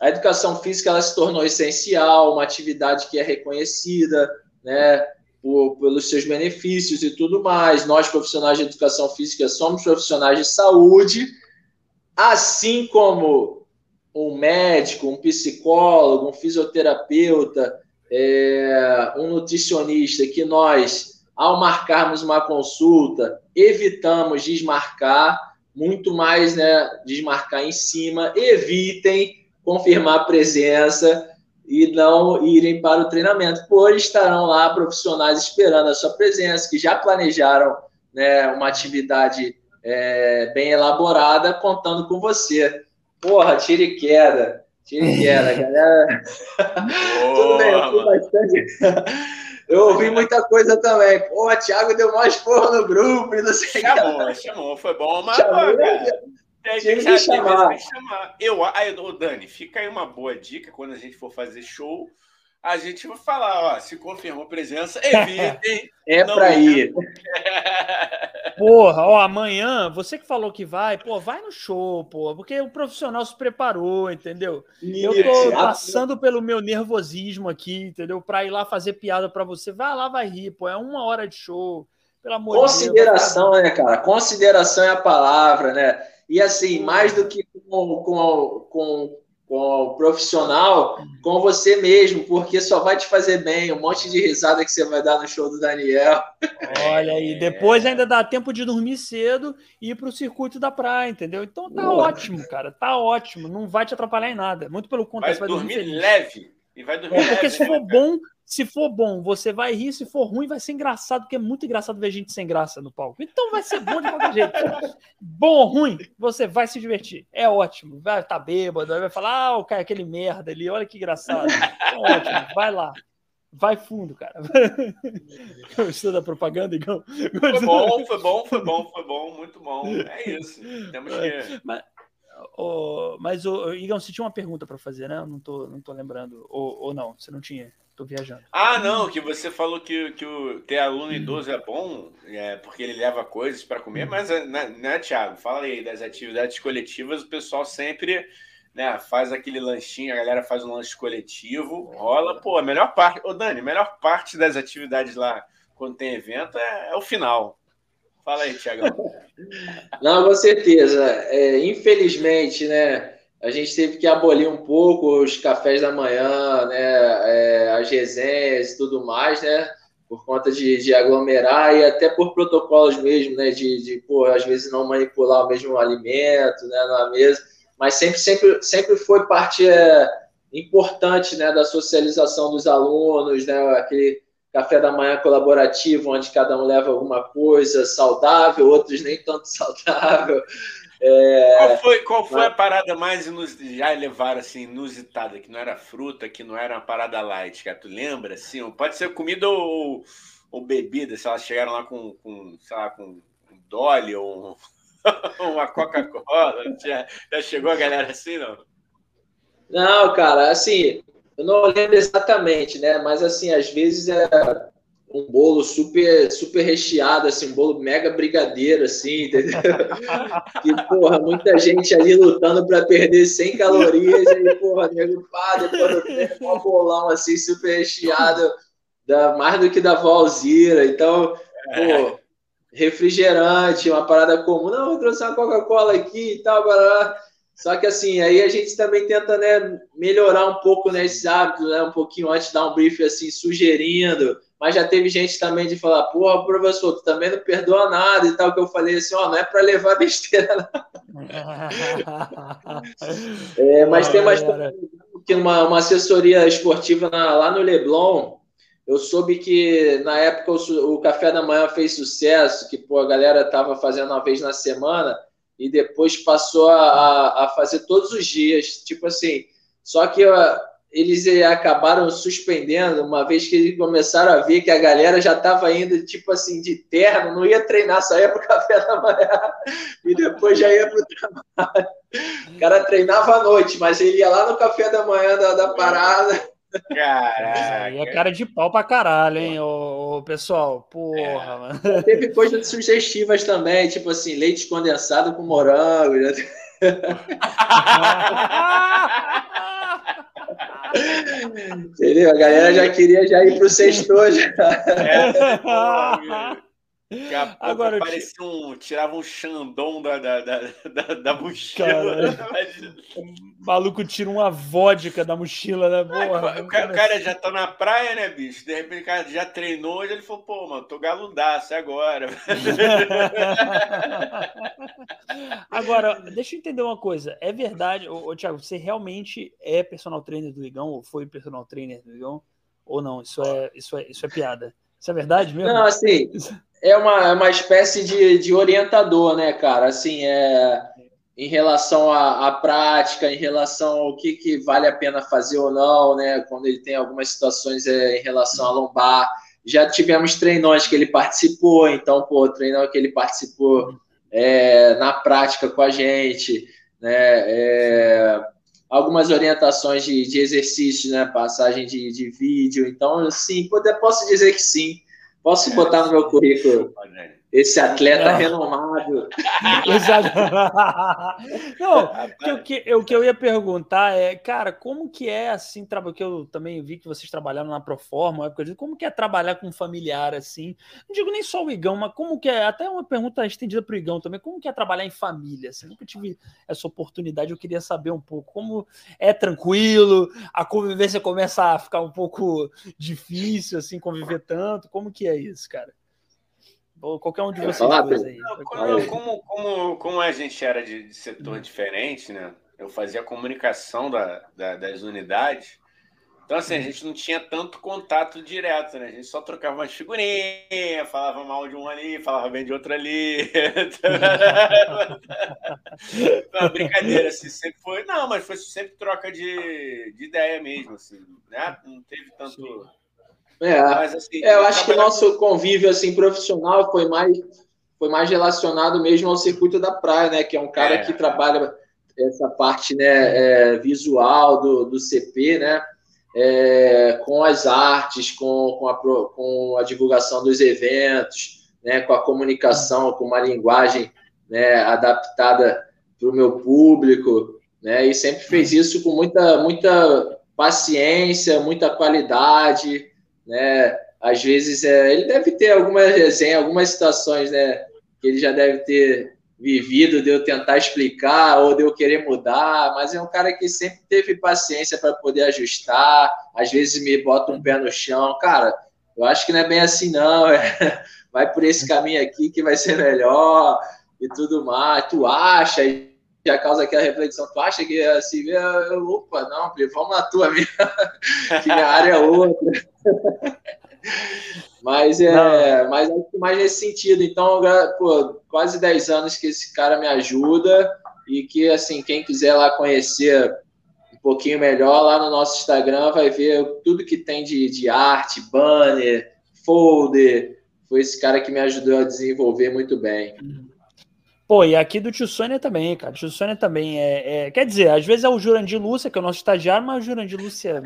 a educação física ela se tornou essencial, uma atividade que é reconhecida, né, por, pelos seus benefícios e tudo mais. Nós, profissionais de educação física, somos profissionais de saúde, assim como um médico, um psicólogo, um fisioterapeuta, é, um nutricionista, que nós, ao marcarmos uma consulta, evitamos desmarcar, muito mais né, desmarcar em cima, evitem confirmar presença, e não irem para o treinamento, pois estarão lá profissionais esperando a sua presença, que já planejaram né, uma atividade é, bem elaborada, contando com você. Porra, tira e queda. Tira e queda, galera. Tudo bem, eu fui bastante. Eu ouvi muita coisa também. Pô, o Thiago deu mais porra no grupo e não sei o que. Chamou, chamou, foi bom, mas. Chamou, que, chamar. Tem que chamar. Eu, aí, Dani, fica aí uma boa dica quando a gente for fazer show a gente vai falar, ó, se confirmou presença, evitem. é para ir. Porra, ó, amanhã, você que falou que vai, pô, vai no show, pô, porque o profissional se preparou, entendeu? Eu tô passando pelo meu nervosismo aqui, entendeu? Para ir lá fazer piada para você, vai lá, vai rir, pô, é uma hora de show. Pelo amor Consideração, de Deus, né, cara? Consideração é a palavra, né? E assim, mais do que com, com, com com o profissional, com você mesmo, porque só vai te fazer bem. Um monte de risada que você vai dar no show do Daniel. Olha aí, depois ainda dá tempo de dormir cedo e ir para o circuito da praia, entendeu? Então tá ótimo, cara, tá ótimo. Não vai te atrapalhar em nada. Muito pelo contrário, vai, vai dormir, dormir leve. E vai dormir é, porque leve, se for né, bom, se for bom, você vai rir. Se for ruim, vai ser engraçado, porque é muito engraçado ver gente sem graça no palco. Então vai ser bom de qualquer jeito. Bom ou ruim, você vai se divertir. É ótimo. Vai estar tá bêbado, vai falar, ah, o cara, aquele merda ali, olha que engraçado. É ótimo, vai lá. Vai fundo, cara. Gostou da propaganda, Igão? Foi bom, foi bom, foi bom, foi bom, muito bom. É isso. Temos que. Mas, mas oh, Igão, você tinha uma pergunta para fazer, né? Eu não tô, não tô lembrando. Ou, ou não, você não tinha? Tô viajando. Ah, não, que você falou que, que o ter aluno idoso é bom, é, porque ele leva coisas para comer, mas né, né, Thiago? Fala aí das atividades coletivas, o pessoal sempre né, faz aquele lanchinho, a galera faz um lanche coletivo, rola, pô, a melhor parte, ô Dani, a melhor parte das atividades lá, quando tem evento, é, é o final. Fala aí, Thiago. Não, com certeza. É, infelizmente, né? a gente teve que abolir um pouco os cafés da manhã, né, é, as resenhas e tudo mais, né, por conta de, de, aglomerar e até por protocolos mesmo, né, de, de pô, às vezes não manipular o mesmo alimento, né, na mesa, mas sempre, sempre, sempre foi parte é, importante, né, da socialização dos alunos, né, aquele café da manhã colaborativo, onde cada um leva alguma coisa saudável, outros nem tanto saudável, é... Qual foi, qual foi a parada mais inus... já levaram assim, inusitada, que não era fruta, que não era uma parada light, cara? Tu lembra? Assim, pode ser comida ou, ou bebida, se elas chegaram lá com, com sei lá, com um Dolly ou uma Coca-Cola. Já, já chegou a galera assim, não? Não, cara, assim, eu não lembro exatamente, né? Mas assim, às vezes é um bolo super super recheado, assim, um bolo mega brigadeiro, assim, entendeu? E, porra, muita gente ali lutando para perder 100 calorias, e, porra, nego, pá, depois do tempo, um bolão, assim, super recheado, da, mais do que da Valzira, então, pô, refrigerante, uma parada comum, não, eu trouxe uma Coca-Cola aqui e tal, blá, só que assim, aí a gente também tenta né, melhorar um pouco nesses né, hábitos, né, um pouquinho antes de dar um brief assim, sugerindo. Mas já teve gente também de falar, porra, professor, tu também não perdoa nada e tal, que eu falei assim, ó, não é para levar besteira, não. é, mas tem mais que uma, uma assessoria esportiva na, lá no Leblon, eu soube que na época o, o, café da manhã fez sucesso, que pô, a galera tava fazendo uma vez na semana e depois passou a, a fazer todos os dias, tipo assim, só que eles eh, acabaram suspendendo, uma vez que eles começaram a ver que a galera já estava indo, tipo assim, de terno, não ia treinar, só ia para o café da manhã e depois já ia para o trabalho. O cara treinava à noite, mas ele ia lá no café da manhã da, da parada. Caraca. E é cara de pau pra caralho, hein, ô, pessoal? Porra, é. mano. Teve coisas sugestivas também, tipo assim, leite condensado com morango. Né? Entendeu? A galera já queria já ir pro sexto já. É, Daqui a pouco Agora, parecia um. Tirava um Xandão da, da, da, da, da mochila. o maluco tira uma vodka da mochila, né? Porra, o, cara, o cara já tá na praia, né, bicho? De repente o cara já treinou e ele falou, pô, mano, tô galundaço, é agora. agora, deixa eu entender uma coisa. É verdade, ô, ô, Thiago, você realmente é personal trainer do Igão, ou foi personal trainer do Igão? Ou não? Isso é, isso é, isso é piada. Isso é verdade mesmo? Não, assim, é uma, é uma espécie de, de orientador, né, cara? Assim, é em relação à, à, prática, em relação ao que, que vale a pena fazer ou não, né? Quando ele tem algumas situações é, em relação à lombar. Já tivemos treinões que ele participou, então, pô, treinão que ele participou é, na prática com a gente, né? É, algumas orientações de, de exercícios, né? Passagem de, de vídeo. Então, sim, posso dizer que sim. Posso botar no meu currículo esse atleta não. renomado. Exato. não, o que, eu, que eu ia perguntar é, cara, como que é assim, que eu também vi que vocês trabalharam na Proforma, como que é trabalhar com um familiar assim? Não digo nem só o Igão, mas como que é, até uma pergunta estendida para o Igão também, como que é trabalhar em família? Assim, nunca tive essa oportunidade, eu queria saber um pouco como é tranquilo, a convivência começa a ficar um pouco difícil, assim, conviver tanto, como que é isso, cara? Ou qualquer um de vocês dois aí. Como, como, como, como, a gente era de, de setor diferente, né? Eu fazia a comunicação da, da, das unidades. Então, assim, a uhum. gente não tinha tanto contato direto, né? A gente só trocava umas figurinhas, falava mal de um ali, falava bem de outro ali. Uma brincadeira, assim, sempre foi. Não, mas foi sempre troca de, de ideia mesmo, assim, né? Não teve tanto. É, Mas, assim, é, eu acho que nosso convívio assim profissional foi mais foi mais relacionado mesmo ao circuito da praia, né? Que é um cara é, que trabalha essa parte né, é, visual do, do CP, né? É, com as artes, com, com, a, com a divulgação dos eventos, né, com a comunicação, com uma linguagem né, adaptada para o meu público, né, e sempre fez isso com muita, muita paciência, muita qualidade, né? Às vezes é, ele deve ter alguma resenha, algumas situações, né? Que ele já deve ter vivido de eu tentar explicar ou de eu querer mudar, mas é um cara que sempre teve paciência para poder ajustar. Às vezes me bota um pé no chão, cara. Eu acho que não é bem assim, não. É, vai por esse caminho aqui que vai ser melhor e tudo mais. Tu acha? já causa aquela reflexão. Tu acha que assim, eu, opa, não, vamos na tua, minha, que minha área é outra. Mas é, mas é mais nesse sentido. Então, pô, quase 10 anos que esse cara me ajuda e que, assim, quem quiser lá conhecer um pouquinho melhor, lá no nosso Instagram vai ver tudo que tem de, de arte, banner, folder. Foi esse cara que me ajudou a desenvolver muito bem. Pô, e aqui do Tio Sônia também, cara. O Tio Sônia também é, é, Quer dizer, às vezes é o Jurandir Lúcia, que é o nosso estagiário, mas o Jurandir Lúcia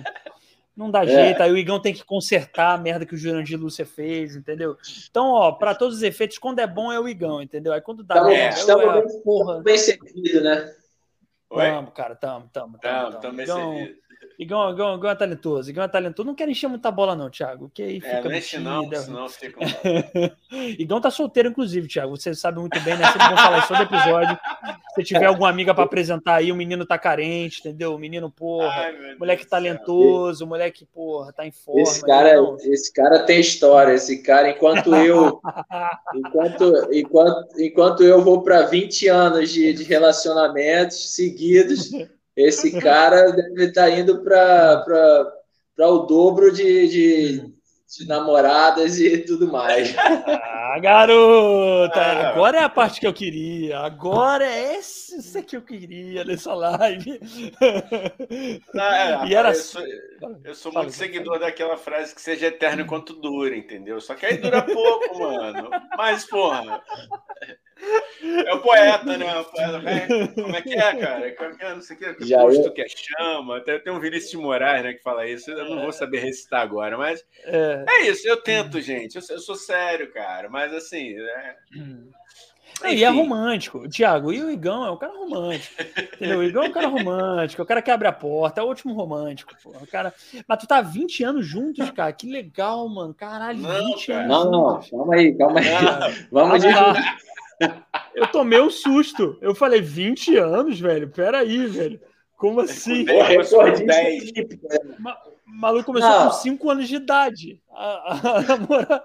não dá é. jeito. Aí o Igão tem que consertar a merda que o Jurandir Lúcia fez, entendeu? Então, ó, para todos os efeitos, quando é bom é o Igão, entendeu? Aí quando dá tamo, merda, estamos é, bem, porra. bem servido, né? Tamo, cara, tamo, tamo. Tamo, tamo, tamo bem servido. Igão, Igão, Igão é talentoso. Igão é talentoso. Não quero encher muita bola, não, Thiago. Que aí fica é, não enche não, senão fica. Igão tá solteiro, inclusive, Thiago. Você sabe muito bem, né? Sempre vou falar isso todo episódio. Se tiver alguma amiga para apresentar aí, o menino tá carente, entendeu? O menino, porra, Ai, moleque talentoso, céu. moleque, porra, tá em forma. Esse cara, esse cara tem história. Esse cara, enquanto eu. enquanto, enquanto, enquanto eu vou para 20 anos de, de relacionamentos seguidos. Esse cara deve estar tá indo para o dobro de, de, de, namoradas e tudo mais. Ah, garota! Ah, agora é a parte que eu queria. Agora é essa que eu queria nessa live. Não, é, e era... eu sou, eu sou muito seguidor daquela frase que seja eterno enquanto dura, entendeu? Só que aí dura pouco, mano. Mas, porra. É o poeta, né? O poeta, como é que é, cara? Como é que é? Não sei o que. Já posto eu... que é chama. Tem, tem um Vinícius de Moraes, né, que fala isso. Eu não vou saber recitar agora, mas é, é isso. Eu tento, gente. Eu, eu, sou sério, cara. Mas assim, né? E é romântico. O Thiago, e o Igão é um cara romântico. Entendeu? O Igão é um cara romântico, é o cara que abre a porta, é o último romântico. Pô. O cara... Mas tu tá 20 anos juntos, cara. Que legal, mano. Caralho, não, 20 cara. anos. Não, não, calma aí, calma aí. Não. Vamos de. Eu tomei um susto. Eu falei, 20 anos, velho? Peraí, velho. Como assim? Ma maluco começou não. com 5 anos de idade. A, a, a namorar.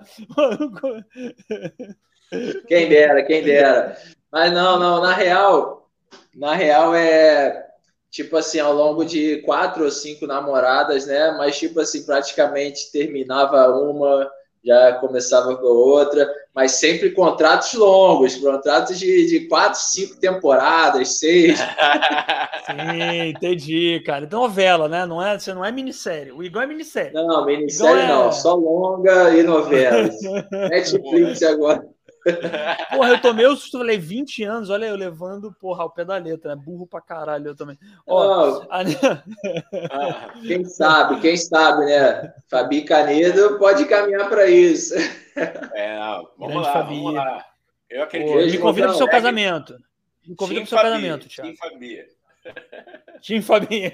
Quem dera, quem dera. Mas não, não, na real, na real é tipo assim, ao longo de quatro ou cinco namoradas, né? Mas tipo assim, praticamente terminava uma já começava com outra, mas sempre contratos longos, contratos de, de quatro, cinco temporadas, seis. Sim, entendi, cara. Então, novela, né? Não é, você não é minissérie. O Igor é minissérie. Não, minissérie é... não, só longa e novelas. Netflix agora. Porra, eu tomei o susto, falei 20 anos, olha eu levando, porra, ao pé da letra, né? Burro pra caralho eu também. Ó, a... Quem sabe, quem sabe, né? Fabi Canedo pode caminhar para isso. É, vamos, lá, Fabi. vamos lá. Eu acredito. Pô, me convida pro seu casamento. Me convida pro seu Fabi, casamento, Thiago. Fabi. Tim Fabi.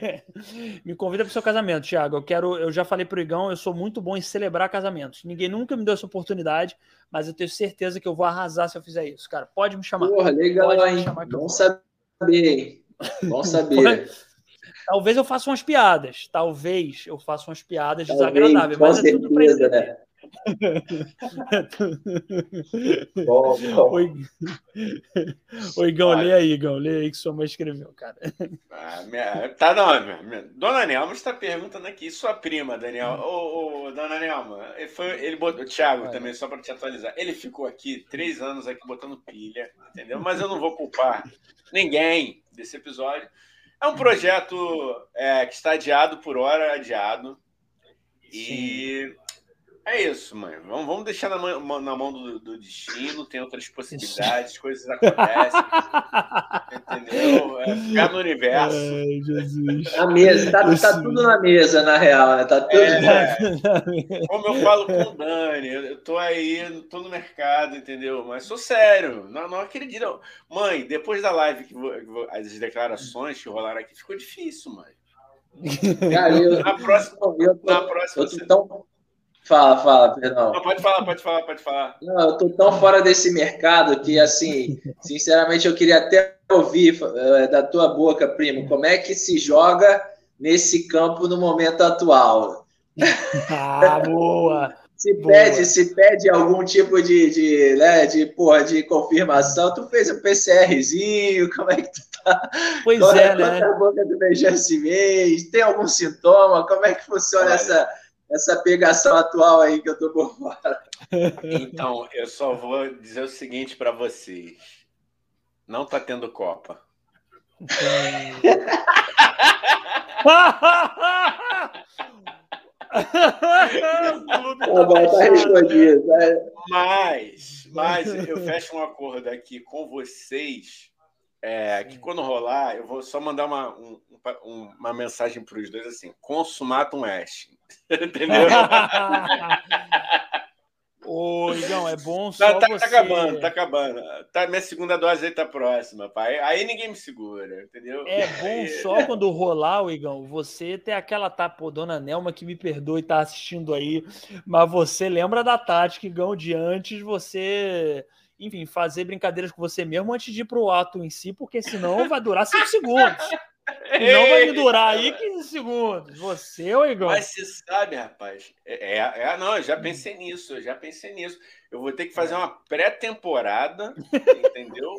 Me convida para o seu casamento, Thiago. Eu quero, eu já falei pro Igão, eu sou muito bom em celebrar casamentos. Ninguém nunca me deu essa oportunidade, mas eu tenho certeza que eu vou arrasar se eu fizer isso, cara. Pode me chamar. Porra, legal, Pode hein? Bom saber. Bom saber. Talvez eu faça umas piadas. Talvez eu faça umas piadas Talvez, desagradáveis, mas é tudo para né? Bom, bom. Igão, lê aí, Igão, lê aí que sua mãe escreveu, cara. Ah, minha, tá, não, minha, minha, Dona Nelma está perguntando aqui, sua prima, Daniel. Ô, ô, Dona Nelma, ele, foi, ele botou, o Thiago Vai. também, só para te atualizar, ele ficou aqui três anos aqui botando pilha, entendeu? Mas eu não vou culpar ninguém desse episódio. É um projeto é, que está adiado por hora, adiado. E Sim. É isso, mãe. Vamos, vamos deixar na mão, na mão do, do, destino, tem outras possibilidades, coisas acontecem. entendeu? É ficar no universo. Ai, Jesus. Na mesa, tá, tá, tudo na mesa, na real, né? Tá tudo. É, como eu falo com o Dani, eu tô aí, tô no mercado, entendeu? Mas sou sério, não, não acredito. Mãe, depois da live, que, vou, que vou, as declarações que rolaram aqui, ficou difícil, mãe. Cara, eu, na próxima, eu tô, na próxima eu tô tão Fala, fala, perdão. Não, pode falar, pode falar, pode falar. Não, eu tô tão fora desse mercado que, assim, sinceramente, eu queria até ouvir uh, da tua boca, primo, como é que se joga nesse campo no momento atual? Ah, boa! se boa. pede, se pede algum tipo de, de, né, de, porra, de confirmação, tu fez um PCRzinho, como é que tu tá? Pois é, né? a boca do esse mês? Tem algum sintoma? Como é que funciona essa essa pegação atual aí que eu tô por fora. Então, eu só vou dizer o seguinte para vocês. Não tá tendo Copa. tá bom, tá respondido. Mas, mas eu fecho um acordo aqui com vocês é, que quando rolar, eu vou só mandar uma, um, uma mensagem para os dois assim: consumatum est. Entendeu? Ô, Igão, é bom só tá, tá, você... tá acabando, tá acabando. Tá, minha segunda dose aí tá próxima, pai. Aí ninguém me segura, entendeu? É bom só quando rolar, Igão, você ter aquela tá, pô, dona Nelma que me perdoe tá assistindo aí, mas você lembra da tática, Igão, de antes você enfim, fazer brincadeiras com você mesmo antes de ir para o ato em si, porque senão vai durar 5 segundos. E não vai durar aí 15 segundos. Você, ô Igor. Mas você sabe, rapaz. É, é, é, não, eu já pensei nisso, eu já pensei nisso. Eu vou ter que fazer uma pré-temporada, entendeu?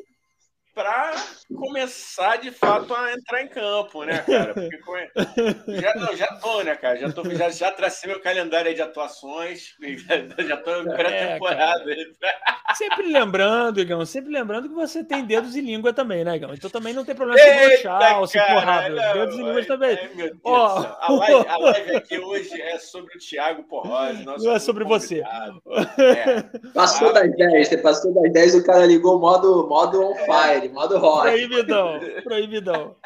Para começar de fato a entrar em campo, né, cara? Porque já, não, já tô, né, cara? Já, tô, já, já tracei meu calendário de atuações, já, tô em é, pré-temporada. É, sempre lembrando, Igão, sempre lembrando que você tem dedos e língua também, né, Igão? Então também não tem problema se broxar ou se porrar, dedos e línguas também. oh. a, live, a, live, aqui hoje é sobre o Thiago Porrosi. Não é sobre você. É. Passou das 10, você passou das 10, o cara ligou modo, modo on fire modo rock. Proibidão, proibidão.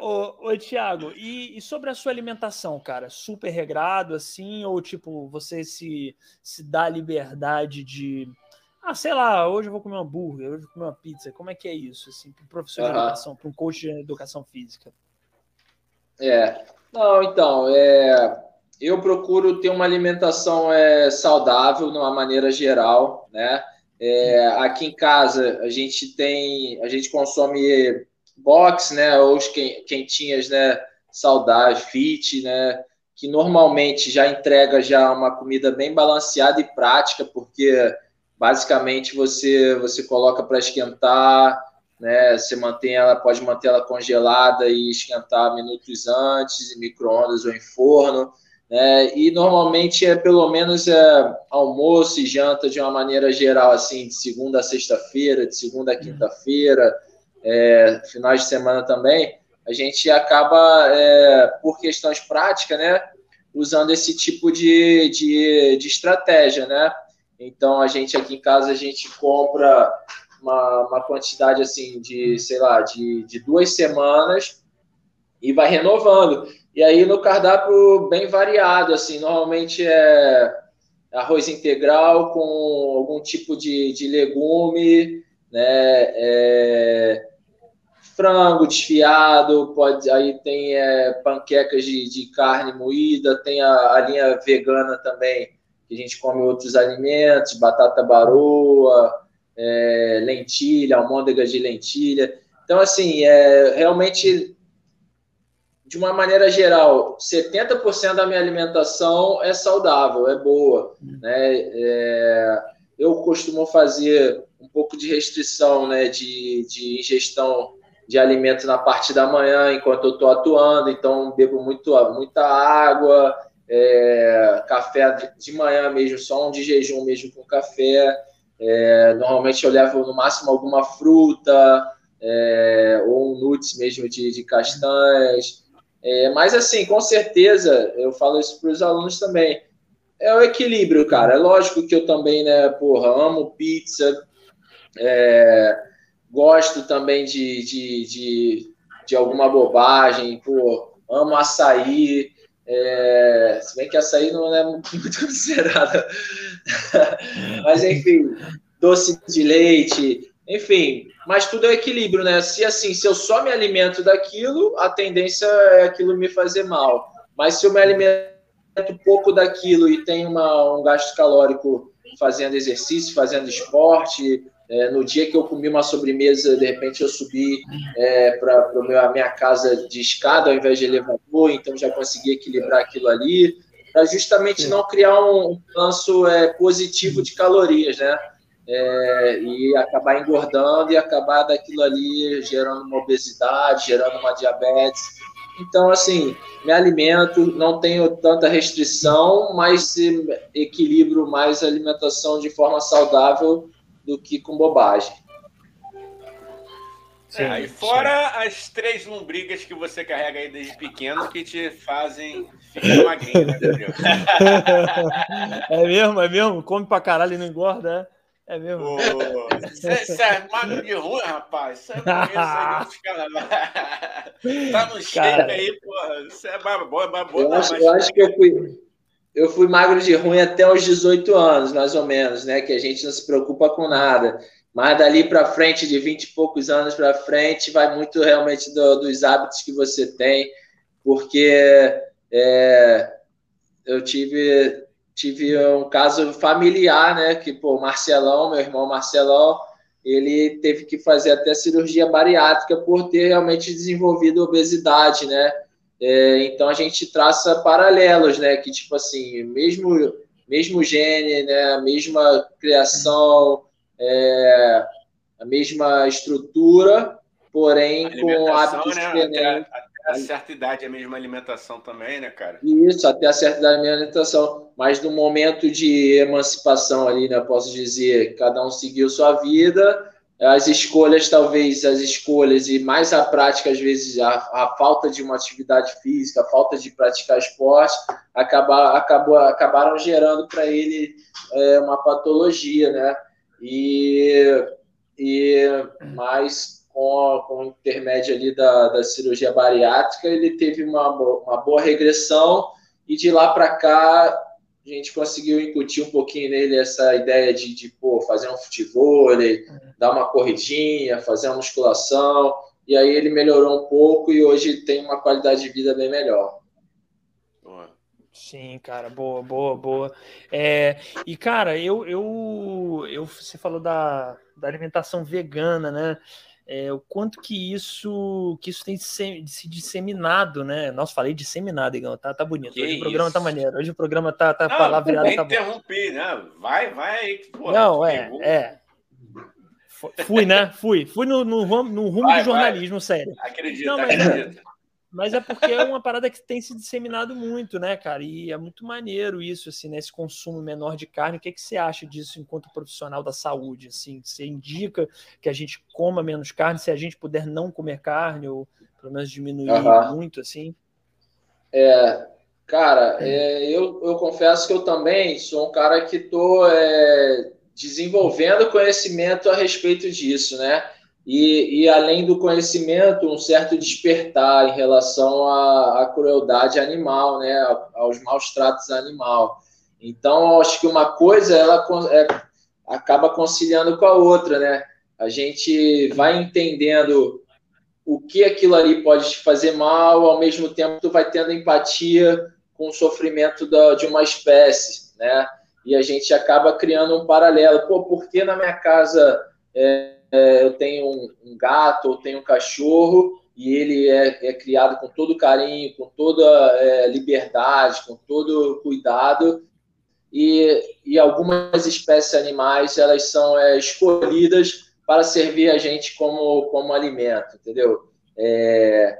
ô, ô Tiago, e, e, sobre a sua alimentação, cara? Super regrado, assim, ou tipo, você se, se dá liberdade de. Ah, sei lá, hoje eu vou comer um hambúrguer, hoje eu vou comer uma pizza. Como é que é isso, assim, para um professor uhum. de educação, para um coach de educação física? É, não, então, é, eu procuro ter uma alimentação é, saudável de uma maneira geral, né? É, aqui em casa a gente tem, a gente consome box, né, ou quentinhas, né, saudáveis, fit, né, que normalmente já entrega já uma comida bem balanceada e prática, porque basicamente você você coloca para esquentar, né, você mantém ela, pode manter ela congelada e esquentar minutos antes, em microondas ou em forno. Né? E normalmente é pelo menos é, almoço e janta de uma maneira geral, assim, de segunda a sexta-feira, de segunda a quinta-feira, é, finais de semana também. A gente acaba, é, por questões práticas, né? Usando esse tipo de, de, de estratégia, né? Então, a gente aqui em casa, a gente compra uma, uma quantidade, assim, de, sei lá, de, de duas semanas e vai renovando. E aí no cardápio bem variado, assim, normalmente é arroz integral com algum tipo de, de legume, né? É, frango desfiado, pode, aí tem é, panquecas de, de, carne moída, tem a, a, linha vegana também, que a gente come outros alimentos, batata baroa, é, lentilha, almôndegas de lentilha. Então, assim, é, realmente de uma maneira geral, 70% da minha alimentação é saudável, é boa. Né? É, eu costumo fazer um pouco de restrição né, de, de ingestão de alimento na parte da manhã, enquanto eu estou atuando, então bebo muito, muita água, é, café de, manhã mesmo, só um de jejum mesmo com café. É, normalmente eu levo no máximo alguma fruta, é, ou um nuts mesmo de, de castanhas. É, mas, assim, com certeza, eu falo isso para os alunos também. É o equilíbrio, cara. É lógico que eu também, né, porra, amo pizza, é, gosto também de, de, de, de, alguma bobagem, pô, amo açaí. É, se bem que açaí não é muito considerado. Mas, enfim, doce de leite, enfim, mas tudo é equilíbrio, né? Se assim, se eu só me alimento daquilo, a tendência é aquilo me fazer mal. Mas se eu me alimento pouco daquilo e tenho uma, um gasto calórico fazendo exercício, fazendo esporte, é, no dia que eu comi uma sobremesa, de repente eu subi é, para a minha casa de escada ao invés de elevador, então já consegui equilibrar aquilo ali, para justamente não criar um, um lanço é, positivo de calorias, né? É, e acabar engordando e acabar daquilo ali gerando uma obesidade, gerando uma diabetes. Então, assim, me alimento, não tenho tanta restrição, mas equilibro mais a alimentação de forma saudável do que com bobagem. Sim, é, e fora sim. as três lombrigas que você carrega aí desde pequeno que te fazem ficar magrinho, né, É mesmo, é mesmo? Come pra caralho e não engorda, é? É mesmo? Você é magro de ruim, rapaz. Você é Tá no shape aí, porra. Você é babo, é babo. Eu acho, eu acho que eu fui, eu fui magro de ruim até os 18 anos, mais ou menos, né? Que a gente não se preocupa com nada. Mas dali para frente, de 20 e poucos anos para frente, vai muito realmente do, dos hábitos que você tem, porque é, eu tive tive um caso familiar, né? Que, pô, Marcelão, meu irmão Marcelão, ele teve que fazer até cirurgia bariátrica por ter realmente desenvolvido obesidade, né? É, então a gente traça paralelos, né? Que tipo assim, mesmo mesmo gene, né? A mesma criação, é, a mesma estrutura, porém com hábitos né? diferentes. A certa idade é a mesma alimentação também, né, cara? Isso, até a certa idade é a mesma alimentação. Mas no momento de emancipação ali, né, posso dizer, cada um seguiu sua vida, as escolhas, talvez, as escolhas e mais a prática, às vezes, a, a falta de uma atividade física, a falta de praticar esporte, acaba, acabou, acabaram gerando para ele é, uma patologia, né? E, e mais com, com o intermédio ali da, da cirurgia bariátrica, ele teve uma, uma boa regressão e de lá para cá a gente conseguiu incutir um pouquinho nele essa ideia de, de pô, fazer um futebol, dar uma corridinha, fazer uma musculação, e aí ele melhorou um pouco e hoje tem uma qualidade de vida bem melhor. Sim, cara, boa, boa, boa. É, e, cara, eu, eu, eu, você falou da, da alimentação vegana, né? É, o quanto que isso que isso tem se, se disseminado, né? Nossa, falei disseminado, Igão, tá, tá bonito. Que hoje isso? o programa tá maneiro, hoje o programa tá, tá não, palavreado. Tá interrompi, né? Vai, vai aí. Porra, não, é, é. Fui, né? Fui. Fui no, no, no rumo vai, do jornalismo, vai. sério. Acredito, não, mas, acredito. Mas é porque é uma parada que tem se disseminado muito, né, cara? E é muito maneiro isso, assim, né? Esse consumo menor de carne. O que, é que você acha disso enquanto profissional da saúde? Assim, você indica que a gente coma menos carne, se a gente puder não comer carne, ou pelo menos diminuir uhum. muito, assim? É, cara, é, eu, eu confesso que eu também sou um cara que tô é, desenvolvendo conhecimento a respeito disso, né? E, e, além do conhecimento, um certo despertar em relação à, à crueldade animal, né, aos maus tratos animal. Então, acho que uma coisa ela é, acaba conciliando com a outra, né? A gente vai entendendo o que aquilo ali pode te fazer mal, ao mesmo tempo tu vai tendo empatia com o sofrimento da, de uma espécie, né? E a gente acaba criando um paralelo. Pô, por que na minha casa é, é, eu tenho um, um, gato ou tenho um cachorro e ele é, é criado com todo carinho, com toda é, liberdade, com todo cuidado e, e algumas espécies animais elas são é, escolhidas para servir a gente como, como alimento, entendeu? É,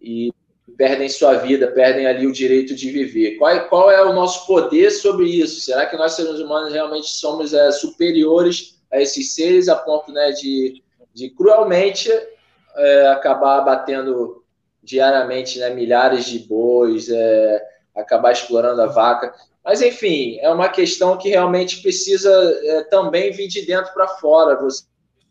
e perdem sua vida, perdem ali o direito de viver. Qual, qual é o nosso poder sobre isso? Será que nós, seres humanos, realmente somos é, superiores a esses seres a ponto né, de, de cruelmente é, acabar batendo diariamente né, milhares de bois, é, acabar explorando a vaca. Mas, enfim, é uma questão que realmente precisa é, também vir de dentro para fora, você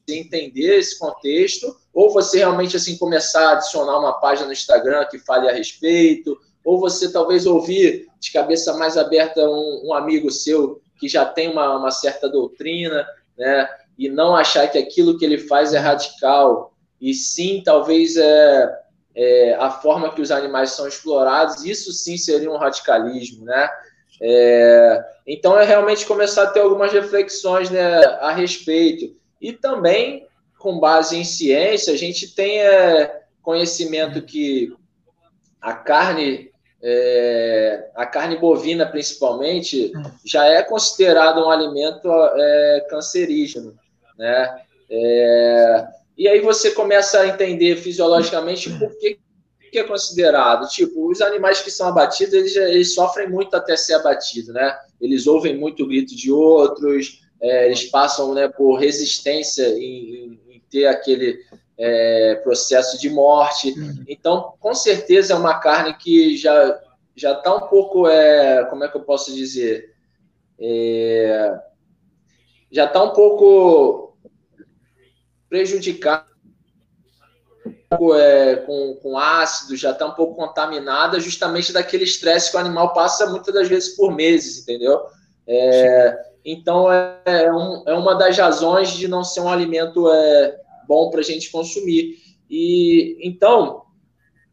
entender esse contexto, ou você realmente assim começar a adicionar uma página no Instagram que fale a respeito, ou você talvez ouvir de cabeça mais aberta um, um amigo seu que já tem uma, uma certa doutrina, né? E não achar que aquilo que ele faz é radical, e sim, talvez, é, é a forma que os animais são explorados, isso sim seria um radicalismo, né? É, então, é realmente começar a ter algumas reflexões né, a respeito. E também, com base em ciência, a gente tem é, conhecimento que a carne é, a carne bovina, principalmente, já é considerada um alimento é, cancerígeno, né? É, e aí você começa a entender fisiologicamente por que, que é considerado. Tipo, os animais que são abatidos, eles, eles sofrem muito até ser abatido, né? Eles ouvem muito o grito de outros, é, eles passam né, por resistência em, em ter aquele é, processo de morte. Uhum. Então, com certeza é uma carne que já já está um pouco, é, como é que eu posso dizer, é, já está um pouco prejudicada é, com, com ácido, já está um pouco contaminada, justamente daquele estresse que o animal passa muitas das vezes por meses, entendeu? É, então é, é, um, é, uma das razões de não ser um alimento é, bom para a gente consumir. E então,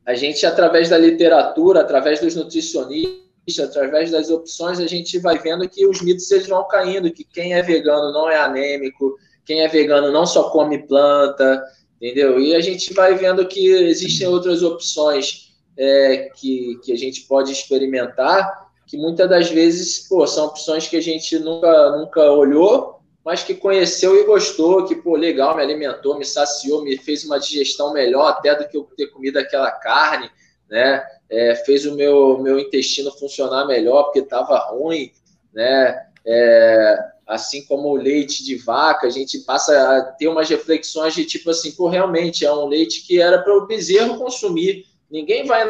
a gente, através da literatura, através dos nutricionistas, através das opções, a gente vai vendo que os mitos eles vão caindo, que quem é vegano não é anêmico, quem é vegano não só come planta, entendeu? E a gente vai vendo que existem outras opções é, que, que a gente pode experimentar, que muitas das vezes pô, são opções que a gente nunca, nunca olhou, mas que conheceu e gostou, que, pô, legal, me alimentou, me saciou, me fez uma digestão melhor até do que eu ter comido aquela carne, né? É, fez o meu, meu intestino funcionar melhor porque estava ruim, né? É, assim como o leite de vaca, a gente passa a ter umas reflexões de tipo assim, pô, realmente é um leite que era para o bezerro consumir. Ninguém vai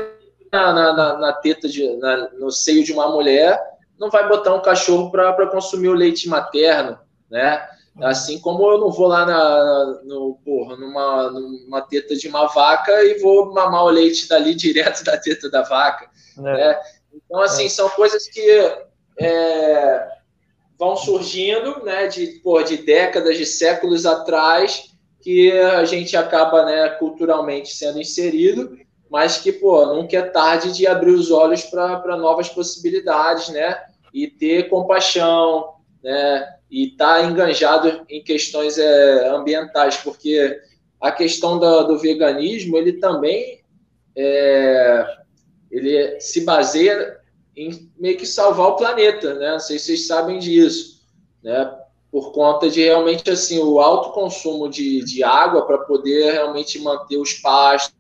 na, na, na teta, de, na, no seio de uma mulher, não vai botar um cachorro para consumir o leite materno, né? Assim como eu não vou lá na, no, porra, numa, numa teta de uma vaca e vou mamar o leite dali direto da teta da vaca. É. Né? Então, assim, é. são coisas que é, vão surgindo né, de, porra, de décadas, de séculos atrás, que a gente acaba né, culturalmente sendo inserido, mas que, pô, nunca é tarde de abrir os olhos para novas possibilidades, né? E ter compaixão, né? E está enganjado em questões é, ambientais, porque a questão do, do veganismo ele também é, ele se baseia em meio que salvar o planeta, né? Não sei se vocês sabem disso, né? Por conta de realmente assim o alto consumo de, de água para poder realmente manter os pastos,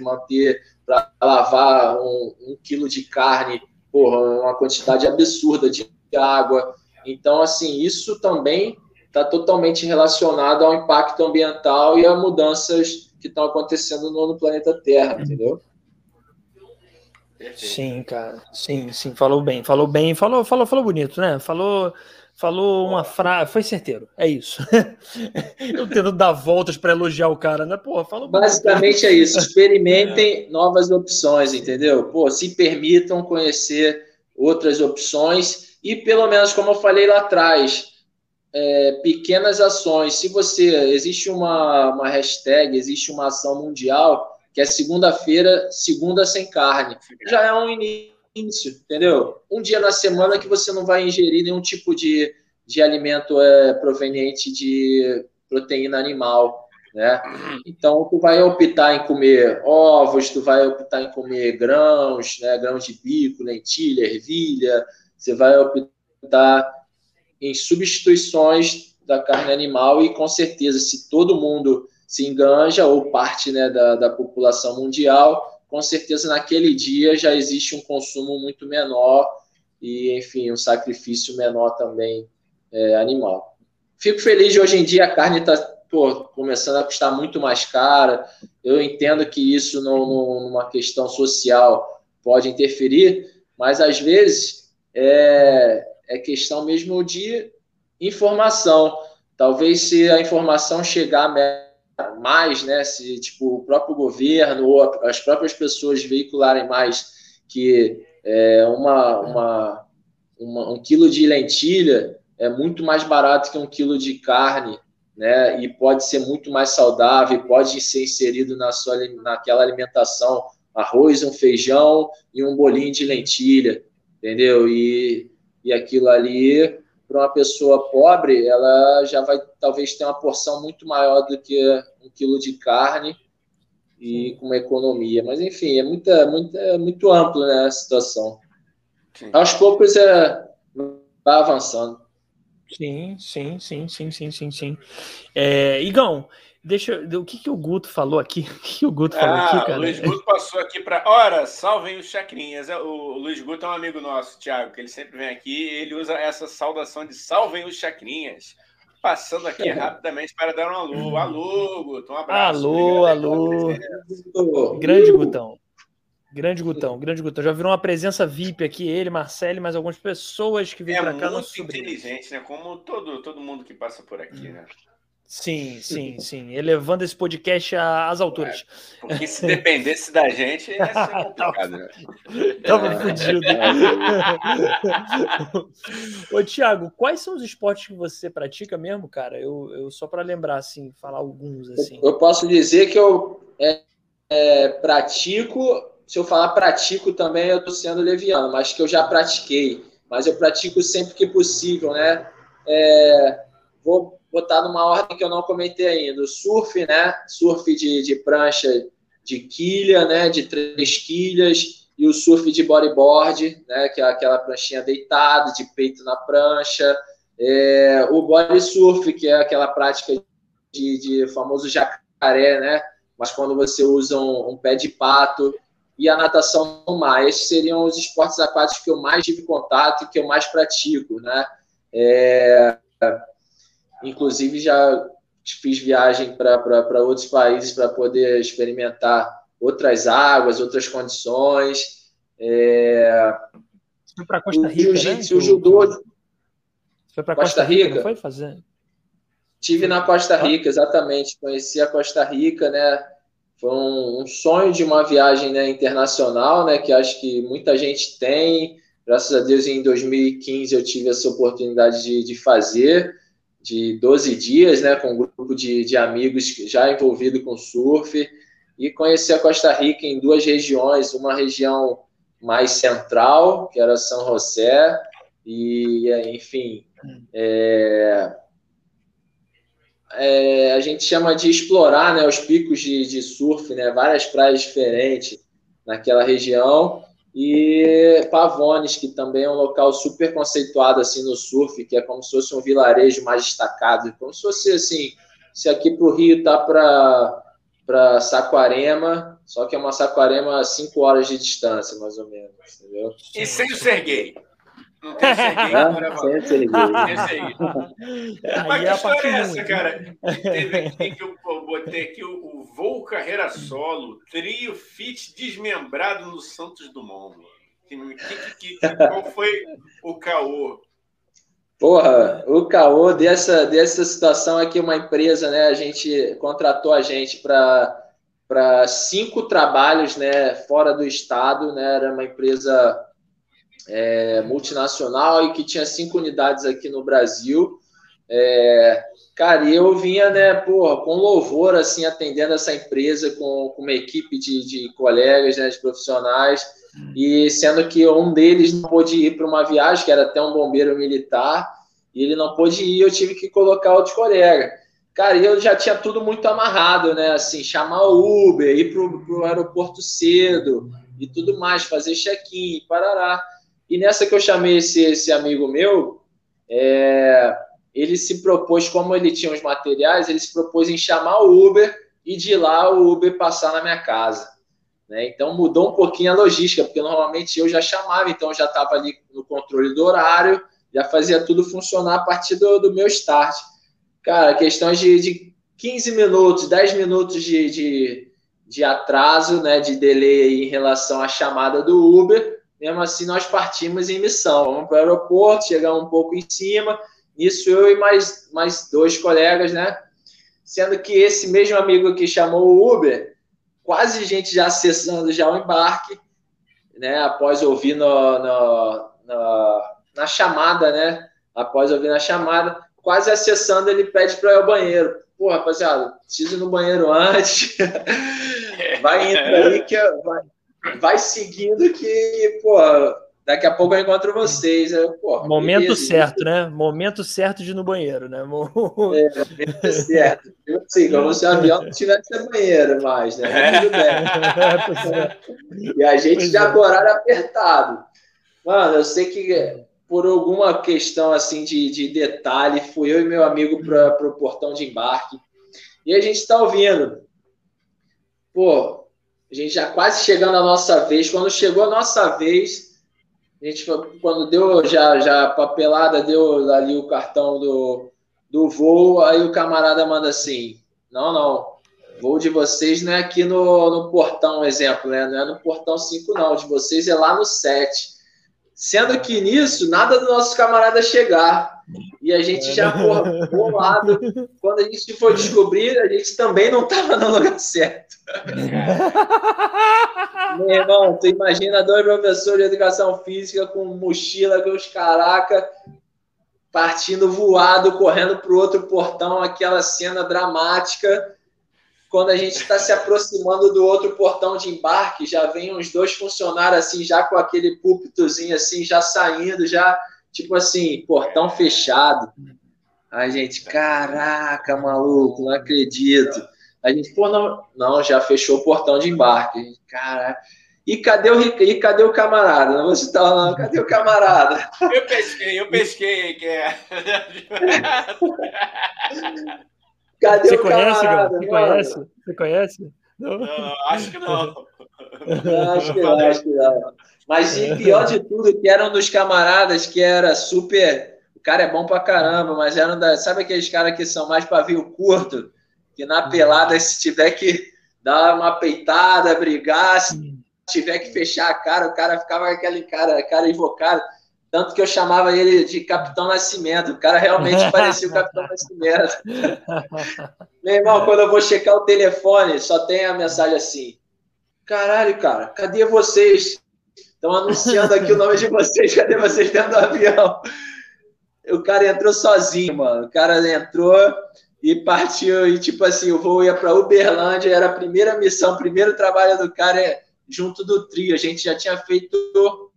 manter para lavar um, um, quilo de carne, porra, uma quantidade absurda de água. Então, assim, isso também está totalmente relacionado ao impacto ambiental e a mudanças que estão acontecendo no, no planeta Terra, entendeu? Sim, cara. Sim, sim, falou bem, falou bem, falou, falou, falou bonito, né? Falou, falou uma frase, foi certeiro. É isso. Eu tento dar voltas para elogiar o cara, né? Pô, falou Basicamente é isso. Experimentem novas opções, entendeu? Pô, se permitam conhecer outras opções e pelo menos como eu falei lá atrás, é, pequenas ações. Se você existe uma, uma hashtag, existe uma ação mundial que é segunda-feira, segunda sem carne. Já é um início, entendeu? Um dia na semana que você não vai ingerir nenhum tipo de, de alimento é, proveniente de proteína animal, né? Então, tu vai optar em comer ovos, tu vai optar em comer grãos, né? Grãos de bico, lentilha, ervilha, você vai optar em substituições da carne animal e com certeza, se todo mundo se enganja, ou parte né, da, da população mundial, com certeza naquele dia já existe um consumo muito menor e, enfim, um sacrifício menor também é, animal. Fico feliz de hoje em dia a carne está começando a custar muito mais cara. Eu entendo que isso, numa questão social, pode interferir, mas às vezes é, é questão mesmo de informação. Talvez se a informação chegar mais, né? Se tipo o próprio governo ou as próprias pessoas veicularem mais que é, uma, uma, uma, um quilo de lentilha é muito mais barato que um quilo de carne, né? E pode ser muito mais saudável, pode ser inserido na sua naquela alimentação arroz, um feijão e um bolinho de lentilha, entendeu? E, e aquilo ali para uma pessoa pobre, ela já vai talvez ter uma porção muito maior do que um quilo de carne e com uma economia. Mas, enfim, é, muita, muita, é muito amplo né, a situação. Sim. Aos poucos é, vai avançando. Sim, sim, sim, sim, sim, sim, sim. É, Igão, Deixa o que, que o Guto falou aqui? O que, que o Guto falou ah, aqui, cara? O Luiz Guto passou aqui para. Ora, salvem os chacrinhas. É, o Luiz Guto é um amigo nosso, Thiago, que ele sempre vem aqui e ele usa essa saudação de salvem os chacrinhas. Passando aqui rapidamente para dar um alô. Alô, Guto, um abraço. Alô, alô. Grande Gutão. Grande Gutão, grande Gutão. Já virou uma presença VIP aqui, ele, Marcelo, mais algumas pessoas que vêm é para cá. É muito inteligente, né? Como todo, todo mundo que passa por aqui, né? Sim, sim, sim. Elevando esse podcast às alturas. É, porque se dependesse da gente, ia ser complicado, né? Tava fudido. Ô, Thiago, quais são os esportes que você pratica mesmo, cara? Eu, eu só para lembrar, assim, falar alguns, assim. Eu posso dizer que eu é, é, pratico, se eu falar pratico também, eu tô sendo leviano, mas que eu já pratiquei. Mas eu pratico sempre que possível, né? É, vou botar numa ordem que eu não comentei ainda. O surf, né? Surf de, de prancha de quilha, né? De três quilhas. E o surf de bodyboard, né? Que é aquela pranchinha deitada, de peito na prancha. É, o body surf, que é aquela prática de, de famoso jacaré, né? Mas quando você usa um, um pé de pato e a natação no mar. Esses seriam os esportes aquáticos que eu mais tive contato e que eu mais pratico, né? É, Inclusive, já fiz viagem para outros países para poder experimentar outras águas, outras condições. É... Foi para Costa Rica, o né? O judô. Foi para Costa, Costa, Rica? Rica foi fazer? Tive na Costa Rica, exatamente. Conheci a Costa Rica, né? Foi um, um, sonho de uma viagem né, internacional, né? Que acho que muita gente tem. Graças a Deus, em 2015 eu tive essa oportunidade de, de fazer de 12 dias, né, com um grupo de, de amigos já envolvido com surf, e conheci a Costa Rica em duas regiões, uma região mais central, que era São José, e, enfim, é, é, a gente chama de explorar né, os picos de, de surf, né, várias praias diferentes naquela região, e Pavones, que também é um local super conceituado assim no surf, que é como se fosse um vilarejo mais destacado, como se fosse assim, se aqui para o Rio tá para para Saquarema, só que é uma Saquarema a 5 horas de distância, mais ou menos, entendeu? E sem o Serguei. Não tem ah, sem o Serguei. Mas que é história é essa, cara? Teve aqui que eu botei aqui o, o voo carreira solo, trio fit desmembrado no Santos Dumont. Que, que, que, qual foi o caô? Porra, o caô dessa, dessa situação é que uma empresa, né, a gente contratou a gente para para cinco trabalhos, né, fora do estado, né, era uma empresa é, multinacional e que tinha cinco unidades aqui no Brasil. É, cara, e eu vinha, né, porra, com louvor, assim, atendendo essa empresa com, com uma equipe de, de colegas, né, de profissionais, e sendo que um deles não pôde ir para uma viagem, que era até um bombeiro militar, e ele não pôde ir, eu tive que colocar outro colega. Cara, eu já tinha tudo muito amarrado, né? Assim, chamar o Uber, ir pro, pro aeroporto cedo e tudo mais, fazer check-in, parará. E nessa que eu chamei esse, esse amigo meu, é, ele se propôs, como ele tinha os materiais, ele se propôs em chamar o Uber e de lá o Uber passar na minha casa. Né? Então mudou um pouquinho a logística, porque normalmente eu já chamava, então eu já estava ali no controle do horário, já fazia tudo funcionar a partir do, do meu start. Cara, questões de, de 15 minutos, 10 minutos de, de, de atraso, né, de delay em relação à chamada do Uber, mesmo assim nós partimos em missão. Vamos para o aeroporto, chegamos um pouco em cima, isso eu e mais, mais dois colegas, né? Sendo que esse mesmo amigo que chamou o Uber, quase gente já acessando já o embarque, né? Após ouvir no, no, no, na chamada, né? Após ouvir na chamada, quase acessando, ele pede para ir ao banheiro. Pô, rapaziada, preciso ir no banheiro antes. vai indo aí que vai, vai seguindo que, pô, daqui a pouco eu encontro vocês. Eu, pô, momento beleza, certo, né? Momento certo de ir no banheiro, né? É, momento certo. Eu, assim, como se o avião não tivesse banheiro mais, né? Tudo bem. e a gente já com horário apertado. Mano, eu sei que por alguma questão assim de, de detalhe, fui eu e meu amigo para o portão de embarque. E a gente está ouvindo. Pô, a gente já quase chegando a nossa vez. Quando chegou a nossa vez, a gente quando deu já, já papelada, deu ali o cartão do, do voo, aí o camarada manda assim: não, não. Voo de vocês não é aqui no, no portão, exemplo, né? Não é no portão 5, não. De vocês é lá no 7. Sendo que nisso, nada do nosso camarada chegar. E a gente já, porra, bolado. Quando a gente foi descobrir, a gente também não estava no lugar certo. Meu irmão, tu imagina dois professores de educação física com mochila, com os caraca, partindo voado, correndo para o outro portão, aquela cena dramática quando a gente está se aproximando do outro portão de embarque, já vem uns dois funcionários assim, já com aquele púlpitozinho assim, já saindo, já tipo assim, portão fechado. A gente, caraca, maluco, não acredito. A gente, pô, não, não já fechou o portão de embarque. Gente, caraca. E cadê o e cadê o camarada? Não vou citar não. Cadê o camarada? Eu pesquei, eu pesquei que é. Cadê Você o conhece, camarada? Você conhece? Você conhece? Não? não acho que não. acho que não, acho que não. Mas e pior de tudo, que era um dos camaradas que era super. O cara é bom pra caramba, mas era um da. Sabe aqueles caras que são mais pavio curto? Que na pelada, se tiver que dar uma peitada, brigar, se tiver que fechar a cara, o cara ficava com aquele cara, cara invocado. Tanto que eu chamava ele de Capitão Nascimento. O cara realmente parecia o Capitão Nascimento. Meu irmão, quando eu vou checar o telefone, só tem a mensagem assim: Caralho, cara, cadê vocês? Estão anunciando aqui o nome de vocês, cadê vocês dentro do avião? O cara entrou sozinho, mano. O cara entrou e partiu. E tipo assim, o voo ia para Uberlândia, era a primeira missão, o primeiro trabalho do cara é junto do trio. A gente já tinha feito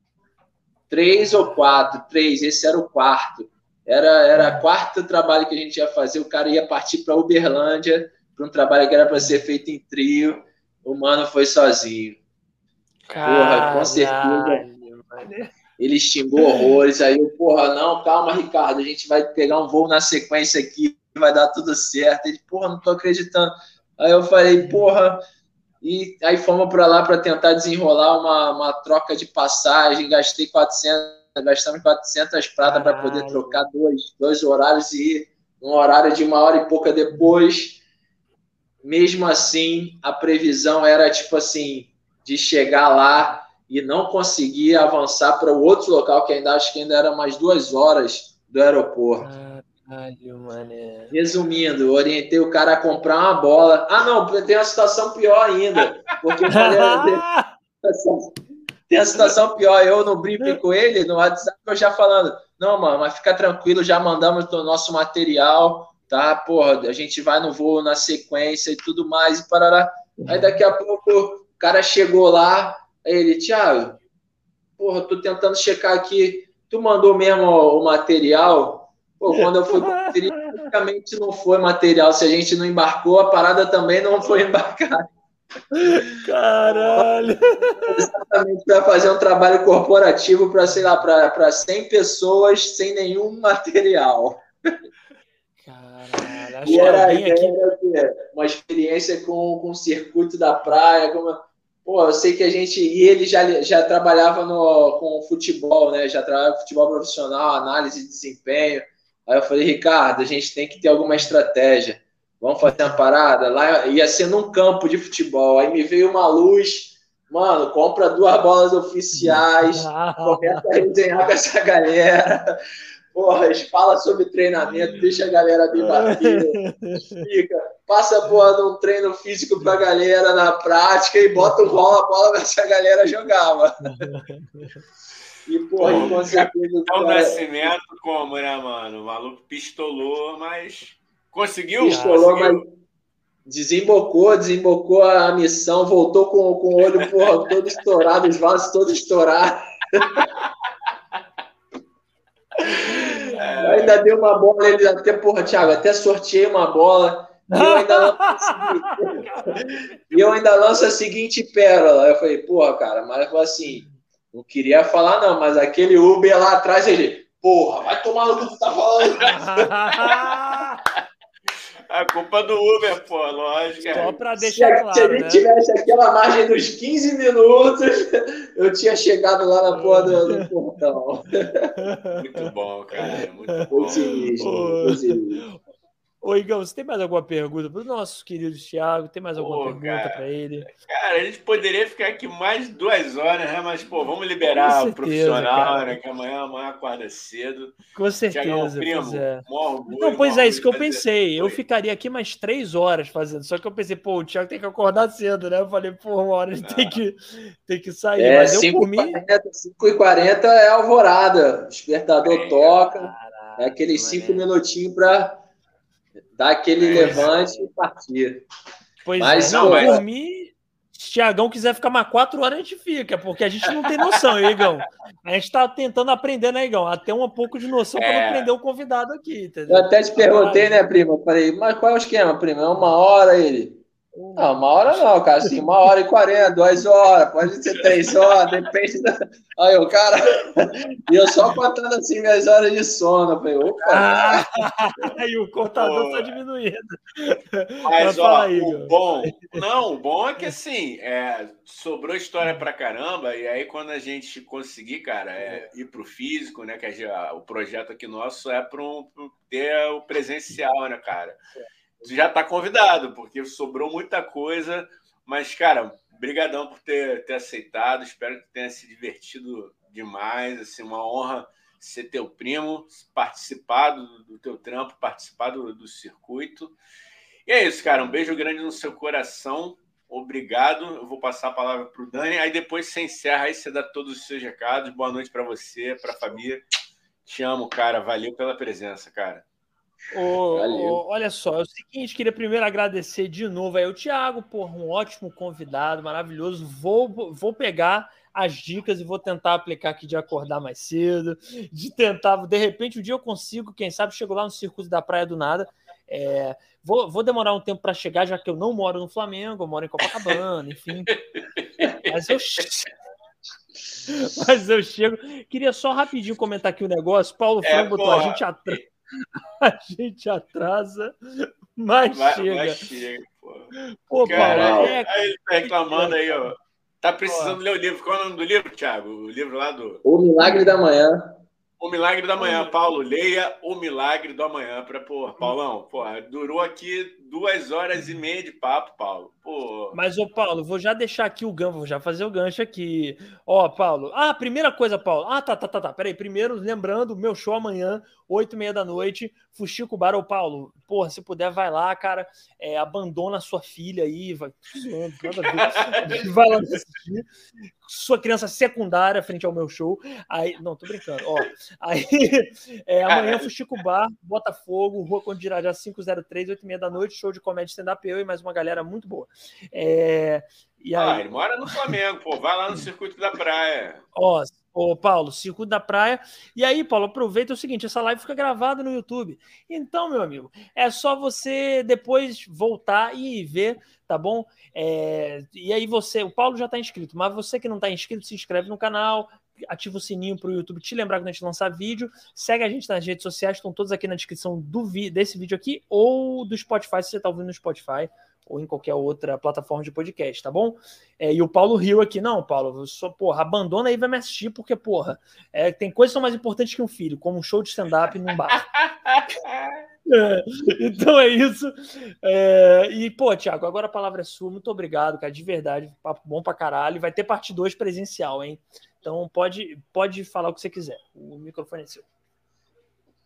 três ou quatro, três, esse era o quarto. Era, era o quarto trabalho que a gente ia fazer, o cara ia partir para Uberlândia, para um trabalho que era para ser feito em trio, o mano foi sozinho. Porra, com certeza. Ele xingou horrores, aí eu, porra, não, calma, Ricardo, a gente vai pegar um voo na sequência aqui, vai dar tudo certo. Ele, porra, não tô acreditando. Aí eu falei, porra, E aí fomos para lá para tentar desenrolar uma, uma troca de passagem. Gastei 400, gastamos 400 pratas para poder trocar dois, dois horários e ir um horário de uma hora e pouca depois. Mesmo assim, a previsão era tipo assim de chegar lá e não conseguir avançar para o outro local que ainda acho que ainda era mais duas horas do aeroporto. Caralho, mané. Resumindo, orientei o cara a comprar uma bola. Ah, não, tem uma situação pior ainda. Porque tem a situação pior. Eu no briefing com ele, no WhatsApp, eu já falando: não, mano, mas fica tranquilo, já mandamos o nosso material, tá? Porra, a gente vai no voo na sequência e tudo mais, e parará. Aí daqui a pouco o cara chegou lá, aí ele, Thiago, porra, tô tentando checar aqui, tu mandou mesmo o material? Pô, quando eu fui conferir, praticamente não foi material. Se a gente não embarcou, a parada também não foi embarcada. Caralho! Exatamente para fazer um trabalho corporativo para, sei lá, para 100 pessoas sem nenhum material. Caralho, acho e era, que aqui... era uma experiência com, com o circuito da praia. Com Pô, eu sei que a gente. E ele já, já trabalhava no, com futebol, né? Já trabalhava futebol profissional, análise de desempenho. Aí eu falei, Ricardo, a gente tem que ter alguma estratégia. Vamos fazer uma parada? Lá ia ser num campo de futebol. Aí me veio uma luz. Mano, compra duas bolas oficiais. começa a resenhar com essa galera. Porra, fala sobre treinamento, deixa a galera debater. Explica. Passa porra num treino físico pra galera na prática e bota o bola, a bola essa galera jogava. E, porra, Pô, com certeza. O Nascimento, como, né, mano? O maluco pistolou, mas Conseguiu? Pistolou, mas desembocou, desembocou a missão, voltou com, com o olho porra, todo estourado, os vasos todos estourados. É. Ainda deu uma bola, ele até, porra, Thiago, até sorteei uma bola. E eu ainda lanço, e eu ainda lanço a seguinte pérola. Eu falei, porra, cara, mas assim, não queria falar, não, mas aquele Uber lá atrás, ele, porra, vai tomar no que tu tá falando. A culpa do Uber, pô, lógico. Só para deixar se, claro. Se a gente né? tivesse aquela margem dos 15 minutos, eu tinha chegado lá na porra do, do portão. Muito bom, cara. Muito bom. Muito Ô, Igão, você tem mais alguma pergunta para o nosso querido Thiago? Tem mais alguma pô, pergunta para ele? Cara, a gente poderia ficar aqui mais duas horas, né? Mas, pô, vamos liberar certeza, o profissional, cara. né? Que amanhã, amanhã acorda cedo. Com certeza. Thiagão, primo, pois é. Orgulho, Não, pois é, isso que eu pensei. Eu ficaria aqui mais três horas fazendo. Só que eu pensei, pô, o Thiago tem que acordar cedo, né? Eu falei, pô, uma hora ele tem que, tem que sair. É, mas eu, por mim... 5h40 é alvorada. O despertador é, toca. Caraca, é aqueles cinco minutinhos para dar aquele é. levante e partir. Pois mas, é, não, mas... por mim, se Tiagão quiser ficar mais quatro horas, a gente fica, porque a gente não tem noção, Igão. A gente está tentando aprender, né, Igão? Até um pouco de noção é. para aprender o convidado aqui. Entendeu? Eu até te perguntei, né, prima? Falei, mas qual é o esquema, prima? É uma hora ele. Não, uma hora não, cara. Assim, uma hora e quarenta, duas horas, pode ser três horas, depende da. Aí o cara. E eu só contando assim minhas horas de sono. Eu falei, opa! Ah, e o contador está diminuindo. Mas, ó, aí, o bom. Não, o bom é que assim, é, sobrou história pra caramba, e aí quando a gente conseguir, cara, é, ir pro físico, né? Que a, o projeto aqui nosso é para um, ter o presencial, né, cara? Já está convidado, porque sobrou muita coisa. Mas, cara, brigadão por ter, ter aceitado. Espero que tenha se divertido demais. Assim, uma honra ser teu primo, participar do, do teu trampo, participar do, do circuito. E é isso, cara. Um beijo grande no seu coração. Obrigado. Eu vou passar a palavra para o Dani. Aí depois você encerra, aí você dá todos os seus recados. Boa noite para você, para a família. Te amo, cara. Valeu pela presença, cara. Olha só, é o seguinte, queria primeiro agradecer de novo aí o Thiago, por um ótimo convidado, maravilhoso. Vou, vou pegar as dicas e vou tentar aplicar aqui de acordar mais cedo, de tentar, de repente, um dia eu consigo, quem sabe, chego lá no circuito da Praia do Nada. É, vou, vou demorar um tempo para chegar, já que eu não moro no Flamengo, eu moro em Copacabana, enfim. Mas eu, mas eu chego. Queria só rapidinho comentar aqui o um negócio. Paulo é, Franco botou a gente atrás. a gente atrasa, mas vai, chega. Vai chega Pô, Paulo, é... Aí ele tá reclamando aí, ó. Tá precisando ler o livro. Qual é o nome do livro, Thiago? O livro lá do. O Milagre da Manhã. O Milagre da Manhã, Paulo, leia O Milagre do Amanhã para pô, Paulão, pô, durou aqui duas horas e meia de papo, Paulo. Pô. Mas, ô Paulo, vou já deixar aqui o gancho, vou já fazer o gancho aqui. Ó, Paulo, ah, primeira coisa, Paulo. Ah, tá, tá, tá, tá. Peraí, primeiro, lembrando, meu show amanhã, oito e meia da noite, Fuxico Bar, ô Paulo, porra, se puder, vai lá, cara, é, abandona sua filha aí, vai, vai lá assistir, sua criança secundária frente ao meu show, aí, não, tô brincando, ó, aí, é, amanhã Fuxico Bar, Botafogo, Rua Conde 503, oito e meia da noite, show de comédia stand-up, eu e mais uma galera muito boa. É, e aí... Ah, ele mora no Flamengo, pô, vai lá no Circuito da Praia. Ó, Ô, Paulo, Circuito da Praia. E aí, Paulo, aproveita o seguinte: essa live fica gravada no YouTube. Então, meu amigo, é só você depois voltar e ver, tá bom? É... E aí, você, o Paulo já está inscrito, mas você que não está inscrito, se inscreve no canal, ativa o sininho para o YouTube te lembrar quando a gente lançar vídeo. Segue a gente nas redes sociais, estão todos aqui na descrição do vi desse vídeo aqui ou do Spotify, se você está ouvindo no Spotify ou em qualquer outra plataforma de podcast, tá bom? É, e o Paulo riu aqui, não, Paulo, só, porra, abandona aí e vai me assistir, porque, porra, é, tem coisas que são mais importantes que um filho, como um show de stand-up num bar. é, então é isso. É, e, pô, Thiago, agora a palavra é sua. Muito obrigado, cara, de verdade. Papo bom pra caralho. Vai ter parte 2 presencial, hein? Então pode, pode falar o que você quiser. O microfone é seu.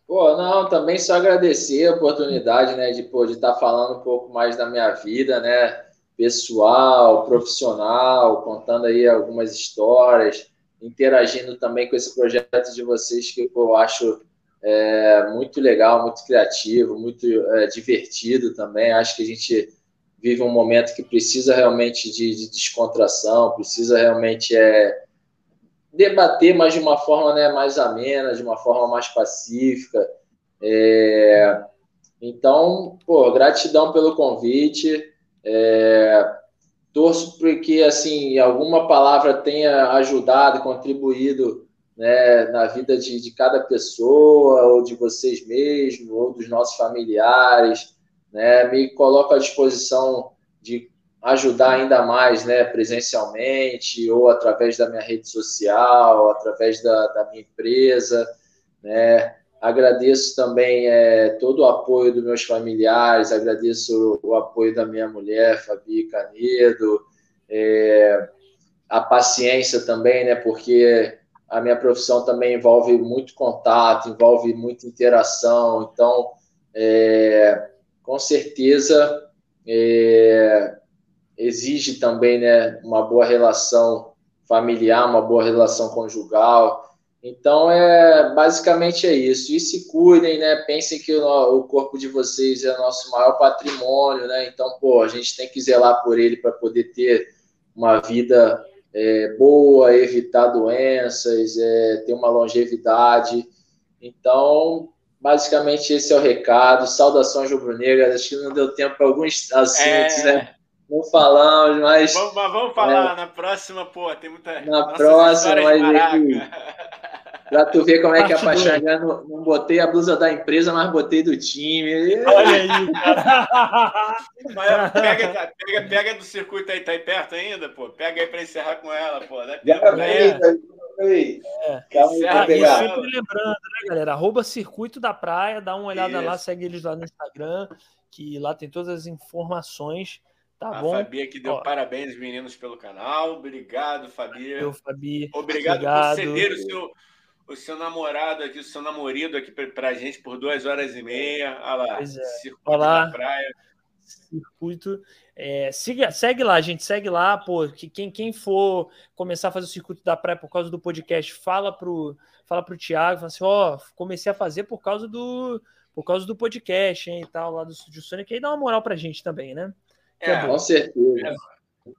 Pô, não, também só agradecer a oportunidade, né, de estar tá falando um pouco mais da minha vida, né, pessoal, profissional, contando aí algumas histórias, interagindo também com esse projeto de vocês que eu acho é, muito legal, muito criativo, muito é, divertido também. Acho que a gente vive um momento que precisa realmente de, de descontração, precisa realmente é, debater, mas de uma forma né, mais amena, de uma forma mais pacífica. É... Então, pô, gratidão pelo convite. É... Torço para que assim alguma palavra tenha ajudado, contribuído né, na vida de, de cada pessoa, ou de vocês mesmos, ou dos nossos familiares. Né? Me coloco à disposição de ajudar ainda mais, né, presencialmente ou através da minha rede social, através da, da minha empresa, né. Agradeço também é, todo o apoio dos meus familiares, agradeço o, apoio da minha mulher, Fabi Canedo, é, a paciência também, né, porque a minha profissão também envolve muito contato, envolve muita interação, então, é, com certeza, é, exige também né, uma boa relação familiar, uma boa relação conjugal. Então, é basicamente é isso. E se cuidem, né? Pensem que o, o corpo de vocês é o nosso maior patrimônio, né? Então, pô, a gente tem que zelar por ele para poder ter uma vida é, boa, evitar doenças, é, ter uma longevidade. Então, basicamente esse é o recado. Saudações rubro-negras. Acho que não deu tempo para alguns assuntos, é... né? Não falamos, mas. Vamos, mas vamos falar é, na próxima, pô. Tem muita. Na próxima, mas. Pra tu ver como é que é a Pachanga não, não botei a blusa da empresa, mas botei do time. Olha aí, cara. pega, pega, pega do circuito aí, tá aí perto ainda, pô. Pega aí pra encerrar com ela, pô. Dá tempo pra aí. É. Calma aí, sempre lembrando, né, galera? Arroba Circuito da Praia, dá uma olhada Isso. lá, segue eles lá no Instagram, que lá tem todas as informações. Tá a bom. Fabi aqui deu Ó. parabéns, meninos, pelo canal. Obrigado, Fabi. Eu, Fabi. Obrigado, Obrigado, por ceder o seu, o seu namorado aqui, o seu namorado aqui para a gente por duas horas e meia. Olha lá, pois é. circuito Olá. da praia. Circuito. É, siga, segue lá, gente, segue lá, pô. Que quem, quem for começar a fazer o circuito da praia por causa do podcast, fala pro, fala pro Thiago, fala assim, ó, oh, comecei a fazer por causa do por causa do podcast, hein, e tal, lá do Studio Sonic, aí dá uma moral pra gente também, né? É, é, com certeza. É.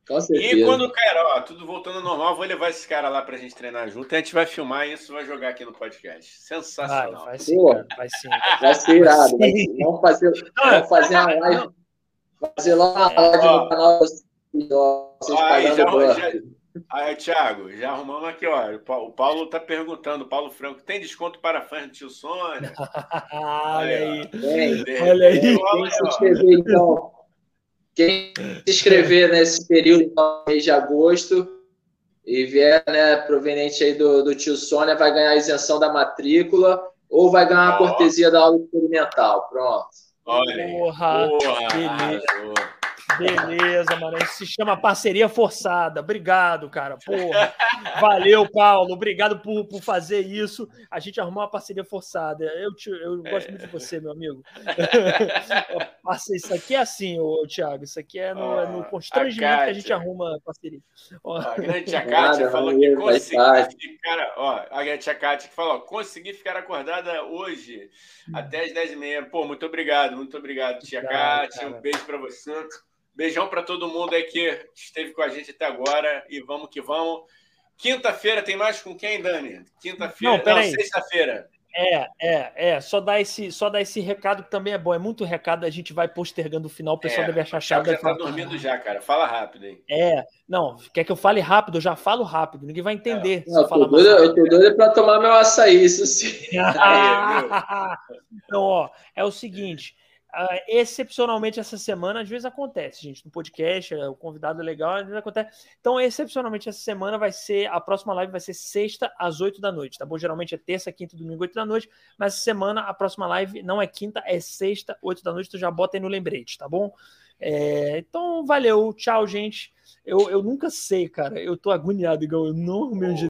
Com certeza. E quando, cara, ó, tudo voltando ao normal, vou levar esse cara lá pra gente treinar junto. A gente vai filmar isso vai jogar aqui no podcast. Sensacional. Vai, vai sim, cara, vai sim. Vai ser irado. Vai Vamos fazer, vamos fazer uma live. Fazer lá uma live no canal vocês aí, já, já, aí, Thiago, já arrumamos aqui, ó. O Paulo tá perguntando, Paulo Franco, tem desconto para fãs do tio Sônia? Olha aí. Olha aí. Olha aí. Quem se inscrever, então quem se inscrever nesse período mês de agosto e vier, né, proveniente aí do, do tio Sônia, vai ganhar a isenção da matrícula ou vai ganhar a cortesia da aula experimental. Pronto. Olha, porra, porra Beleza, mano. Isso se chama parceria forçada. Obrigado, cara. Porra. Valeu, Paulo. Obrigado por, por fazer isso. A gente arrumou uma parceria forçada. Eu, te, eu gosto muito de você, meu amigo. isso aqui é assim, ô, Thiago. Isso aqui é no, é no constrangimento a que a gente arruma parceria. Ó. A grande tia Kátia falou que conseguiu ficar. Ó, a grande tia Kátia que falou: consegui ficar acordada hoje até as 10h30. Pô, muito obrigado, muito obrigado, tia Kátia. Um beijo para você. Beijão para todo mundo aí que esteve com a gente até agora e vamos que vamos. Quinta-feira tem mais com quem, Dani? Quinta-feira, não, não sexta-feira. É, é, é. Só dar esse, só dar esse recado que também é bom. É muito recado, a gente vai postergando o final, o pessoal é, deve achar chato. Já tá dormindo já, cara. Fala rápido aí. É, não, quer que eu fale rápido? Eu já falo rápido. Ninguém vai entender. É. Não, eu, tô doido, eu tô doido para tomar meu açaí, isso sim. então, ó, é o seguinte. Uh, excepcionalmente essa semana, às vezes acontece, gente, no podcast, o convidado é legal, às vezes acontece. Então, excepcionalmente essa semana vai ser, a próxima live vai ser sexta às 8 da noite, tá bom? Geralmente é terça, quinta, domingo, 8 da noite, mas essa semana a próxima live não é quinta, é sexta, 8 da noite, tu já bota aí no lembrete, tá bom? É, então, valeu, tchau, gente. Eu, eu nunca sei, cara, eu tô agoniado igual eu não arrumei um